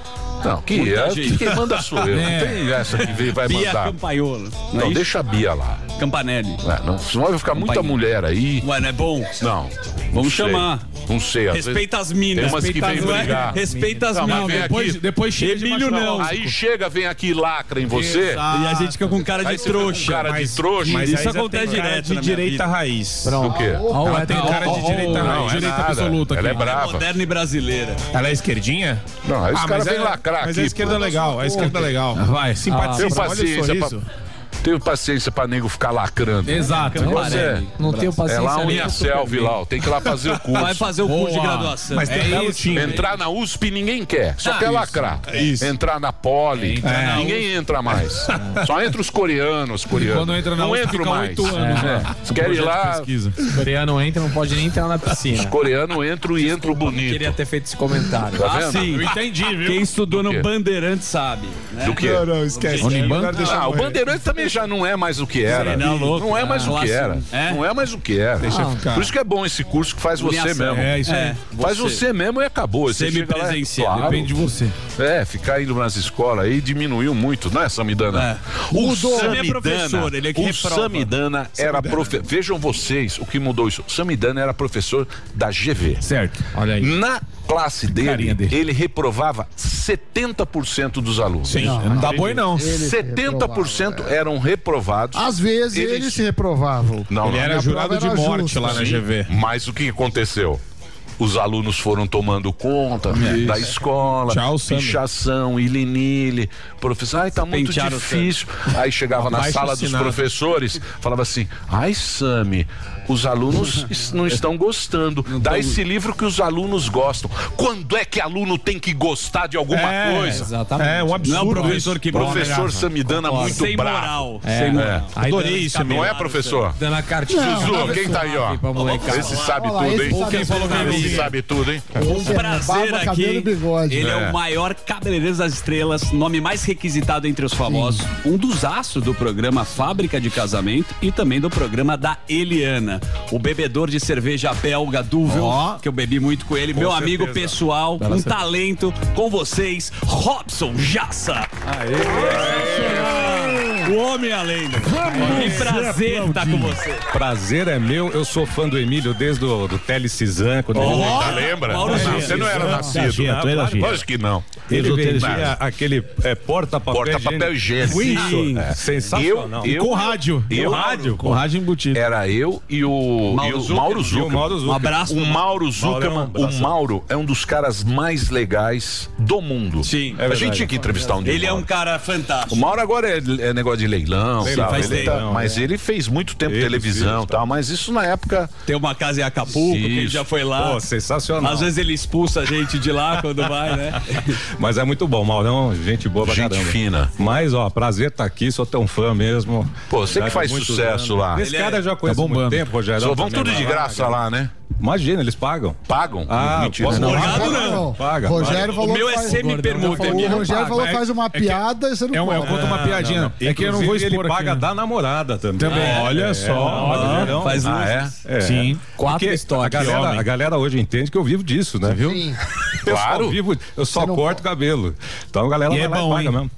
Não, que Muita é, gente. quem manda sou eu. É. Não tem essa que veio, vai Bia mandar. Campaiolo. Não, Não, é deixa a Bia lá. Campanelli. É, não, senão vai ficar muita Companhia. mulher aí. Ué, não é bom? Não. Vamos não chamar. Não sei. às Respeita vezes- as minas. Tem umas que Respeita vêm as- ué, brigar. Respeita as minas. Depois, aqui. depois chega de Emílio machucar não. Aí chega, vem aqui e lacra em você. Exato. E a gente fica com cara de trouxa. cara de Mas- trouxa. Mas Isso acontece direto de direita raiz. O quê? Ela tem cara de direita raiz. Direita absoluta Ela é brava. Moderna e brasileira. Ela é esquerdinha? Não, aí os Ah, caras vêm é- Mas aqui. a esquerda é legal, a esquerda é legal. Vai. Simpatiza, Tenho olha o sorriso. pra, tenho paciência pra nego ficar lacrando. Exato. Você é, Não tenho é paciência. lá a nem Unha Superman. lá, ó, tem que ir lá fazer o curso. Vai fazer o curso de graduação. Mas tem É isso. time. Entrar na USP ninguém quer, só Ah, quer isso. lacrar. Isso. Entrar na Poli, na ninguém entra mais. Só entra os coreanos, coreanos. Quando entra na não USP, entro mais. oito anos, É. né? Você quer ir lá, pesquisa. O coreano entra, não pode nem entrar na os piscina. coreanos entram e entram bonito. Queria ter feito esse comentário. Tá Ah, vendo? sim. Eu entendi, viu? Quem estudou no Bandeirante sabe. Né? Do quê? Não, não, esquece. Unibanco? Ah, o Bandeirante também já não é mais o que era. Não, louco. Não é mais o que era. É? Não é mais o que era. Deixa ficar. Por isso que é bom esse curso que faz você mesmo. É, isso aí. É, Faz você mesmo e acabou. Semipresencial. Depende de você. É, ficar indo nas escolas aí diminuiu muito, não é, Samidana? É. O Mudou. Samidana, é professor, ele é que o reprova. Samidana era professor. Vejam vocês o que mudou isso. O Samidana era professor da GV. Certo. Olha aí. Na classe dele, dele. ele reprovava 70% dos alunos. Sim, não dá boi não. Ele 70% eram reprovados. Às vezes Eles- ele se reprovava. Não, Ele não. era jurado de era morte justa, lá na Sim, GV. Mas o que aconteceu? Os alunos foram tomando conta da escola, Tchau, pichação, ilinile, professor, ai, tá muito Pentearam difícil. Aí chegava na sala dos professores, falava assim, ai, Sami, os alunos não estão gostando. Dá esse livro que os alunos gostam. Quando é que aluno tem que gostar de alguma É, coisa? Exatamente. É um absurdo. Não é professor que Professor Samidana muito Sem bravo. moral. É. Sem moral. Aí Adorei isso, Não é, professor? Dando a cartinha. Zuzu, quem tá aí, ó? Esse sabe Olha lá, tudo, hein? Quem falou que esse sabe tudo, hein? É Prazer aqui. Ele é. É. o maior cabeleireiro das estrelas, nome mais requisitado entre os famosos, um dos astros do programa Fábrica de Casamento e também do programa da Eliana, o bebedor de cerveja belga Duvel, Ó. que eu bebi muito com ele, meu amigo certeza. pessoal, Bela um certeza. talento com vocês, Robson Jassa. O homem é a lenda. Vamos Que prazer estar com você. Prazer é meu, eu sou fã do Emílio desde o do Tele Cizan, quando Oh, ele tá, lembra? Mauro Não, você não era nascido. Gia. Lógico que não. Ele vendia aquele é, porta-papel Porta-papel higiênico. Sim, É. sensacional. Eu, eu, com rádio. Eu, Com rádio. Com rádio embutido. Era eu e o Mauro o Zuckerman. Mauro o Zuckerman. Mauro Zuckerman. Um abraço O Mauro. Zuckerman. É um o. Mauro é um dos caras mais legais do mundo. Sim, é A gente tinha que entrevistar um dia. Ele é um cara fantástico. O Mauro agora é, é negócio de leilão, Ele sabe? faz Ele tá- leilão, mas ele fez muito tempo Ele televisão fez, e tal, mas isso na época. Tem uma casa em Acapulco, que ele Isso. já foi lá. Pô, sensacional. Às vezes ele expulsa a gente de lá quando vai, né? Mas é muito bom, Maurão, gente boa pra Gente caramba. fina. Mas, ó, prazer estar aqui, sou tão fã mesmo. Pô, você Já que faz sucesso anos. lá. Esse Ele cara é- já conheço tá muito tempo, Rogério. Só vão tudo de graça lá, né? Imagina, eles pagam. Pagam? Ah, Mentira. posso Não, morgado paga não. não. Paga. Rogério paga. falou O meu é semi-permuta. O Rogério falou que faz uma É que- piada e você não É é um pode. conto uma piadinha. É que eu não vou expor ele paga né? da namorada também. Também. É, Olha é, só. é, faz Ah, é? Sim. Quatro estoques, a galera, hoje entende que eu vivo disso, né? Viu? Sim. Eu Claro. só vivo, eu só corto o cabelo. Então a galera E é vai lá bom, paga hein? mesmo.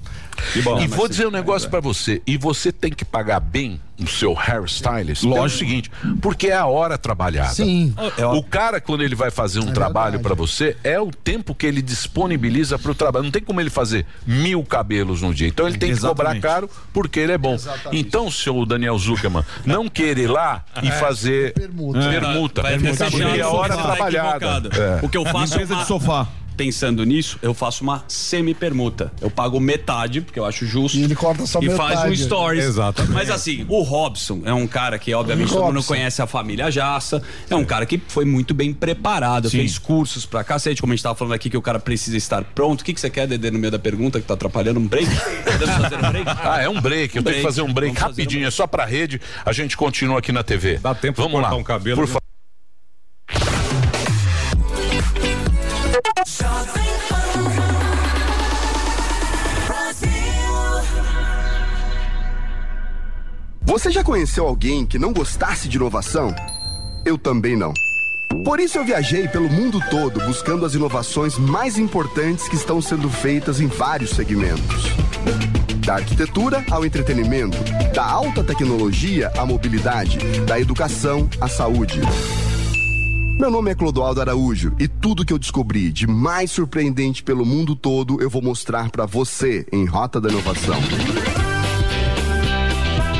Que bom. E vou dizer um negócio pra você. E você tem que pagar bem o seu hairstylist. Lógico. o seguinte, porque é a hora trabalhada. Sim. O cara, quando ele vai fazer um trabalho pra você, é o tempo que ele disponibiliza pro trabalho. Não tem como ele fazer mil cabelos no dia. Então ele tem que cobrar Exatamente. caro porque ele é bom. Então, seu Daniel Zuckerman, não queira ir lá e fazer permuta. permuta Vai até ser porque é a hora trabalhada. É. O que eu faço é uma- de sofá. Pensando nisso, eu faço uma semi-permuta. Eu pago metade, porque eu acho justo. E ele corta só E faz um metade. stories. Exatamente. Mas assim, o Robson é um cara que, obviamente, todo mundo conhece a família Jassa. É um cara que foi muito bem preparado, Sim. fez cursos pra cacete, como a gente tava falando aqui, que o cara precisa estar pronto. O que, que você quer, Dedê, no meio da pergunta, que tá atrapalhando? Um break? Podemos fazer um break? Ah, é um break. Eu tenho break. que fazer um break Vamos rapidinho. É só pra rede. A gente continua aqui na TV. Dá tempo Vamos de cortar lá. um cabelo. Por favor. Você já conheceu alguém que não gostasse de inovação? Eu também não. Por isso eu viajei pelo mundo todo buscando as inovações mais importantes que estão sendo feitas em vários segmentos. Da arquitetura ao entretenimento, da alta tecnologia à mobilidade, da educação à saúde. Meu nome é Clodoaldo Araújo e tudo que eu descobri de mais surpreendente pelo mundo todo eu vou mostrar para você em Rota da Inovação.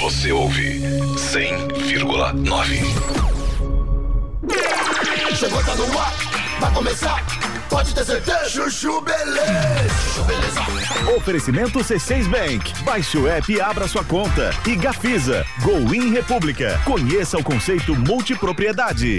Você ouve 100,9. Chegou, tá no ar, vai começar. Pode ter certeza. Chuchu Beleza. Chuchu Beleza. Oferecimento C6 Bank. Baixe o app e abra sua conta. E Gafisa, Go In República. Conheça o conceito multipropriedade.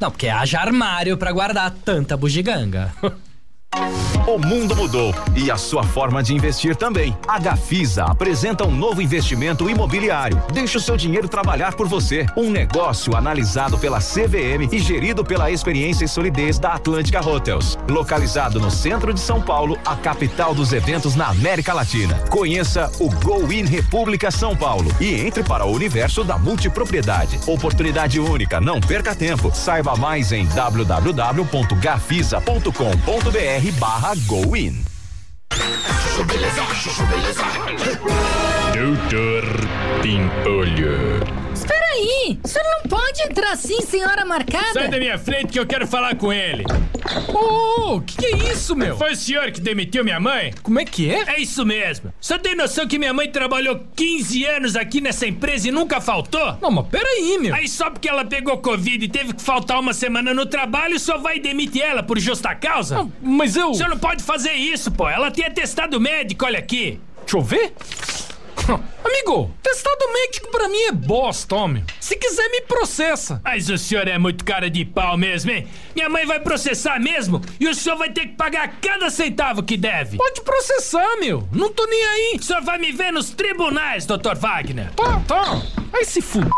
Não, porque haja armário pra guardar tanta bugiganga. O mundo mudou e a sua forma de investir também. A Gafisa apresenta um novo investimento imobiliário. Deixe o seu dinheiro trabalhar por você. Um negócio analisado pela CVM e gerido pela experiência e solidez da Atlântica Hotels. Localizado no centro de São Paulo, a capital dos eventos na América Latina. Conheça o Go In República São Paulo e entre para o universo da multipropriedade. Oportunidade única, não perca tempo. Saiba mais em www.gafisa.com.br barra Go In. Doutor Pimpolho. Espera aí! O senhor não pode entrar assim, senhora marcada! Sai da minha frente que eu quero falar com ele. Ô, o que, que é isso, meu? Foi o senhor que demitiu minha mãe? Como é que é? É isso mesmo. O senhor tem noção que minha mãe trabalhou 15 anos aqui nessa empresa e nunca faltou? Não, mas peraí, meu. Aí só porque ela pegou Covid e teve que faltar uma semana no trabalho, o senhor vai demitir ela por justa causa? mas eu... O senhor não pode fazer isso, pô. Ela tem atestado médico, olha aqui. Deixa eu ver. Amigo, testado médico pra mim é bosta, homem. Se quiser, me processa. Mas o senhor é muito cara de pau mesmo, hein? Minha mãe vai processar mesmo e o senhor vai ter que pagar cada centavo que deve. Pode processar, meu. Não tô nem aí. O senhor vai me ver nos tribunais, Dr. Wagner. Tá, tá. Aí se fude.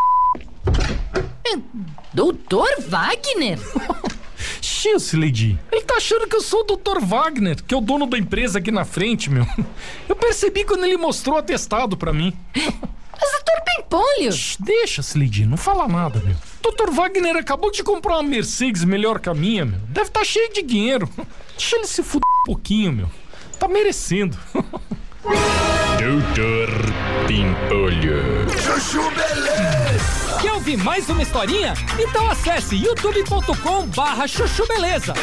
Doutor Wagner? X, Lady. Ele tá achando que eu sou o Dr. Wagner, que é o dono da empresa aqui na frente, meu. Eu percebi quando ele mostrou o atestado pra mim. Mas doutor Pimpolho! Shh, deixa, Slade, não fala nada, meu. Dr. Wagner acabou de comprar uma Mercedes melhor que a minha, meu. Deve estar tá cheio de dinheiro. Deixa ele se fuder um pouquinho, meu. Tá merecendo. Doutor Pimpolho. Chuchu Beleza! Quer ouvir mais uma historinha? Então acesse youtube.com barra chuchu beleza.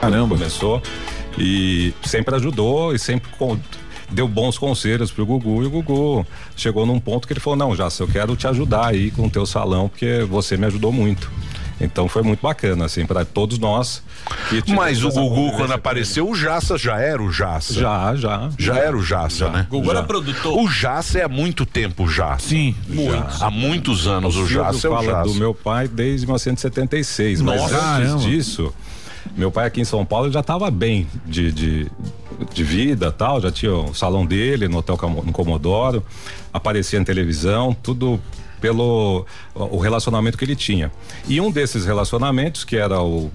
Caramba. Começou e sempre ajudou e sempre deu bons conselhos pro Gugu e o Gugu chegou num ponto que ele falou: Não, Jassa, eu quero te ajudar aí com o teu salão, porque você me ajudou muito. Então foi muito bacana, assim, para todos nós. Mas o Gugu, quando apareceu, o Jassa já era o Jassa. Já, já. Já, era o Jassa, já. né? Gugu já. era produtor. O Jassa é há muito tempo já. Sim, muito. Há muitos anos o, o Jassa é o fala Jassa. do meu pai desde 1976. Nossa, mas antes caramba. disso, meu pai aqui em São Paulo já estava bem de, de, de vida tal, já tinha o salão dele no Hotel no Comodoro, aparecia em televisão, tudo pelo o relacionamento que ele tinha. E um desses relacionamentos, que era o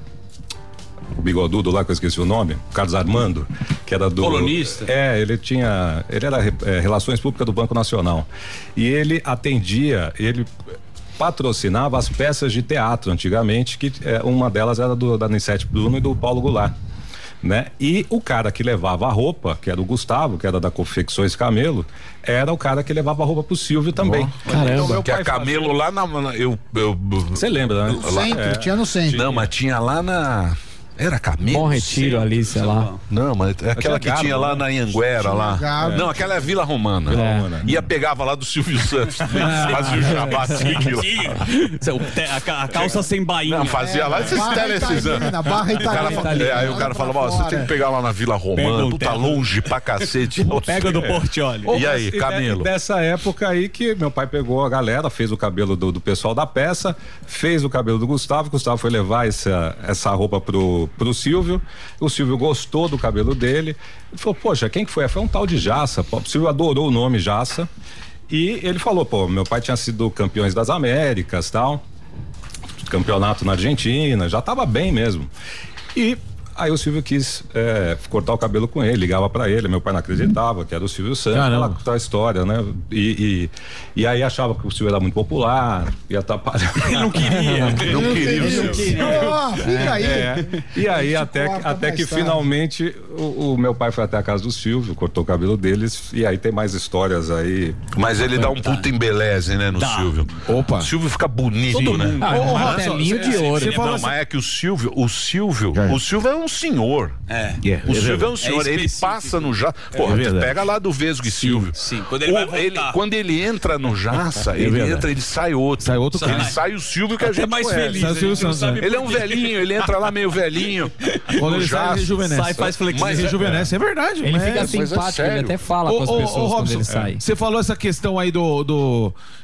o bigodudo lá, que eu esqueci o nome, Carlos Armando, que era do. Colunista. É, ele tinha. Ele era é, Relações Públicas do Banco Nacional. E ele atendia, ele patrocinava as peças de teatro antigamente, que é, uma delas era do, da Nissete Bruno e do Paulo Goulart. Né? E o cara que levava a roupa, que era o Gustavo, que era da Confecções Camelo, era o cara que levava a roupa pro Silvio também. Então, meu que a Camelo lá na. na- eu, eu, Você lembra, né? No centro, tinha no centro. Não, mas tinha lá na. Era Camelo? Bom Retiro ali, sei lá. Não, mas é aquela que tinha lá né? na Anhanguera lá. Não, aquela é Vila Romana. Vila Romana. Ia pegava lá do Silvio Santos. fazia o jabatique lá. A, ca- a calça sem bainha. Não, fazia lá esses esses Italina, Barra fala- é, aí o cara falava, ó, você tem que pegar lá na Vila Romana, puta terno. longe pra cacete. Pega do Portioli. E aí, Camelo? dessa época aí que meu pai pegou a galera, fez o cabelo do, pessoal da peça, fez o cabelo do Gustavo, o Gustavo foi levar essa, essa roupa pro, pro Silvio, o Silvio gostou do cabelo dele, ele falou, poxa, quem que foi? Foi um tal de Jaça, o Silvio adorou o nome Jaça, e ele falou, pô, meu pai tinha sido campeões das Américas, tal, campeonato na Argentina, já tava bem mesmo. E aí o Silvio quis é, cortar o cabelo com ele, ligava pra ele, meu pai não acreditava que era o Silvio Santos, Caramba. aquela história, né? E, e, e aí achava que o Silvio era muito popular, ia atrapalhar. Ele não queria. Não queria o Silvio. Ah, fica aí. É. E aí até, até que tarde. finalmente o, o meu pai foi até a casa do Silvio, cortou o cabelo deles e aí tem mais histórias aí. Mas ele dá um puta embeleze, né, no Dá. Silvio. Opa. O Silvio fica bonito, Todo né? mundo. Ah, Rafa, martelinho você- de ouro. você falou assim- mas é que o Silvio, o Silvio, o Silvio é um senhor. É. O É Silvio é um verdade. senhor, É ele passa no Jaça. É pega lá do Vesgo e Silvio. sim. Quando ele vai voltar. quando ele entra no Jaça, É ele entra, ele sai outro. Sai outro Ele cara. sai o Silvio que a gente mais conhece. feliz, Sai o Santos, sabe Ele é um velhinho, ele entra lá meio velhinho. Quando no ele sai, Jaça. ele rejuvenesce. Mas rejuvenesce, é verdade. Ele fica é- é simpático, ele até fala com as pessoas quando Robson, ele sai. Você falou essa questão aí do,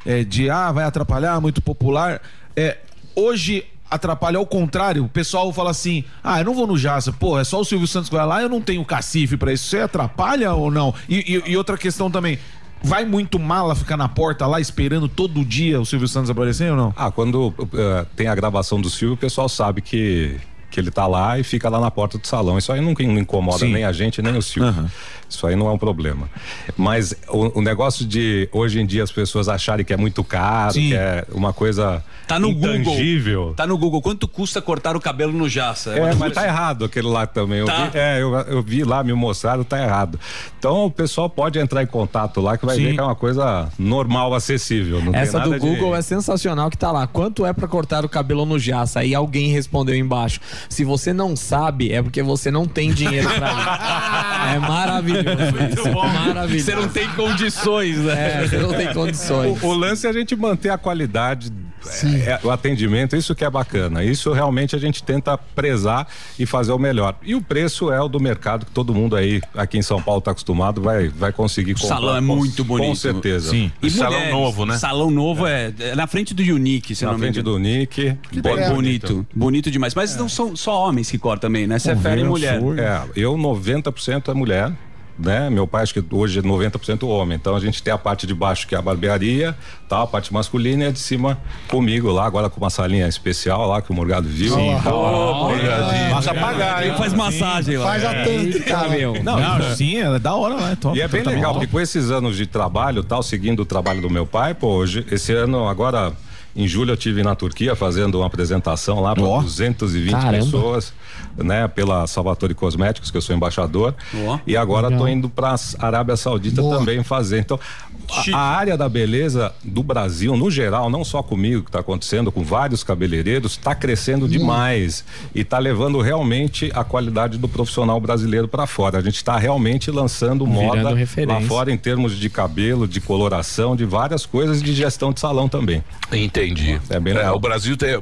é, de ah, vai atrapalhar, muito popular. É, hoje atrapalha ao contrário. O pessoal fala assim: ah, eu não vou no Jaça, pô, é só o Silvio Santos que vai lá, eu não tenho cacife pra isso. Você atrapalha ou não? E, e- e outra questão também. Vai muito mala ficar na porta lá esperando todo dia o Silvio Santos aparecer ou não? Ah, quando eh, tem a gravação do Silvio, o pessoal sabe que, que ele tá lá e fica lá na porta do salão. Isso aí nunca incomoda Sim. nem a gente, nem o Silvio. Isso aí não é um problema. Mas o, o negócio de hoje em dia as pessoas acharem que é muito caro, Sim. que é uma coisa Tá no intangível. Google. Tá no Google. Quanto custa cortar o cabelo no Jaça? É, mas tá errado aquele lá também. Eu, Tá. vi, é, eu, eu vi lá, me mostraram, tá errado. Então o pessoal pode entrar em contato lá que vai Sim. ver que é uma coisa normal, acessível. Não Essa tem do nada de- Google é sensacional que tá lá. Quanto é pra cortar o cabelo no Jaça? Aí alguém respondeu embaixo. Se você não sabe, é porque você não tem dinheiro pra ir. É maravilhoso. isso. É maravilhoso. Você não tem condições, né? É, você não tem condições. O, o lance é a gente manter a qualidade, é, é, o atendimento, isso que é bacana. Isso realmente a gente tenta prezar e fazer o melhor. E o preço é o do mercado que todo mundo aí, aqui em São Paulo, está acostumado, vai, vai conseguir O comprar. salão é com- muito bonito. Com certeza. E mulheres, Salão novo é, é na frente do Unique, se Na não me frente engano. do Nick. Bo- bem bonito. Bonito demais. Mas não são só homens que cortam também, né? Você é fera em mulher. É, eu 90% é mulher. Né? Meu pai acho que hoje é 90% homem. Então a gente tem a parte de baixo que é a barbearia, tá? a parte masculina e a de cima comigo lá, agora com uma salinha especial lá que o Morgado viu. Sim. Então, Oh, Morgadinho. Passa Passa pagar, hein? Faz massagem lá. Faz a tanto, cara. Não, Não, sim, é da hora lá, é top. E é bem Tá legal, porque com esses anos de trabalho, tal, seguindo o trabalho do meu pai, pô, hoje, esse ano, agora, em julho, eu tive na Turquia fazendo uma apresentação lá para 220 Caramba. pessoas, né, pela Salvatore Cosméticos, que eu sou embaixador. E agora Legal. tô indo para Arábia Saudita também fazer. Então, a, a área da beleza do Brasil, no geral, não só comigo que está acontecendo, com vários cabeleireiros, está crescendo demais e está levando realmente a qualidade do profissional brasileiro para fora. A gente está realmente lançando Virando moda lá referência. fora em termos de cabelo, de coloração, de várias coisas e de gestão de salão também. Entendi. É bem É, legal. o Brasil tem,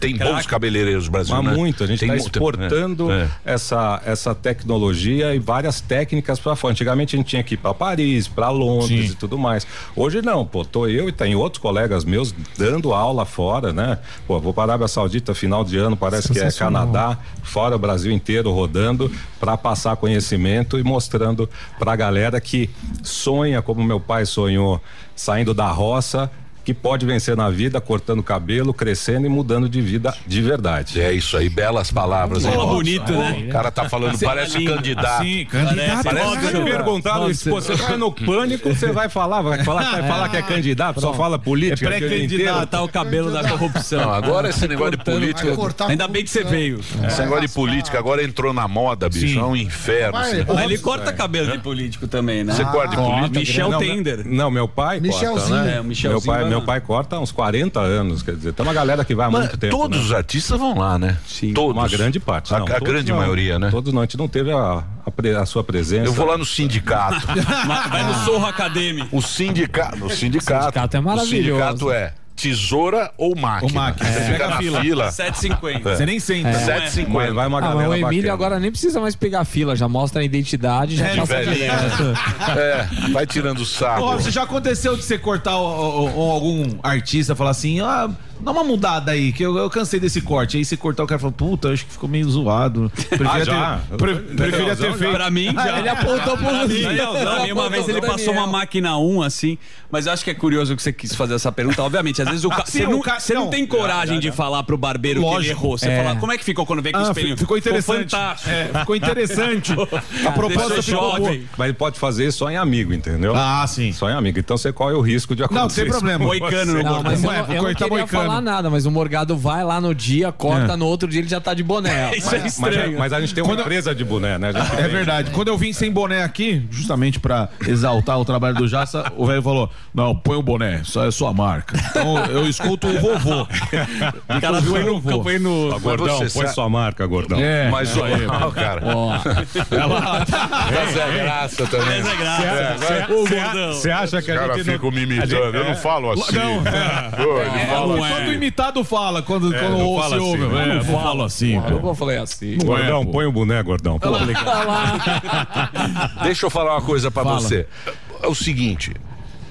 tem bons cabeleireiros no Brasil, Mas né? muito, a gente está muito, exportando né? essa, essa tecnologia e várias técnicas para fora. Antigamente a gente tinha que ir para Paris, para Londres Sim. e tudo mais. Hoje não, pô, tô eu e tem outros colegas meus dando aula fora, né? Pô, vou para a Arábia Saudita final de ano, parece que é. Canadá, fora o Brasil inteiro rodando para passar conhecimento e mostrando para a galera que sonha como meu pai sonhou, saindo da roça que pode vencer na vida, cortando cabelo, crescendo e mudando de vida de verdade. É isso aí, belas palavras. Fala bonito, né? O cara tá falando, Você parece é lindo. candidato. Sim, candidato. Parece Óbvio. candidato. perguntaram isso, você vai no pânico, você vai falar, vai falar, vai falar que é candidato, só fala política. É o dia inteiro. Botar o cabelo da corrupção. Não, agora esse negócio de política- Ainda bem que você veio. Esse negócio de política agora entrou na moda, bicho. Sim. É um inferno. Mas. Ele corta cabelo de político também, né? Você corta de política? Michel Não, Tender. Não, meu pai Michelzinho. corta, né? É, meu pai, meu pai corta há uns 40 anos, quer dizer, tem uma galera que vai há Mas muito tempo. todos né? os artistas vão lá, né? Sim, Todos. uma grande parte. A- não, a todos grande não. maioria, né? Todos não, a gente não teve a, a, pre- a sua presença. Eu vou lá no sindicato. Vai no Sorro Acadêmico. O sindicato. O sindicato. O sindicato é maravilhoso. O sindicato é tesoura ou máquina. Ou máquina. Você É. fica Pega na a fila. fila. 7,50. É. Você nem senta. É. 7,50. Vai uma Ah, galera o Emílio bacana. agora nem precisa mais pegar fila, já mostra a identidade, já É, passa. É, vai tirando o saco. Você já aconteceu de você cortar o- o- o- algum artista falar assim, ah, dá uma mudada aí, que eu, eu cansei desse corte. Aí você cortar o cara fala, puta, acho que ficou meio zoado. Preferia Ah, já? ter, pre- preferia ter feito. Pra mim, já. Ele apontou pro Pra mim, Daniel. não, pra mim, uma vez ele passou uma máquina 1 assim, mas eu acho que é curioso que você quis fazer essa pergunta. Obviamente, às vezes o ca... Sim, você, o não, ca- não tem coragem de falar pro barbeiro que ele Lógico. errou. Você É. fala, como é que ficou quando veio com o Ah, espelhinho? ficou interessante. fantástico. É, ficou interessante. A proposta ficou boa. Mas ele pode fazer só em amigo, entendeu? Ah, sim. Só em amigo. Então você corre o risco de acontecer. Não, sem problema. Moicano Não, mas eu, Ué, não- vou eu não cortar queria moicano. Falar nada, mas o Morgado vai lá no dia, corta, É. no outro dia ele já tá de boné. Isso é Mas, estranho. mas a gente tem uma Quando- empresa de boné, né? A gente É verdade. Quando eu vim sem boné aqui, justamente pra exaltar o trabalho do Jaça, o velho falou: Não, põe o boné, só é sua marca. Então eu escuto o vovô. O cara põe eu no, põe no. Mas gordão, você põe sua marca, gordão. É, Mas isso o aí, ah, mano. cara. Ó. Ela tá Zé Graça também. Zé Graça. É, Cê- agora- cê- Gordão. cê acha que a gente não- ficam me imitando. Eu não é. falo assim. Não, ele É, fala assim. Do imitado fala quando, É, quando não ou fala se assim, ouve. É, Não eu falo assim. pô. Eu falei assim. Gordão, põe o boné, gordão. Pô. Deixa eu falar uma coisa pra Fala. você. É o seguinte,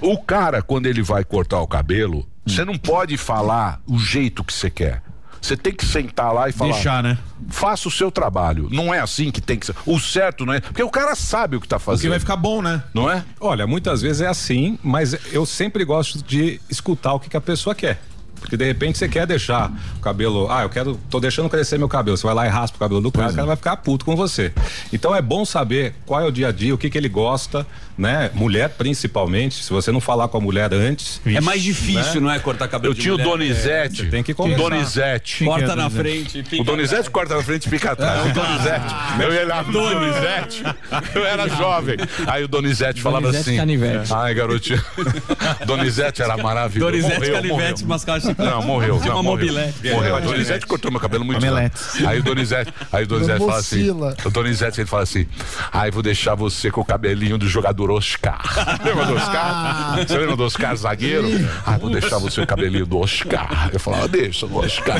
o cara quando ele vai cortar o cabelo, você não pode falar o jeito que você quer. Você tem que sentar lá e falar. Deixar, né? Faça o seu trabalho. Não é assim que tem que ser. O certo não é. Porque o cara sabe o que tá fazendo. Porque vai ficar bom, né? Não é? Olha, muitas vezes é assim, mas eu sempre gosto de escutar o que, que a pessoa quer. Porque de repente você quer deixar o cabelo. Ah, eu quero. tô deixando crescer meu cabelo. Você vai lá e raspa o cabelo do cara, o cara vai ficar puto com você. Então é bom saber qual é o dia a dia, o que, que ele gosta, né? Mulher principalmente. Se você não falar com a mulher antes. É mais difícil, né? não é? Cortar cabelo Eu tinha o. Donizete. É, tem que o conversar. Donizete. Corta na frente, O Donizete corta na frente e fica atrás. O Donizete. Eu ia lá Donizete. Eu era jovem. Aí o Donizete falava Donizete assim. Canivete. Ai, garotinho. Donizete era maravilhoso. Donizete Morreu, Canivete, mascava chiclete. Não, morreu. Tinha não, uma morreu. mobilete. Morreu. O. Donizete cortou meu cabelo muito Omelete. Aí o Donizete, aí o Donizete fala assim. O Donizete ele fala assim: Ai, vou deixar você com o cabelinho do jogador Oscar. lembra do Oscar? Você lembra do Oscar zagueiro? Ai, vou deixar você o cabelinho do Oscar. Eu falava, deixa do Oscar.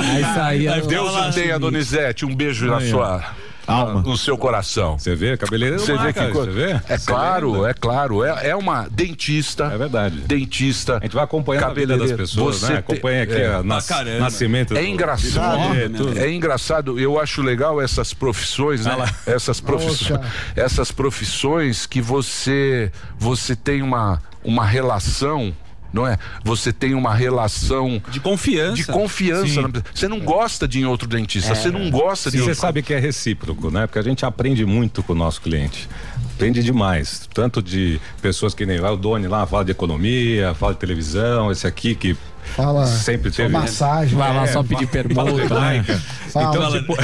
Aí saía. Deus o tenha, Donizete. Um beijo na sua. Alma. No seu coração. Você vê, cabeleireiro Você vê que coisa. você vê? É claro, lembra? é claro. É, é uma dentista. É verdade. Dentista. A gente vai acompanhando a vida das pessoas, Você né? Acompanha aqui é. a nas, caramba. nascimento. É do- engraçado, É, tudo. é engraçado. Eu acho legal essas profissões, né? Essas profissões, essas profissões que você você tem uma uma relação, não é? Você tem uma relação De confiança. de confiança. Sim. Você não gosta de ir em outro dentista, você não gosta de E ir em você outro... sabe que é recíproco, né? Porque a gente aprende muito com o nosso cliente. Aprende demais. Tanto de pessoas que nem lá, o Doni lá fala de economia, fala de televisão, esse aqui que Fala sempre só teve. massagem. Vai lá É, só pedir fala permuta. hebraica. Fala. Então, tipo,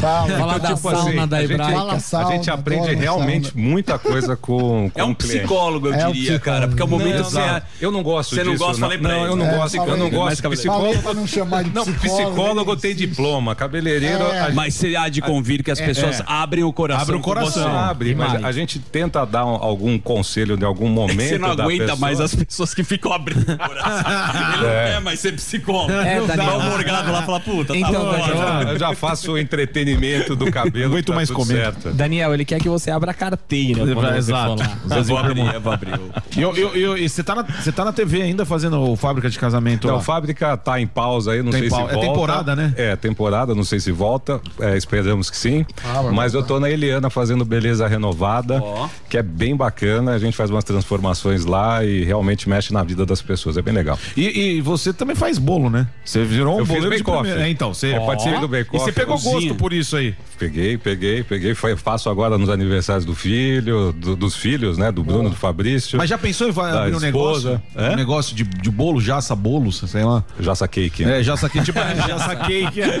Fala. Fala da tipo sauna assim, da a gente- hebraica. Fala a sauna, gente aprende realmente sauna. muita coisa com, com É um psicólogo, eu É diria, psicólogo. cara. Porque é o momento Não, que você. não, eu não gosto Você não disso. gosta, falei pra não, ele. eu não É, gosto, eu não gosto psicólogo. não chamar de Não, psicólogo. psicólogo tem diploma, cabeleireiro. É. Mas você há de convir que as pessoas é. abrem o coração. Abre o coração. Abre, mas a gente tenta dar um- algum conselho de algum momento. Você não da aguenta mais as pessoas que ficam abrindo o coração. Ele não quer mais ser psicólogo. É, Não dá o morgado lá e fala, puta, Então, tá bom. Eu Daniel, já, eu já faço o entretenimento do cabelo. Não aguento tá mais comer. Daniel, ele quer que você abra a carteira. Exato. Eu vou abrir, eu vou abrir. E, eu- eu- eu- e você tá, na- você tá na TV ainda fazendo o Fábrica de Casamento Então, lá? a fábrica tá em pausa aí, não Tem sei pau- se é volta. temporada, né? É, temporada, não sei se volta, é, esperamos que sim. mas eu tô na Eliana fazendo Beleza Renovada, Ó. que é bem bacana, a gente faz umas transformações lá e realmente mexe na vida das pessoas, é bem legal. E, e você também faz bolo, né? Você virou um boleiro de primeira. É, então, você Eu participei do bake-off, E você pegou cozinha. gosto por isso aí. Peguei, peguei, peguei, foi, faço agora nos aniversários do filho, do- dos filhos, né, do Bruno, do Fabrício. Mas já pensou em abrir um negócio? esposa. Um É? negócio de, de bolo, jaça bolos, sei lá. Saquei que. né? É, já saquei, tipo, já saquei que é.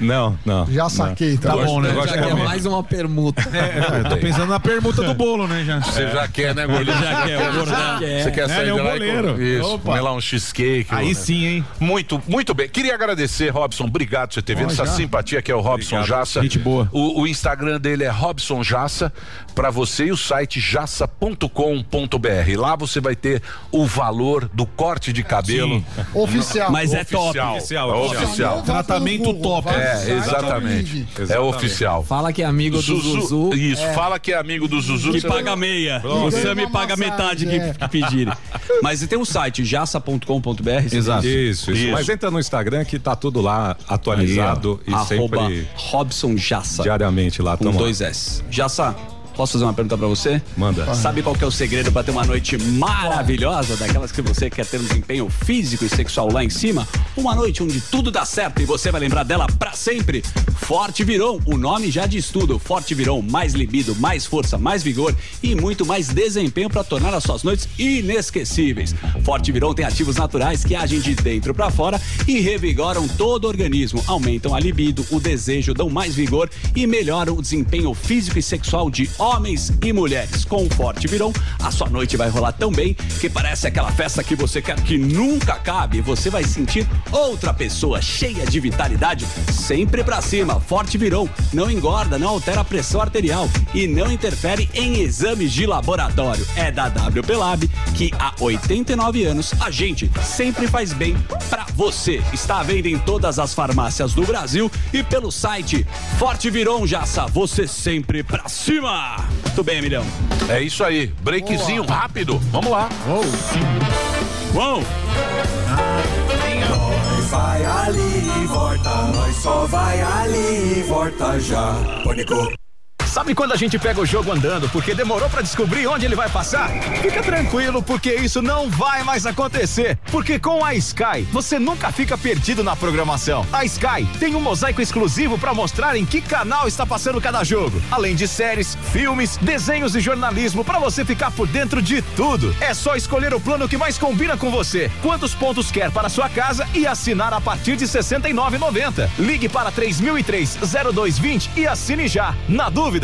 Não, não. Já não. saquei, tá Tá Eu bom, né? Já quer comer. mais uma permuta. É, eu tô pensando na permuta do bolo, né, já. Você já quer, né, gordinho? Já quer, o gordão. Você quer É, sair ele é de um lá e Isso, Opa. comer lá um cheesecake. Aí né? sim, hein? Muito, muito bem. Queria agradecer, Robson. Obrigado por você ter vindo. Essa simpatia que é o Robson Obrigado. Jassa. Gente boa. O, o Instagram dele é Robson Jassa para você e o site jassa.com.br. Lá você vai ter o valor do corte de cabelo. Oficial. Mas é top. Oficial. Oficial, É oficial. oficial. Tratamento top. É, exatamente. É oficial. Fala que é amigo do Zuzu. Isso, fala que é amigo do Zuzu. Que você- paga meia. Sami uma paga massagem, metade que, é. que pedirem. Mas tem um site, jassa.com.br. Exato. Isso, isso, Isso. Mas entra no Instagram que tá tudo lá atualizado e Arroba sempre Robson Jassa. diariamente lá. Com tamo lá. dois S. Jassa, Posso fazer uma pergunta pra você? Manda. Sabe qual que é o segredo pra ter uma noite maravilhosa, daquelas que você quer ter um desempenho físico e sexual lá em cima? Uma noite onde tudo dá certo e você vai lembrar dela pra sempre. Forte Virão, o nome já diz tudo. Forte Virão, mais libido, mais força, mais vigor e muito mais desempenho pra tornar as suas noites inesquecíveis. Forte Virão tem ativos naturais que agem de dentro pra fora e revigoram todo o organismo, aumentam a libido, o desejo, dão mais vigor e melhoram o desempenho físico e sexual de homens e mulheres. Com Forte Virão, a sua noite vai rolar tão bem que parece aquela festa que você quer que nunca acabe. Você vai sentir outra pessoa cheia de vitalidade, sempre pra cima. Forte Virão não engorda, não altera a pressão arterial e não interfere em exames de laboratório. É da WP Lab que há 89 anos a gente sempre faz bem pra você. Está à venda em todas as farmácias do Brasil e pelo site Forte Virão Jaça. Você sempre pra cima. Tudo bem, Emilhão? É isso aí. Breakzinho rápido. Vamos lá. Uou. Nós vai ali e volta, nós só vai ali e volta já. Pânico. Sabe quando a gente pega o jogo andando porque demorou pra descobrir onde ele vai passar? Fica tranquilo, porque isso não vai mais acontecer. Porque com a Sky, você nunca fica perdido na programação. A Sky tem um mosaico exclusivo pra mostrar em que canal está passando cada jogo. Além de séries, filmes, desenhos e jornalismo pra você ficar por dentro de tudo. É só escolher o plano que mais combina com você. Quantos pontos quer para sua casa e assinar a partir de R$ 69,90. Ligue para 3003 0220 e assine já. Na dúvida,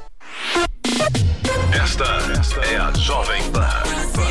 Esta é a Jovem Pan.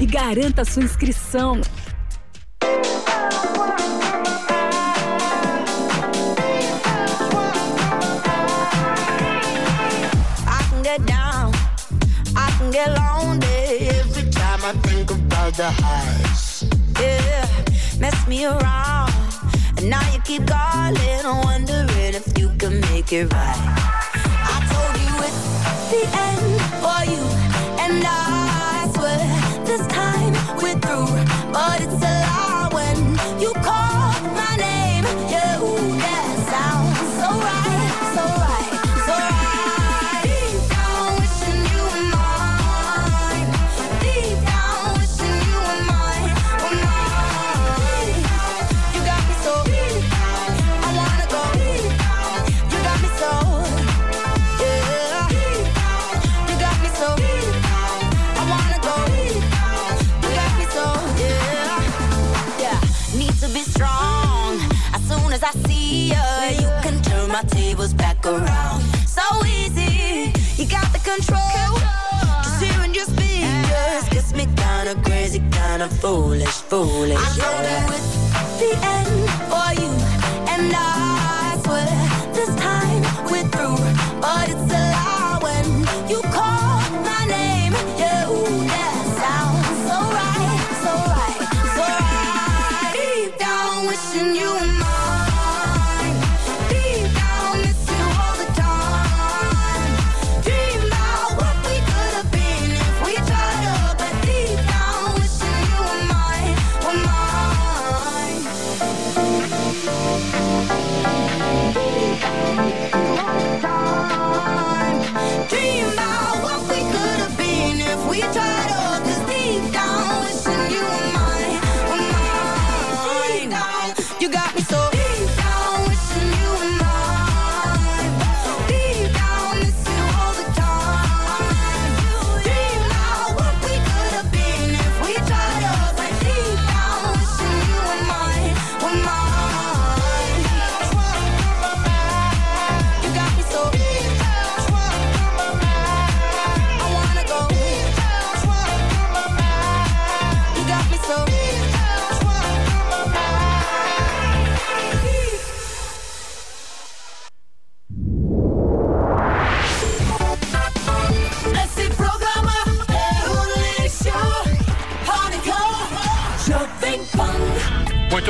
e garanta sua inscrição. Get time me around, can make it right. I told you it's the end for you, and I this time we're through. But it's a lie around. So easy. You got the control. Just hearing your speakers gets me kinda crazy, kinda foolish, foolish. I know that it's the end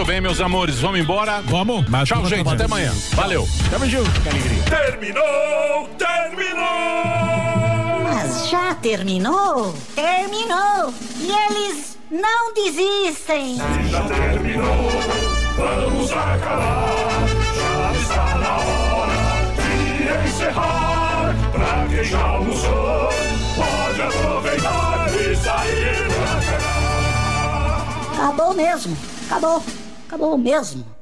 Muito bem, meus amores, vamos embora? Vamos. Tchau, gente. Até amanhã. Valeu. Tamo junto. Terminou, terminou. Mas já terminou? Terminou! E eles não desistem! Já terminou, vamos acabar. Já está na hora de encerrar. Pra quem já almoçou, pode aproveitar e sair pra cá. Acabou mesmo! Acabou! Acabou mesmo!